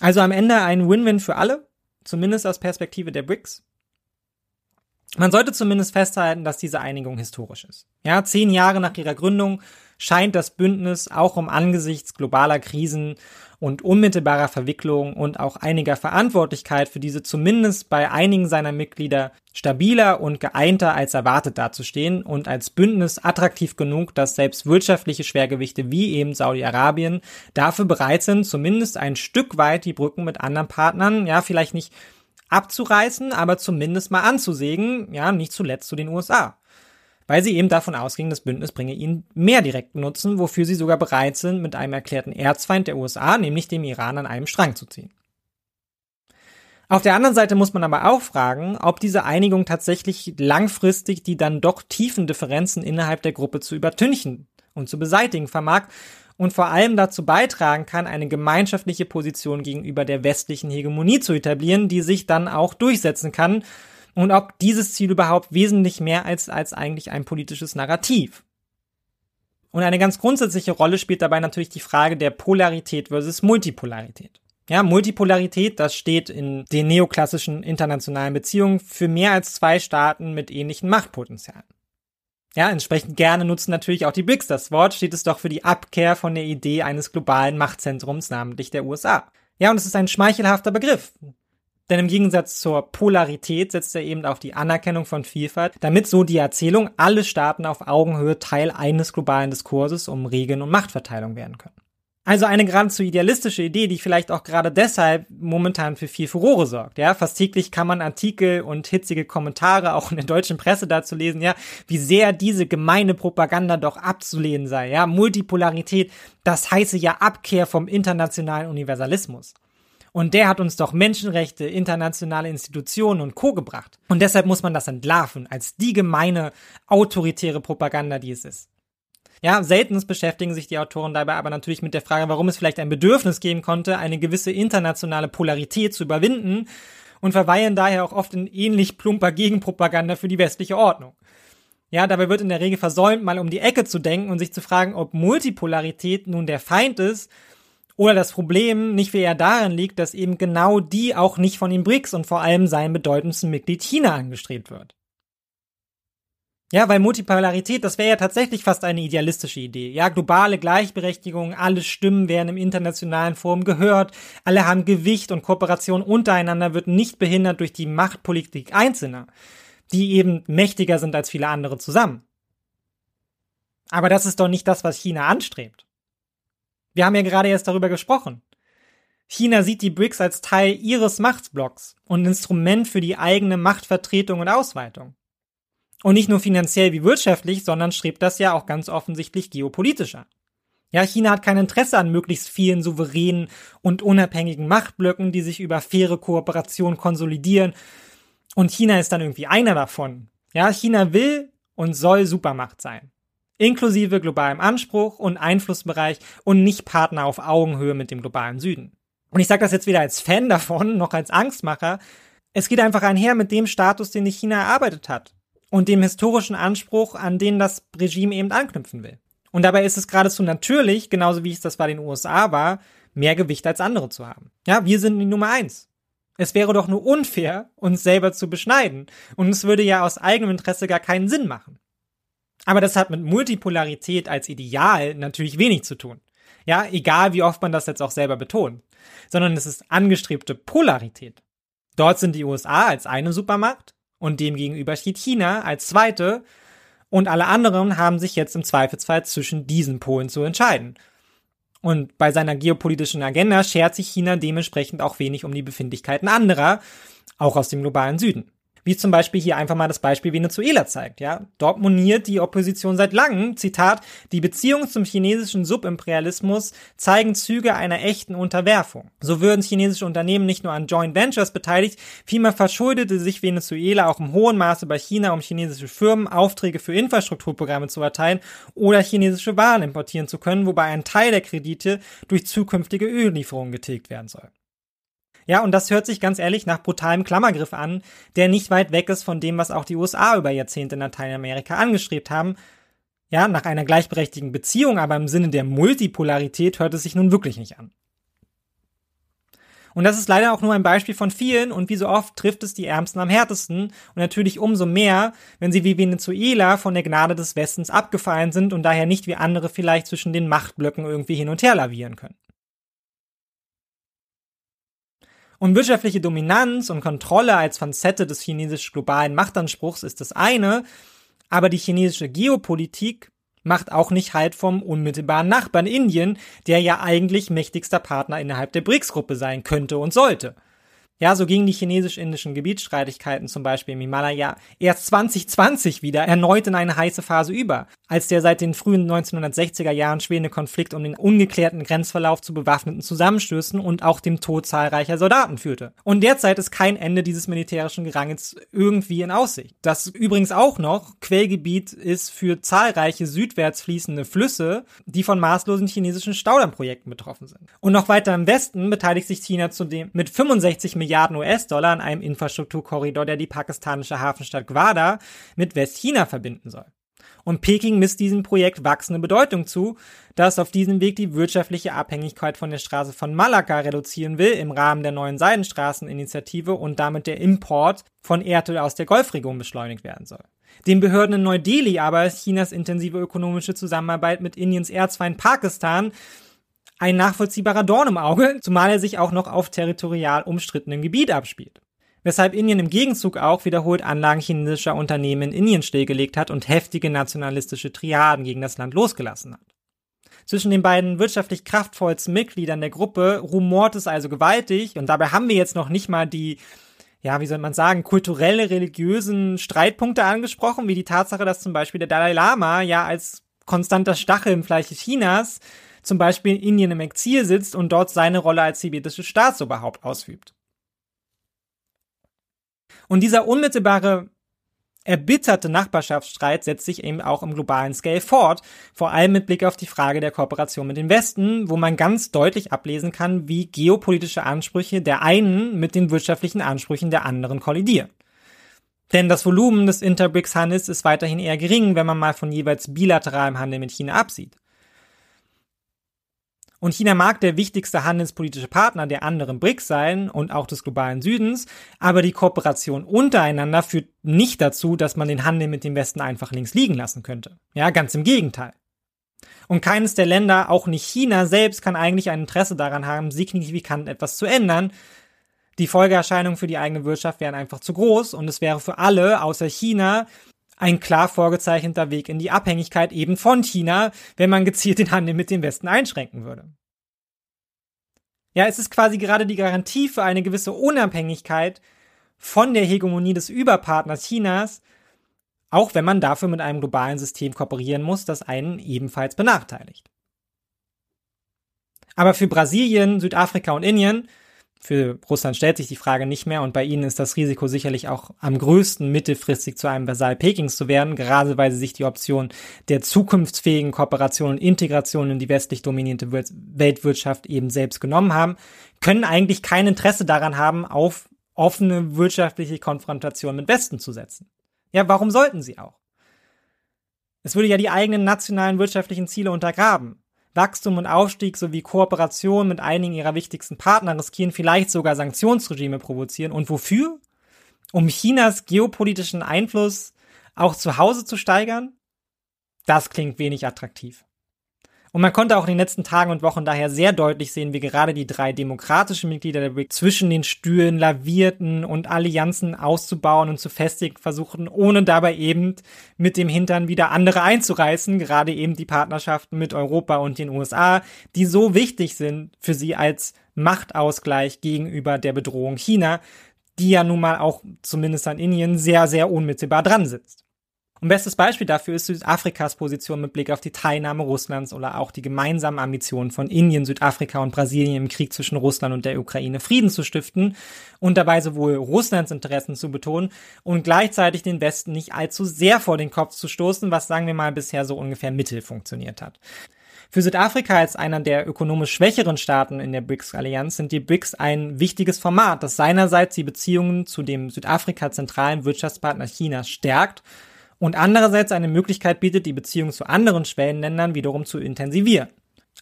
Also am Ende ein Win-Win für alle, zumindest aus Perspektive der BRICS. Man sollte zumindest festhalten, dass diese Einigung historisch ist. Ja, zehn Jahre nach ihrer Gründung scheint das Bündnis auch um angesichts globaler Krisen und unmittelbarer Verwicklung und auch einiger Verantwortlichkeit für diese zumindest bei einigen seiner Mitglieder stabiler und geeinter als erwartet dazustehen und als Bündnis attraktiv genug, dass selbst wirtschaftliche Schwergewichte wie eben Saudi-Arabien dafür bereit sind, zumindest ein Stück weit die Brücken mit anderen Partnern, ja, vielleicht nicht abzureißen, aber zumindest mal anzusägen, ja, nicht zuletzt zu den USA. Weil sie eben davon ausgingen, das Bündnis bringe ihnen mehr direkten Nutzen, wofür sie sogar bereit sind, mit einem erklärten Erzfeind der USA, nämlich dem Iran, an einem Strang zu ziehen. Auf der anderen Seite muss man aber auch fragen, ob diese Einigung tatsächlich langfristig die dann doch tiefen Differenzen innerhalb der Gruppe zu übertünchen und zu beseitigen vermag und vor allem dazu beitragen kann, eine gemeinschaftliche Position gegenüber der westlichen Hegemonie zu etablieren, die sich dann auch durchsetzen kann und ob dieses Ziel überhaupt wesentlich mehr als, als eigentlich ein politisches Narrativ. Und eine ganz grundsätzliche Rolle spielt dabei natürlich die Frage der Polarität versus Multipolarität. Ja, Multipolarität, das steht in den neoklassischen internationalen Beziehungen für mehr als zwei Staaten mit ähnlichen Machtpotenzialen. Ja, entsprechend gerne nutzen natürlich auch die BRICS das Wort, steht es doch für die Abkehr von der Idee eines globalen Machtzentrums, namentlich der USA. Ja, und es ist ein schmeichelhafter Begriff. Denn im Gegensatz zur Polarität setzt er eben auf die Anerkennung von Vielfalt, damit so die Erzählung, alle Staaten auf Augenhöhe Teil eines globalen Diskurses um Regeln und Machtverteilung werden können. Also eine geradezu idealistische Idee, die vielleicht auch gerade deshalb momentan für viel Furore sorgt. Ja, fast täglich kann man Artikel und hitzige Kommentare auch in der deutschen Presse dazu lesen, ja, wie sehr diese gemeine Propaganda doch abzulehnen sei. Ja, Multipolarität, das heiße ja Abkehr vom internationalen Universalismus. Und der hat uns doch Menschenrechte, internationale Institutionen und Co. gebracht. Und deshalb muss man das entlarven als die gemeine, autoritäre Propaganda, die es ist. Ja, seltenst beschäftigen sich die Autoren dabei aber natürlich mit der Frage, warum es vielleicht ein Bedürfnis geben konnte, eine gewisse internationale Polarität zu überwinden und verweilen daher auch oft in ähnlich plumper Gegenpropaganda für die westliche Ordnung. Ja, dabei wird in der Regel versäumt, mal um die Ecke zu denken und sich zu fragen, ob Multipolarität nun der Feind ist oder das Problem nicht wie eher darin liegt, dass eben genau die auch nicht von den BRICS und vor allem seinem bedeutendsten Mitglied China angestrebt wird. Ja, weil Multipolarität, das wäre ja tatsächlich fast eine idealistische Idee. Ja, globale Gleichberechtigung, alle Stimmen werden im internationalen Forum gehört, alle haben Gewicht und Kooperation untereinander wird nicht behindert durch die Machtpolitik Einzelner, die eben mächtiger sind als viele andere zusammen. Aber das ist doch nicht das, was China anstrebt. Wir haben ja gerade erst darüber gesprochen. China sieht die BRICS als Teil ihres Machtblocks und Instrument für die eigene Machtvertretung und Ausweitung. Und nicht nur finanziell wie wirtschaftlich, sondern strebt das ja auch ganz offensichtlich geopolitischer. Ja, China hat kein Interesse an möglichst vielen souveränen und unabhängigen Machtblöcken, die sich über faire Kooperation konsolidieren. Und China ist dann irgendwie einer davon. Ja, China will und soll Supermacht sein. Inklusive globalem Anspruch und Einflussbereich und nicht Partner auf Augenhöhe mit dem globalen Süden. Und ich sage das jetzt weder als Fan [laughs] davon, noch als Angstmacher, Es geht einfach einher mit dem Status, den sich China erarbeitet hat und dem historischen Anspruch, an den das Regime eben anknüpfen will. Und dabei ist es geradezu natürlich, genauso wie es das bei den USA war, mehr Gewicht als andere zu haben. Ja, wir sind die Nummer eins. Es wäre doch nur unfair, uns selber zu beschneiden. Und es würde ja aus eigenem Interesse gar keinen Sinn machen. Aber das hat mit Multipolarität als Ideal natürlich wenig zu tun. Ja, egal wie oft man das jetzt auch selber betont. Sondern es ist angestrebte Polarität. Dort sind die USA als eine Supermacht und demgegenüber steht China als zweite und alle anderen haben sich jetzt im Zweifelsfall zwischen diesen Polen zu entscheiden. Und bei seiner geopolitischen Agenda schert sich China dementsprechend auch wenig um die Befindlichkeiten anderer, auch aus dem globalen Süden wie zum Beispiel hier einfach mal das Beispiel Venezuela zeigt. Ja, dort moniert die Opposition seit langem, Zitat, die Beziehungen zum chinesischen Subimperialismus zeigen Züge einer echten Unterwerfung. So würden chinesische Unternehmen nicht nur an Joint Ventures beteiligt, vielmehr verschuldete sich Venezuela auch im hohen Maße bei China, um chinesische Firmen Aufträge für Infrastrukturprogramme zu erteilen oder chinesische Waren importieren zu können, wobei ein Teil der Kredite durch zukünftige Öllieferungen getilgt werden soll. Ja, und das hört sich ganz ehrlich nach brutalem Klammergriff an, der nicht weit weg ist von dem, was auch die USA über Jahrzehnte in Lateinamerika angestrebt haben. Ja, nach einer gleichberechtigten Beziehung, aber im Sinne der Multipolarität hört es sich nun wirklich nicht an. Und das ist leider auch nur ein Beispiel von vielen und wie so oft trifft es die Ärmsten am härtesten und natürlich umso mehr, wenn sie wie Venezuela von der Gnade des Westens abgefallen sind und daher nicht wie andere vielleicht zwischen den Machtblöcken irgendwie hin und her lavieren können. Und wirtschaftliche Dominanz und Kontrolle als Facette des chinesisch-globalen Machtanspruchs ist das eine, aber die chinesische Geopolitik macht auch nicht halt vom unmittelbaren Nachbarn Indien, der ja eigentlich mächtigster Partner innerhalb der BRICS-Gruppe sein könnte und sollte. Ja, so gingen die chinesisch-indischen Gebietsstreitigkeiten zum Beispiel im Himalaya erst 2020 wieder erneut in eine heiße Phase über, als der seit den frühen 1960er Jahren schwelende Konflikt um den ungeklärten Grenzverlauf zu bewaffneten Zusammenstößen und auch dem Tod zahlreicher Soldaten führte. Und derzeit ist kein Ende dieses militärischen Gerangels irgendwie in Aussicht. Das übrigens auch noch Quellgebiet ist für zahlreiche südwärts fließende Flüsse, die von maßlosen chinesischen Staudammprojekten betroffen sind. Und noch weiter im Westen beteiligt sich China zudem mit 65 Millionen Milliarden US-Dollar an einem Infrastrukturkorridor, der die pakistanische Hafenstadt Gwadar mit Westchina verbinden soll. Und Peking misst diesem Projekt wachsende Bedeutung zu, da es auf diesem Weg die wirtschaftliche Abhängigkeit von der Straße von Malakka reduzieren will im Rahmen der neuen Seidenstraßeninitiative und damit der Import von Erdöl aus der Golfregion beschleunigt werden soll. Den Behörden in Neu-Delhi aber ist Chinas intensive ökonomische Zusammenarbeit mit Indiens Erzfeind Pakistan ein nachvollziehbarer Dorn im Auge, zumal er sich auch noch auf territorial umstrittenem Gebiet abspielt. Weshalb Indien im Gegenzug auch wiederholt Anlagen chinesischer Unternehmen in Indien stillgelegt hat und heftige nationalistische Triaden gegen das Land losgelassen hat. Zwischen den beiden wirtschaftlich kraftvollsten Mitgliedern der Gruppe rumort es also gewaltig und dabei haben wir jetzt noch nicht mal die ja, wie soll man sagen, kulturelle, religiösen Streitpunkte angesprochen, wie die Tatsache, dass zum Beispiel der Dalai Lama ja als konstanter Stachel im Fleisch Chinas zum Beispiel in Indien im Exil sitzt und dort seine Rolle als tibetisches Staatsoberhaupt ausübt. Und dieser unmittelbare erbitterte Nachbarschaftsstreit setzt sich eben auch im globalen Scale fort, vor allem mit Blick auf die Frage der Kooperation mit dem Westen, wo man ganz deutlich ablesen kann, wie geopolitische Ansprüche der einen mit den wirtschaftlichen Ansprüchen der anderen kollidieren. Denn das Volumen des Interbricks-Handels ist weiterhin eher gering, wenn man mal von jeweils bilateralem Handel mit China absieht. Und China mag der wichtigste handelspolitische Partner der anderen BRICS sein und auch des globalen Südens, aber die Kooperation untereinander führt nicht dazu, dass man den Handel mit dem Westen einfach links liegen lassen könnte. Ja, ganz im Gegenteil. Und keines der Länder, auch nicht China selbst, kann eigentlich ein Interesse daran haben, signifikant etwas zu ändern. Die Folgeerscheinungen für die eigene Wirtschaft wären einfach zu groß und es wäre für alle außer China ein klar vorgezeichneter Weg in die Abhängigkeit eben von China, wenn man gezielt den Handel mit dem Westen einschränken würde. Ja, es ist quasi gerade die Garantie für eine gewisse Unabhängigkeit von der Hegemonie des Überpartners Chinas, auch wenn man dafür mit einem globalen System kooperieren muss, das einen ebenfalls benachteiligt. Aber für Brasilien, Südafrika und Indien für Russland stellt sich die Frage nicht mehr und bei ihnen ist das Risiko sicherlich auch am größten mittelfristig zu einem Vasall Pekings zu werden, gerade weil sie sich die Option der zukunftsfähigen Kooperation und Integration in die westlich dominierte Weltwirtschaft eben selbst genommen haben, können eigentlich kein Interesse daran haben, auf offene wirtschaftliche Konfrontation mit Westen zu setzen. Ja, warum sollten sie auch? Es würde ja die eigenen nationalen wirtschaftlichen Ziele untergraben. Wachstum und Aufstieg sowie Kooperation mit einigen ihrer wichtigsten Partner riskieren vielleicht sogar Sanktionsregime provozieren. Und wofür? Um Chinas geopolitischen Einfluss auch zu Hause zu steigern? Das klingt wenig attraktiv. Und man konnte auch in den letzten Tagen und Wochen daher sehr deutlich sehen, wie gerade die drei demokratischen Mitglieder der BRICS zwischen den Stühlen lavierten und Allianzen auszubauen und zu festigen versuchten, ohne dabei eben mit dem Hintern wieder andere einzureißen, gerade eben die Partnerschaften mit Europa und den USA, die so wichtig sind für sie als Machtausgleich gegenüber der Bedrohung China, die ja nun mal auch zumindest an Indien sehr, sehr unmittelbar dran sitzt. Und bestes Beispiel dafür ist Südafrikas Position mit Blick auf die Teilnahme Russlands oder auch die gemeinsamen Ambitionen von Indien, Südafrika und Brasilien im Krieg zwischen Russland und der Ukraine Frieden zu stiften und dabei sowohl Russlands Interessen zu betonen und gleichzeitig den Westen nicht allzu sehr vor den Kopf zu stoßen, was sagen wir mal bisher so ungefähr mittel funktioniert hat. Für Südafrika als einer der ökonomisch schwächeren Staaten in der BRICS-Allianz sind die BRICS ein wichtiges Format, das seinerseits die Beziehungen zu dem Südafrika zentralen Wirtschaftspartner Chinas stärkt und andererseits eine Möglichkeit bietet, die Beziehung zu anderen Schwellenländern wiederum zu intensivieren.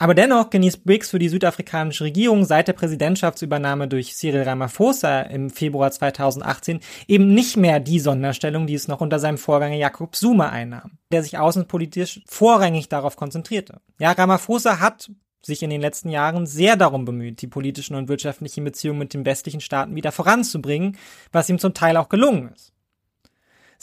Aber dennoch genießt BRICS für die südafrikanische Regierung seit der Präsidentschaftsübernahme durch Cyril Ramaphosa im Februar 2018 eben nicht mehr die Sonderstellung, die es noch unter seinem Vorgänger Jakob Zuma einnahm, der sich außenpolitisch vorrangig darauf konzentrierte. Ja, Ramaphosa hat sich in den letzten Jahren sehr darum bemüht, die politischen und wirtschaftlichen Beziehungen mit den westlichen Staaten wieder voranzubringen, was ihm zum Teil auch gelungen ist.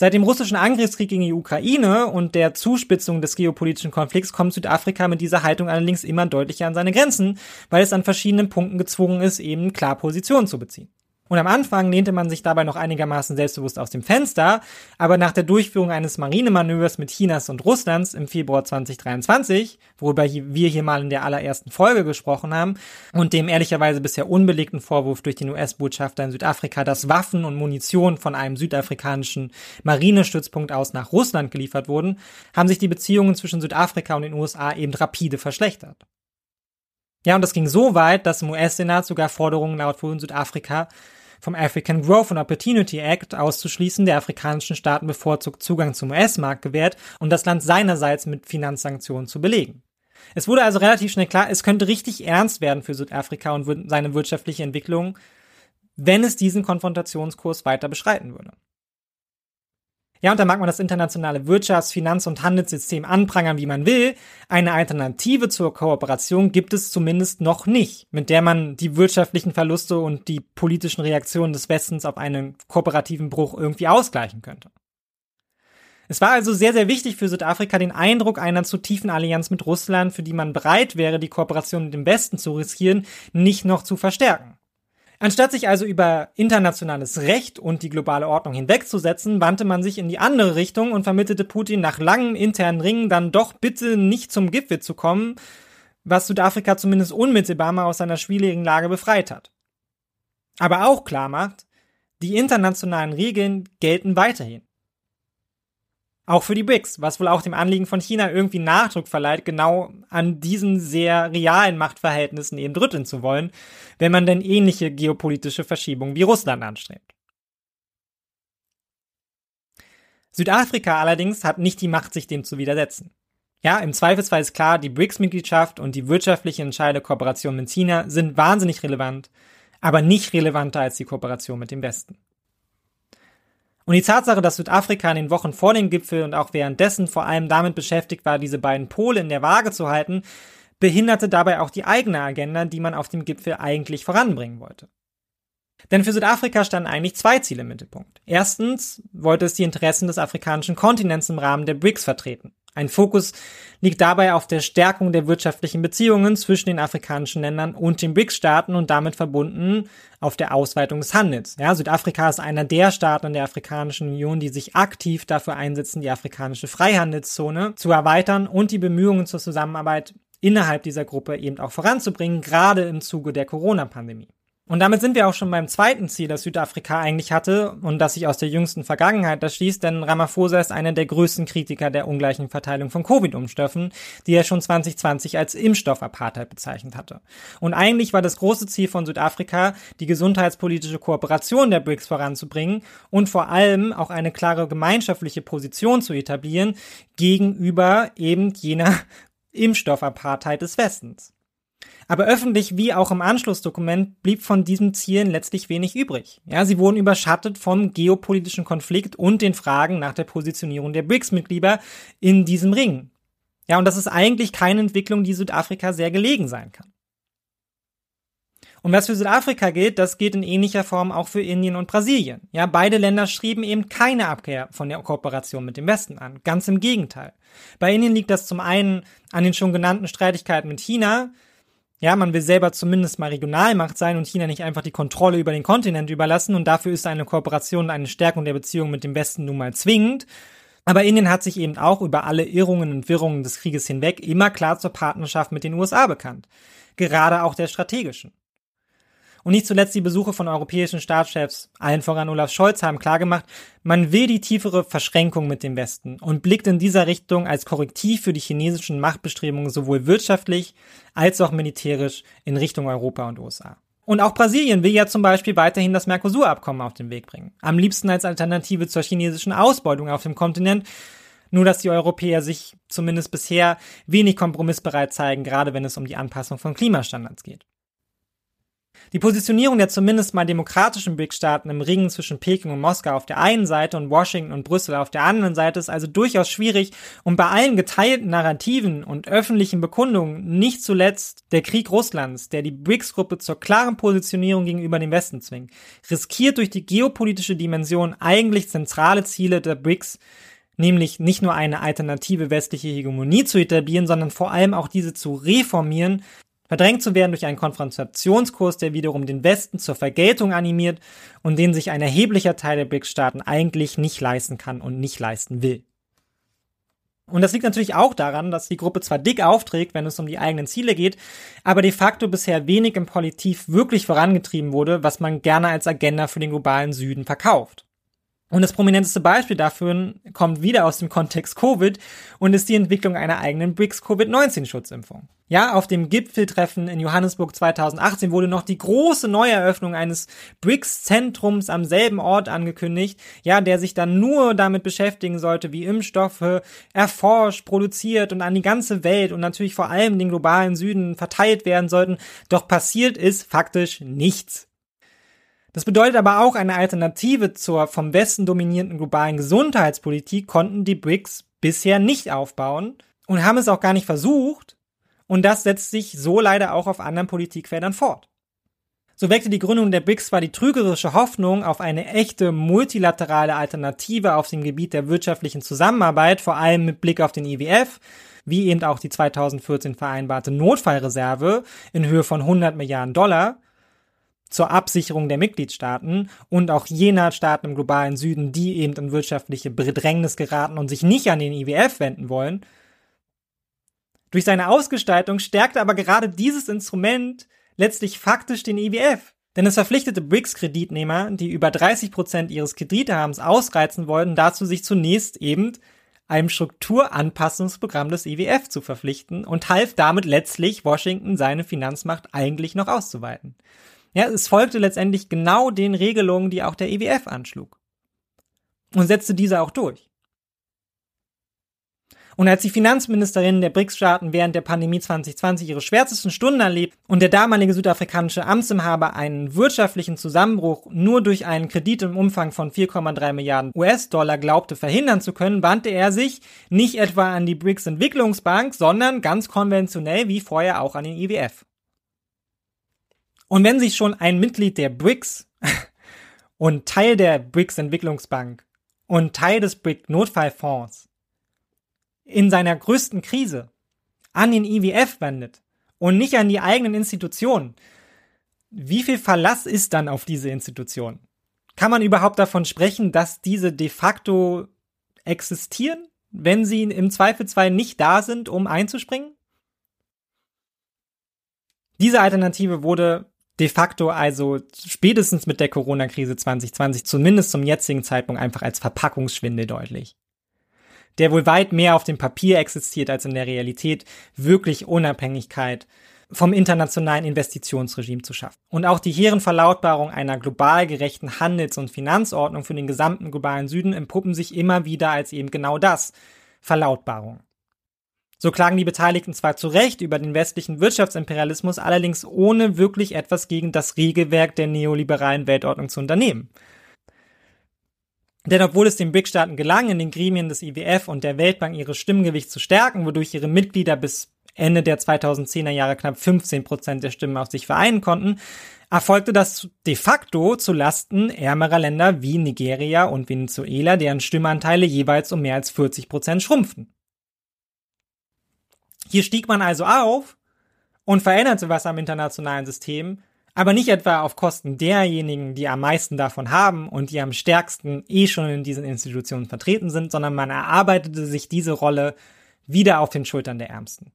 Seit dem russischen Angriffskrieg gegen die Ukraine und der Zuspitzung des geopolitischen Konflikts kommt Südafrika mit dieser Haltung allerdings immer deutlicher an seine Grenzen, weil es an verschiedenen Punkten gezwungen ist, eben klar Positionen zu beziehen. Und am Anfang lehnte man sich dabei noch einigermaßen selbstbewusst aus dem Fenster, aber nach der Durchführung eines Marinemanövers mit Chinas und Russlands im Februar 2023, worüber wir hier mal in der allerersten Folge gesprochen haben, und dem ehrlicherweise bisher unbelegten Vorwurf durch den US-Botschafter in Südafrika, dass Waffen und Munition von einem südafrikanischen Marinestützpunkt aus nach Russland geliefert wurden, haben sich die Beziehungen zwischen Südafrika und den USA eben rapide verschlechtert. Ja, und das ging so weit, dass im US-Senat sogar Forderungen laut wurden, Südafrika vom African Growth and Opportunity Act auszuschließen, der afrikanischen Staaten bevorzugt Zugang zum US-Markt gewährt und das Land seinerseits mit Finanzsanktionen zu belegen. Es wurde also relativ schnell klar, es könnte richtig ernst werden für Südafrika und seine wirtschaftliche Entwicklung, wenn es diesen Konfrontationskurs weiter beschreiten würde. Ja, und da mag man das internationale Wirtschafts-, Finanz- und Handelssystem anprangern, wie man will. Eine Alternative zur Kooperation gibt es zumindest noch nicht, mit der man die wirtschaftlichen Verluste und die politischen Reaktionen des Westens auf einen kooperativen Bruch irgendwie ausgleichen könnte. Es war also sehr, sehr wichtig für Südafrika, den Eindruck einer zu tiefen Allianz mit Russland, für die man bereit wäre, die Kooperation mit dem Westen zu riskieren, nicht noch zu verstärken. Anstatt sich also über internationales Recht und die globale Ordnung hinwegzusetzen, wandte man sich in die andere Richtung und vermittelte Putin nach langen internen Ringen dann doch bitte nicht zum Gipfel zu kommen, was Südafrika zumindest unmittelbar mal aus seiner schwierigen Lage befreit hat. Aber auch klar macht, die internationalen Regeln gelten weiterhin. Auch für die BRICS, was wohl auch dem Anliegen von China irgendwie Nachdruck verleiht, genau an diesen sehr realen Machtverhältnissen eben drütteln zu wollen, wenn man denn ähnliche geopolitische Verschiebungen wie Russland anstrebt. Südafrika allerdings hat nicht die Macht, sich dem zu widersetzen. Ja, im Zweifelsfall ist klar, die BRICS-Mitgliedschaft und die wirtschaftliche entscheidende Kooperation mit China sind wahnsinnig relevant, aber nicht relevanter als die Kooperation mit dem Westen. Und die Tatsache, dass Südafrika in den Wochen vor dem Gipfel und auch währenddessen vor allem damit beschäftigt war, diese beiden Pole in der Waage zu halten, behinderte dabei auch die eigene Agenda, die man auf dem Gipfel eigentlich voranbringen wollte. Denn für Südafrika standen eigentlich zwei Ziele im Mittelpunkt. Erstens wollte es die Interessen des afrikanischen Kontinents im Rahmen der BRICS vertreten. Ein Fokus liegt dabei auf der Stärkung der wirtschaftlichen Beziehungen zwischen den afrikanischen Ländern und den BRICS-Staaten und damit verbunden auf der Ausweitung des Handels. Ja, Südafrika ist einer der Staaten in der Afrikanischen Union, die sich aktiv dafür einsetzen, die afrikanische Freihandelszone zu erweitern und die Bemühungen zur Zusammenarbeit innerhalb dieser Gruppe eben auch voranzubringen, gerade im Zuge der Corona-Pandemie. Und damit sind wir auch schon beim zweiten Ziel, das Südafrika eigentlich hatte und das sich aus der jüngsten Vergangenheit das schließt, denn Ramaphosa ist einer der größten Kritiker der ungleichen Verteilung von Covid-Umstoffen, die er schon 2020 als Impfstoffapartheit bezeichnet hatte. Und eigentlich war das große Ziel von Südafrika, die gesundheitspolitische Kooperation der BRICS voranzubringen und vor allem auch eine klare gemeinschaftliche Position zu etablieren gegenüber eben jener [laughs] Impfstoffapartheit des Westens. Aber öffentlich wie auch im Anschlussdokument blieb von diesen Zielen letztlich wenig übrig. Ja, sie wurden überschattet vom geopolitischen Konflikt und den Fragen nach der Positionierung der BRICS-Mitglieder in diesem Ring. Ja, und das ist eigentlich keine Entwicklung, die Südafrika sehr gelegen sein kann. Und was für Südafrika gilt, das geht in ähnlicher Form auch für Indien und Brasilien. Ja, beide Länder schrieben eben keine Abkehr von der Kooperation mit dem Westen an. Ganz im Gegenteil. Bei Indien liegt das zum einen an den schon genannten Streitigkeiten mit China, ja, man will selber zumindest mal Regionalmacht sein und China nicht einfach die Kontrolle über den Kontinent überlassen und dafür ist eine Kooperation und eine Stärkung der Beziehung mit dem Westen nun mal zwingend. Aber Indien hat sich eben auch über alle Irrungen und Wirrungen des Krieges hinweg immer klar zur Partnerschaft mit den USA bekannt. Gerade auch der strategischen. Und nicht zuletzt die Besuche von europäischen Staatschefs, allen voran Olaf Scholz, haben klargemacht, man will die tiefere Verschränkung mit dem Westen und blickt in dieser Richtung als Korrektiv für die chinesischen Machtbestrebungen sowohl wirtschaftlich als auch militärisch in Richtung Europa und USA. Und auch Brasilien will ja zum Beispiel weiterhin das Mercosur-Abkommen auf den Weg bringen. Am liebsten als Alternative zur chinesischen Ausbeutung auf dem Kontinent. Nur dass die Europäer sich zumindest bisher wenig kompromissbereit zeigen, gerade wenn es um die Anpassung von Klimastandards geht. Die Positionierung der zumindest mal demokratischen BRICS-Staaten im Ringen zwischen Peking und Moskau auf der einen Seite und Washington und Brüssel auf der anderen Seite ist also durchaus schwierig und bei allen geteilten Narrativen und öffentlichen Bekundungen nicht zuletzt der Krieg Russlands, der die BRICS-Gruppe zur klaren Positionierung gegenüber dem Westen zwingt, riskiert durch die geopolitische Dimension eigentlich zentrale Ziele der BRICS nämlich nicht nur eine alternative westliche Hegemonie zu etablieren, sondern vor allem auch diese zu reformieren verdrängt zu werden durch einen Konfrontationskurs, der wiederum den Westen zur Vergeltung animiert und den sich ein erheblicher Teil der BRICS-Staaten eigentlich nicht leisten kann und nicht leisten will. Und das liegt natürlich auch daran, dass die Gruppe zwar dick aufträgt, wenn es um die eigenen Ziele geht, aber de facto bisher wenig im Politiv wirklich vorangetrieben wurde, was man gerne als Agenda für den globalen Süden verkauft. Und das prominenteste Beispiel dafür kommt wieder aus dem Kontext Covid und ist die Entwicklung einer eigenen BRICS Covid-19-Schutzimpfung. Ja, auf dem Gipfeltreffen in Johannesburg 2018 wurde noch die große Neueröffnung eines BRICS-Zentrums am selben Ort angekündigt, ja, der sich dann nur damit beschäftigen sollte, wie Impfstoffe erforscht, produziert und an die ganze Welt und natürlich vor allem den globalen Süden verteilt werden sollten. Doch passiert ist faktisch nichts. Das bedeutet aber auch, eine Alternative zur vom Westen dominierenden globalen Gesundheitspolitik konnten die BRICS bisher nicht aufbauen und haben es auch gar nicht versucht. Und das setzt sich so leider auch auf anderen Politikfeldern fort. So weckte die Gründung der BRICS zwar die trügerische Hoffnung auf eine echte multilaterale Alternative auf dem Gebiet der wirtschaftlichen Zusammenarbeit, vor allem mit Blick auf den IWF, wie eben auch die 2014 vereinbarte Notfallreserve in Höhe von 100 Milliarden Dollar, zur Absicherung der Mitgliedstaaten und auch jener Staaten im globalen Süden, die eben in wirtschaftliche Bedrängnis geraten und sich nicht an den IWF wenden wollen. Durch seine Ausgestaltung stärkte aber gerade dieses Instrument letztlich faktisch den IWF. Denn es verpflichtete BRICS-Kreditnehmer, die über 30 Prozent ihres Kreditehabens ausreizen wollten, dazu sich zunächst eben einem Strukturanpassungsprogramm des IWF zu verpflichten und half damit letztlich Washington seine Finanzmacht eigentlich noch auszuweiten. Ja, es folgte letztendlich genau den Regelungen, die auch der IWF e anschlug. Und setzte diese auch durch. Und als die Finanzministerinnen der BRICS-Staaten während der Pandemie 2020 ihre schwärzesten Stunden erlebt und der damalige südafrikanische Amtsinhaber einen wirtschaftlichen Zusammenbruch nur durch einen Kredit im Umfang von 4,3 Milliarden US-Dollar glaubte verhindern zu können, wandte er sich nicht etwa an die BRICS-Entwicklungsbank, sondern ganz konventionell wie vorher auch an den IWF. Und wenn sich schon ein Mitglied der BRICS [laughs] und Teil der BRICS Entwicklungsbank und Teil des BRIC Notfallfonds in seiner größten Krise an den IWF wendet und nicht an die eigenen Institutionen, wie viel Verlass ist dann auf diese Institutionen? Kann man überhaupt davon sprechen, dass diese de facto existieren, wenn sie im Zweifelsfall nicht da sind, um einzuspringen? Diese Alternative wurde de facto also spätestens mit der Corona-Krise 2020, zumindest zum jetzigen Zeitpunkt, einfach als Verpackungsschwindel deutlich. Der wohl weit mehr auf dem Papier existiert als in der Realität, wirklich Unabhängigkeit vom internationalen Investitionsregime zu schaffen. Und auch die hehren Verlautbarung einer global gerechten Handels- und Finanzordnung für den gesamten globalen Süden empuppen sich immer wieder als eben genau das, Verlautbarung. So klagen die Beteiligten zwar zu Recht über den westlichen Wirtschaftsimperialismus, allerdings ohne wirklich etwas gegen das Regelwerk der neoliberalen Weltordnung zu unternehmen. Denn obwohl es den BRIC-Staaten gelang, in den Gremien des IWF und der Weltbank ihre Stimmgewicht zu stärken, wodurch ihre Mitglieder bis Ende der 2010er Jahre knapp 15 Prozent der Stimmen auf sich vereinen konnten, erfolgte das de facto zu Lasten ärmerer Länder wie Nigeria und Venezuela, deren Stimmanteile jeweils um mehr als 40 Prozent schrumpften. Hier stieg man also auf und veränderte was am internationalen System, aber nicht etwa auf Kosten derjenigen, die am meisten davon haben und die am stärksten eh schon in diesen Institutionen vertreten sind, sondern man erarbeitete sich diese Rolle wieder auf den Schultern der Ärmsten.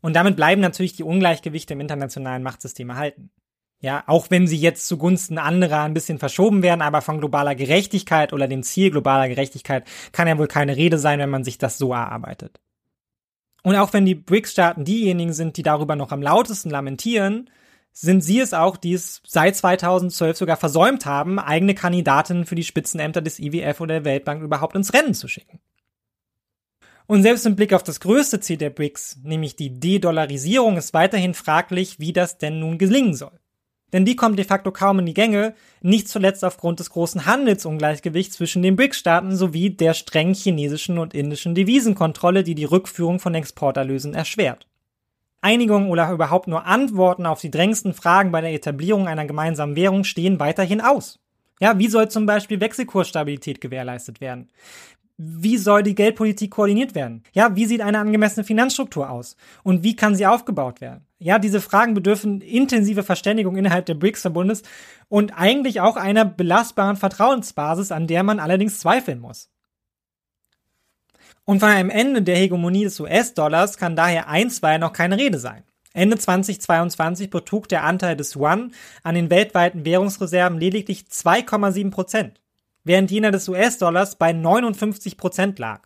Und damit bleiben natürlich die Ungleichgewichte im internationalen Machtsystem erhalten. Ja, auch wenn sie jetzt zugunsten anderer ein bisschen verschoben werden, aber von globaler Gerechtigkeit oder dem Ziel globaler Gerechtigkeit kann ja wohl keine Rede sein, wenn man sich das so erarbeitet. Und auch wenn die BRICS-Staaten diejenigen sind, die darüber noch am lautesten lamentieren, sind sie es auch, die es seit 2012 sogar versäumt haben, eigene Kandidatinnen für die Spitzenämter des IWF oder der Weltbank überhaupt ins Rennen zu schicken. Und selbst im Blick auf das größte Ziel der BRICS, nämlich die De-Dollarisierung, ist weiterhin fraglich, wie das denn nun gelingen soll. Denn die kommt de facto kaum in die Gänge, nicht zuletzt aufgrund des großen Handelsungleichgewichts zwischen den BRICS-Staaten sowie der strengen chinesischen und indischen Devisenkontrolle, die die Rückführung von Exporterlösen erschwert. Einigung oder überhaupt nur Antworten auf die drängendsten Fragen bei der Etablierung einer gemeinsamen Währung stehen weiterhin aus. Ja, wie soll zum Beispiel Wechselkursstabilität gewährleistet werden? Wie soll die Geldpolitik koordiniert werden? Ja, wie sieht eine angemessene Finanzstruktur aus? Und wie kann sie aufgebaut werden? Ja, diese Fragen bedürfen intensive Verständigung innerhalb der BRICS-Verbundes und eigentlich auch einer belastbaren Vertrauensbasis, an der man allerdings zweifeln muss. Und von einem Ende der Hegemonie des US-Dollars kann daher einstweilen noch keine Rede sein. Ende 2022 betrug der Anteil des Yuan an den weltweiten Währungsreserven lediglich 2,7 Prozent während jener des US-Dollars bei 59 Prozent lag.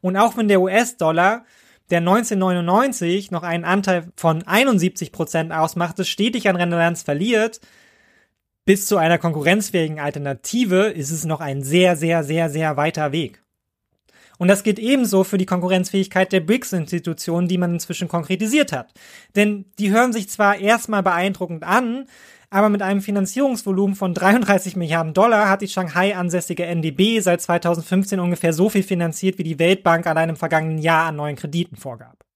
Und auch wenn der US-Dollar, der 1999 noch einen Anteil von 71 Prozent ausmachte, stetig an Relevanz verliert, bis zu einer konkurrenzfähigen Alternative ist es noch ein sehr, sehr, sehr, sehr weiter Weg. Und das gilt ebenso für die Konkurrenzfähigkeit der BRICS-Institutionen, die man inzwischen konkretisiert hat. Denn die hören sich zwar erstmal beeindruckend an, aber mit einem Finanzierungsvolumen von 33 Milliarden Dollar hat die Shanghai ansässige NDB seit 2015 ungefähr so viel finanziert, wie die Weltbank allein im vergangenen Jahr an neuen Krediten vorgab.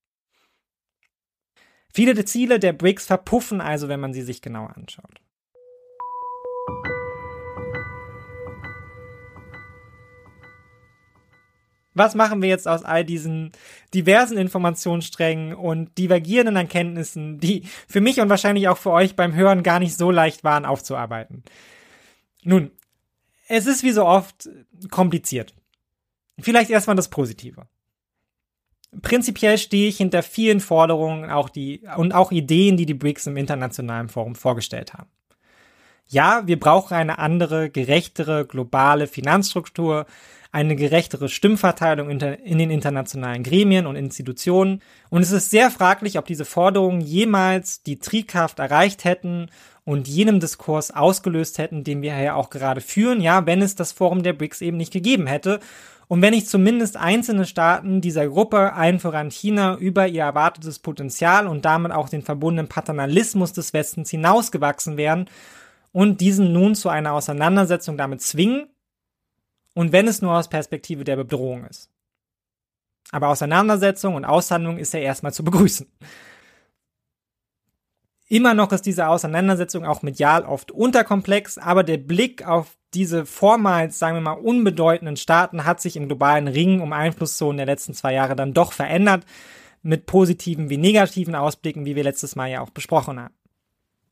Viele der Ziele der BRICS verpuffen also, wenn man sie sich genauer anschaut. Was machen wir jetzt aus all diesen diversen Informationssträngen und divergierenden Erkenntnissen, die für mich und wahrscheinlich auch für euch beim Hören gar nicht so leicht waren aufzuarbeiten? Nun, es ist wie so oft kompliziert. Vielleicht erstmal das Positive. Prinzipiell stehe ich hinter vielen Forderungen auch die, und auch Ideen, die die BRICS im internationalen Forum vorgestellt haben. Ja, wir brauchen eine andere, gerechtere, globale Finanzstruktur, eine gerechtere Stimmverteilung in den internationalen Gremien und Institutionen. Und es ist sehr fraglich, ob diese Forderungen jemals die Triebkraft erreicht hätten und jenem Diskurs ausgelöst hätten, den wir ja auch gerade führen, ja, wenn es das Forum der BRICS eben nicht gegeben hätte. Und wenn nicht zumindest einzelne Staaten dieser Gruppe, allen voran China, über ihr erwartetes Potenzial und damit auch den verbundenen Paternalismus des Westens hinausgewachsen wären und diesen nun zu einer Auseinandersetzung damit zwingen, und wenn es nur aus Perspektive der Bedrohung ist. Aber Auseinandersetzung und Aushandlung ist ja erstmal zu begrüßen. Immer noch ist diese Auseinandersetzung auch medial oft unterkomplex, aber der Blick auf diese vormals, sagen wir mal, unbedeutenden Staaten hat sich im globalen Ring um Einflusszonen der letzten zwei Jahre dann doch verändert, mit positiven wie negativen Ausblicken, wie wir letztes Mal ja auch besprochen haben.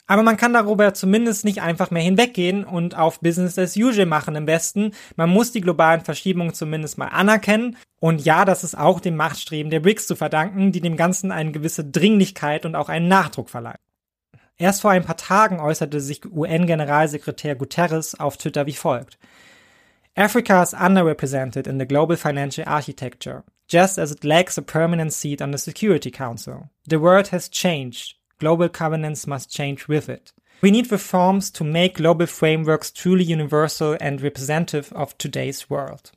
Aber man kann darüber zumindest nicht einfach mehr hinweggehen und auf Business as usual machen im Westen. Man muss die globalen Verschiebungen zumindest mal anerkennen. Und ja, das ist auch dem Machtstreben der BRICS zu verdanken, die dem Ganzen eine gewisse Dringlichkeit und auch einen Nachdruck verleihen. Erst vor ein paar Tagen äußerte sich UN-Generalsekretär Guterres auf Twitter wie folgt. Africa is underrepresented in the global financial architecture, just as it lacks a permanent seat on the Security Council. The world has changed. Global governance must change with it. We need reforms to make global frameworks truly universal and representative of today's world.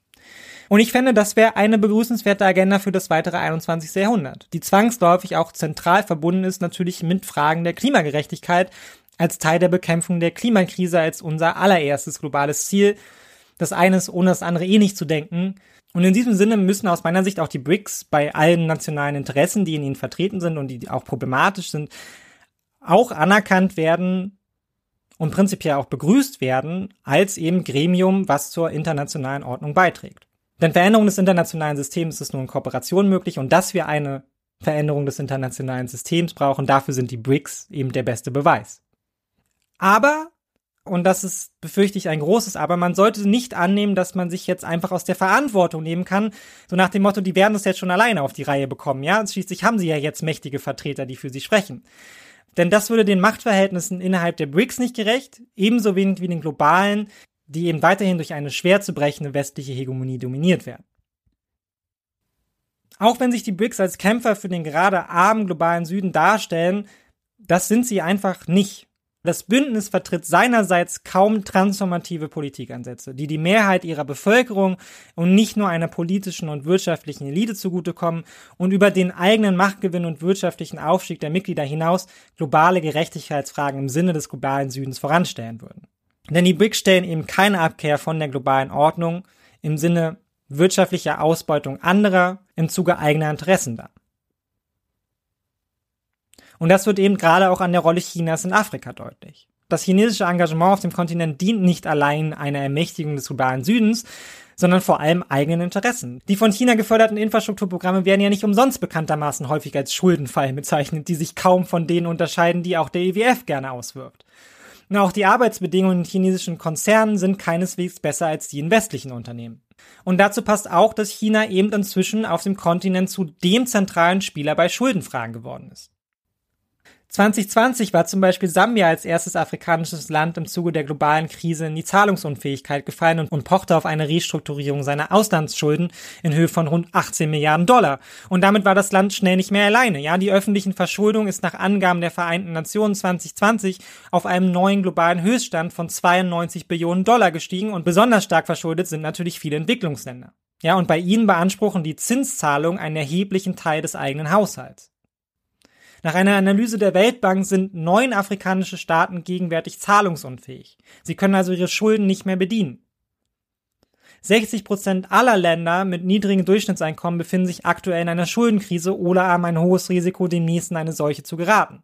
Und ich fände, das wäre eine begrüßenswerte Agenda für das weitere 21. Jahrhundert, die zwangsläufig auch zentral verbunden ist natürlich mit Fragen der Klimagerechtigkeit als Teil der Bekämpfung der Klimakrise als unser allererstes globales Ziel. Das eine ist ohne das andere eh nicht zu denken. Und in diesem Sinne müssen aus meiner Sicht auch die BRICS bei allen nationalen Interessen, die in ihnen vertreten sind und die auch problematisch sind, auch anerkannt werden und prinzipiell auch begrüßt werden als eben Gremium, was zur internationalen Ordnung beiträgt. Denn Veränderung des internationalen Systems ist nur in Kooperation möglich und dass wir eine Veränderung des internationalen Systems brauchen, dafür sind die BRICS eben der beste Beweis. Aber, und das ist, befürchte ich, ein großes Aber, man sollte nicht annehmen, dass man sich jetzt einfach aus der Verantwortung nehmen kann, so nach dem Motto, die werden das jetzt schon alleine auf die Reihe bekommen, ja? Schließlich haben sie ja jetzt mächtige Vertreter, die für sie sprechen. Denn das würde den Machtverhältnissen innerhalb der BRICS nicht gerecht, ebenso wenig wie den globalen, die eben weiterhin durch eine schwer zu brechende westliche Hegemonie dominiert werden. Auch wenn sich die BRICS als Kämpfer für den gerade armen globalen Süden darstellen, das sind sie einfach nicht. Das Bündnis vertritt seinerseits kaum transformative Politikansätze, die die Mehrheit ihrer Bevölkerung und nicht nur einer politischen und wirtschaftlichen Elite zugutekommen und über den eigenen Machtgewinn und wirtschaftlichen Aufstieg der Mitglieder hinaus globale Gerechtigkeitsfragen im Sinne des globalen Südens voranstellen würden. Denn die BRICS stellen eben keine Abkehr von der globalen Ordnung im Sinne wirtschaftlicher Ausbeutung anderer im Zuge eigener Interessen dar. Und das wird eben gerade auch an der Rolle Chinas in Afrika deutlich. Das chinesische Engagement auf dem Kontinent dient nicht allein einer Ermächtigung des globalen Südens, sondern vor allem eigenen Interessen. Die von China geförderten Infrastrukturprogramme werden ja nicht umsonst bekanntermaßen häufig als Schuldenfallen bezeichnet, die sich kaum von denen unterscheiden, die auch der IWF e gerne auswirft. Und auch die Arbeitsbedingungen in chinesischen Konzernen sind keineswegs besser als die in westlichen Unternehmen. Und dazu passt auch, dass China eben inzwischen auf dem Kontinent zu dem zentralen Spieler bei Schuldenfragen geworden ist. 2020 war zum Beispiel Sambia als erstes afrikanisches Land im Zuge der globalen Krise in die Zahlungsunfähigkeit gefallen und, pochte auf eine Restrukturierung seiner Auslandsschulden in Höhe von rund 18 Milliarden Dollar. Und damit war das Land schnell nicht mehr alleine. Ja, die öffentlichen Verschuldung ist nach Angaben der Vereinten Nationen 2020 auf einem neuen globalen Höchststand von 92 Billionen Dollar gestiegen und besonders stark verschuldet sind natürlich viele Entwicklungsländer. Ja, und bei ihnen beanspruchen die Zinszahlungen einen erheblichen Teil des eigenen Haushalts. Nach einer Analyse der Weltbank sind neun afrikanische Staaten gegenwärtig zahlungsunfähig. Sie können also ihre Schulden nicht mehr bedienen. 60 Prozent aller Länder mit niedrigen Durchschnittseinkommen befinden sich aktuell in einer Schuldenkrise oder haben ein hohes Risiko, demnächst in eine solche zu geraten.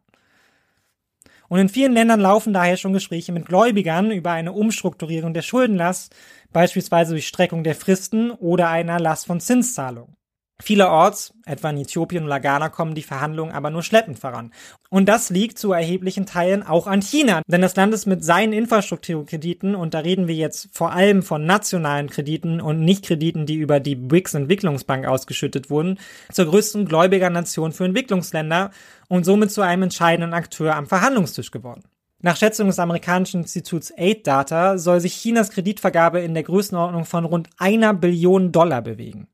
Und in vielen Ländern laufen daher schon Gespräche mit Gläubigern über eine Umstrukturierung der Schuldenlast, beispielsweise durch Streckung der Fristen oder einer Last von Zinszahlungen. Vielerorts, etwa in Äthiopien und Lagana, kommen die Verhandlungen aber nur schleppend voran. Und das liegt zu erheblichen Teilen auch an China, denn das Land ist mit seinen Infrastrukturkrediten, und da reden wir jetzt vor allem von nationalen Krediten und nicht Krediten, die über die BRICS Entwicklungsbank ausgeschüttet wurden, zur größten Gläubigernation für Entwicklungsländer und somit zu einem entscheidenden Akteur am Verhandlungstisch geworden. Nach Schätzung des amerikanischen Instituts Aid Data soll sich Chinas Kreditvergabe in der Größenordnung von rund einer Billion Dollar bewegen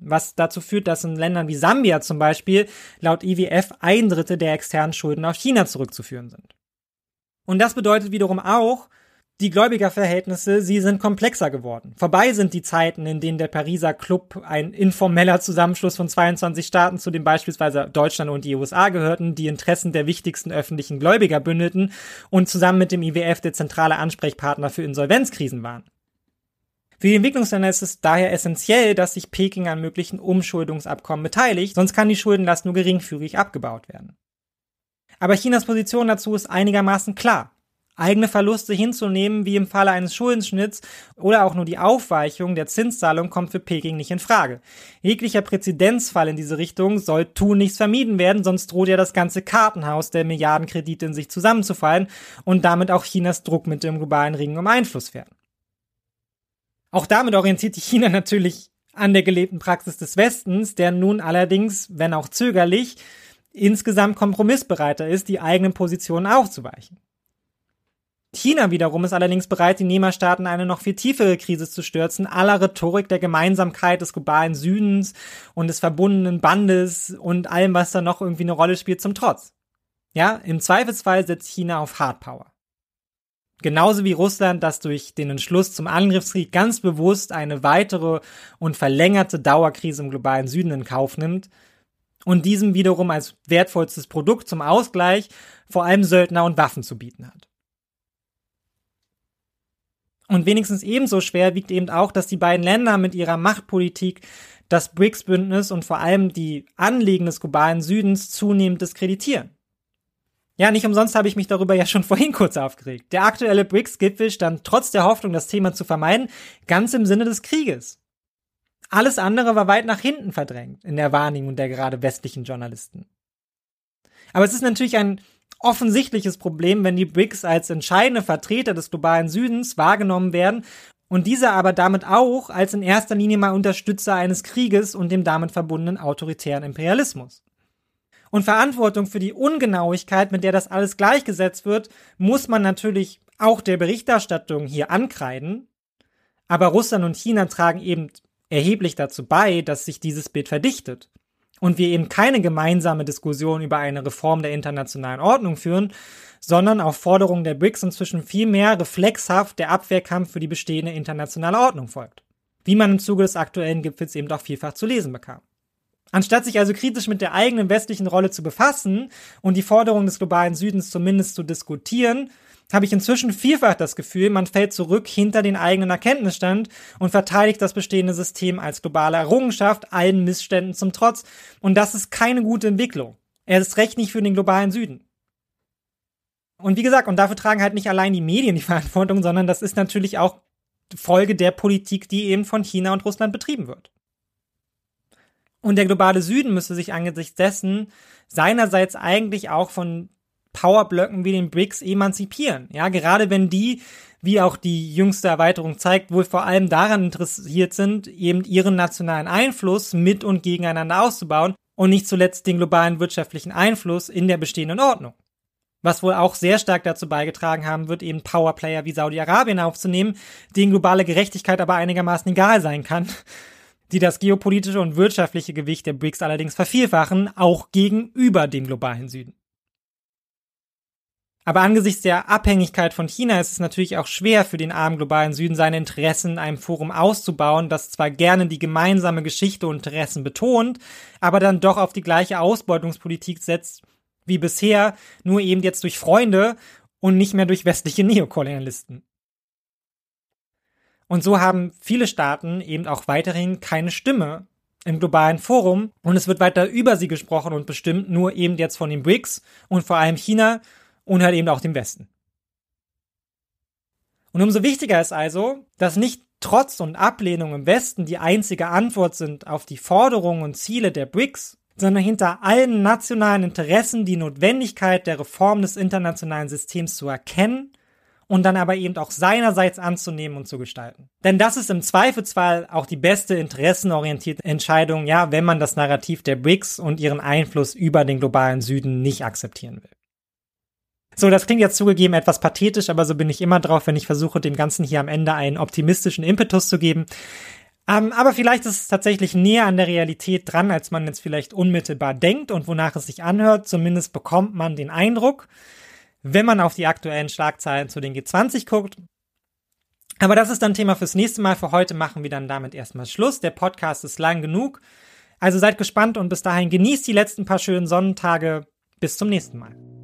was dazu führt, dass in Ländern wie Sambia zum Beispiel laut IWF ein Drittel der externen Schulden auf China zurückzuführen sind. Und das bedeutet wiederum auch, die Gläubigerverhältnisse, sie sind komplexer geworden. Vorbei sind die Zeiten, in denen der Pariser Club ein informeller Zusammenschluss von 22 Staaten, zu dem beispielsweise Deutschland und die USA gehörten, die Interessen der wichtigsten öffentlichen Gläubiger bündeten und zusammen mit dem IWF der zentrale Ansprechpartner für Insolvenzkrisen waren. Für die Entwicklungsländer ist es daher essentiell, dass sich Peking an möglichen Umschuldungsabkommen beteiligt, sonst kann die Schuldenlast nur geringfügig abgebaut werden. Aber Chinas Position dazu ist einigermaßen klar. Eigene Verluste hinzunehmen, wie im Falle eines Schuldenschnitts oder auch nur die Aufweichung der Zinszahlung kommt für Peking nicht in Frage. Jeglicher Präzedenzfall in diese Richtung soll tun nichts vermieden werden, sonst droht ja das ganze Kartenhaus der Milliardenkredite in sich zusammenzufallen und damit auch Chinas Druck mit dem globalen Ring um Einfluss werden. Auch damit orientiert sich China natürlich an der gelebten Praxis des Westens, der nun allerdings, wenn auch zögerlich, insgesamt kompromissbereiter ist, die eigenen Positionen aufzuweichen. China wiederum ist allerdings bereit, die Nehmerstaaten eine noch viel tiefere Krise zu stürzen, aller Rhetorik der Gemeinsamkeit des globalen Südens und des verbundenen Bandes und allem, was da noch irgendwie eine Rolle spielt, zum Trotz. Ja, im Zweifelsfall setzt China auf Hardpower. Genauso wie Russland, das durch den Entschluss zum Angriffskrieg ganz bewusst eine weitere und verlängerte Dauerkrise im globalen Süden in Kauf nimmt und diesem wiederum als wertvollstes Produkt zum Ausgleich vor allem Söldner und Waffen zu bieten hat. Und wenigstens ebenso schwer wiegt eben auch, dass die beiden Länder mit ihrer Machtpolitik das BRICS-Bündnis und vor allem die Anliegen des globalen Südens zunehmend diskreditieren. Ja, nicht umsonst habe ich mich darüber ja schon [laughs] vorhin kurz aufgeregt. Der aktuelle BRICS-Gipfel stand trotz der Hoffnung, das Thema zu vermeiden, ganz im Sinne des Krieges. Alles andere war weit nach hinten verdrängt in der Wahrnehmung der gerade westlichen Journalisten. Aber es ist natürlich ein offensichtliches Problem, wenn die BRICS als entscheidende Vertreter des globalen Südens wahrgenommen werden und diese aber damit auch als in erster Linie mal Unterstützer eines Krieges und dem damit verbundenen autoritären Imperialismus. Und Verantwortung für die Ungenauigkeit, mit der das alles gleichgesetzt wird, muss man natürlich auch der Berichterstattung hier ankreiden. Aber Russland und China tragen eben erheblich dazu bei, dass sich dieses Bild verdichtet und wir eben keine gemeinsame Diskussion über eine Reform der internationalen Ordnung führen, sondern auf Forderungen der BRICS inzwischen vielmehr reflexhaft der Abwehrkampf für die bestehende internationale Ordnung folgt. Wie man im Zuge des aktuellen Gipfels eben doch vielfach zu lesen bekam. Anstatt sich also kritisch mit der eigenen westlichen Rolle zu befassen und die Forderungen des globalen Südens zumindest zu diskutieren, habe ich inzwischen vielfach das Gefühl, man fällt zurück hinter den eigenen Erkenntnisstand und verteidigt das bestehende System als globale Errungenschaft, allen Missständen zum Trotz. Und das ist keine gute Entwicklung. Er ist recht nicht für den globalen Süden. Und wie gesagt, und dafür tragen halt nicht allein die Medien die [laughs] Verantwortung, sondern das ist natürlich auch Folge der Politik, die eben von China und Russland betrieben wird. Und der globale Süden müsste sich angesichts dessen seinerseits eigentlich auch von Powerblöcken wie den BRICS emanzipieren. Ja, gerade wenn die, wie auch die jüngste Erweiterung zeigt, wohl vor allem daran interessiert sind, eben ihren nationalen Einfluss mit und gegeneinander auszubauen und nicht zuletzt den globalen wirtschaftlichen Einfluss in der bestehenden Ordnung. Was wohl auch sehr stark dazu beigetragen haben wird, eben Powerplayer wie Saudi-Arabien aufzunehmen, denen globale Gerechtigkeit aber einigermaßen egal sein kann, die das geopolitische und wirtschaftliche Gewicht der BRICS allerdings vervielfachen, auch gegenüber dem globalen Süden. Aber angesichts der Abhängigkeit von China ist es natürlich auch schwer für den armen globalen Süden seine Interessen in einem Forum auszubauen, das zwar gerne die gemeinsame Geschichte und Interessen betont, aber dann doch auf die gleiche Ausbeutungspolitik setzt wie bisher, nur eben jetzt durch Freunde und nicht mehr durch westliche Neokolonialisten. Und so haben viele Staaten eben auch weiterhin keine Stimme im globalen Forum und es wird weiter über sie gesprochen und bestimmt nur eben jetzt von den BRICS und vor allem China und halt eben auch dem Westen. Und umso wichtiger ist also, dass nicht Trotz und Ablehnung im Westen die einzige Antwort sind auf die Forderungen und Ziele der BRICS, sondern hinter allen nationalen Interessen die Notwendigkeit der Reform des internationalen Systems zu erkennen und dann aber eben auch seinerseits anzunehmen und zu gestalten. Denn das ist im Zweifelsfall auch die beste interessenorientierte Entscheidung, ja, wenn man das Narrativ der BRICS und ihren Einfluss über den globalen Süden nicht akzeptieren will. So, das klingt jetzt zugegeben etwas pathetisch, aber so bin ich immer drauf, wenn ich versuche, dem Ganzen hier am Ende einen optimistischen Impetus zu geben. Ähm, aber vielleicht ist es tatsächlich näher an der Realität dran, als man jetzt vielleicht unmittelbar denkt und wonach es sich anhört. Zumindest bekommt man den Eindruck, wenn man auf die aktuellen Schlagzeilen zu den G20 guckt. Aber das ist dann Thema fürs nächste Mal. Für heute machen wir dann damit erstmal Schluss. Der Podcast ist lang genug. Also seid gespannt und bis dahin genießt die letzten paar schönen Sonnentage. Bis zum nächsten Mal.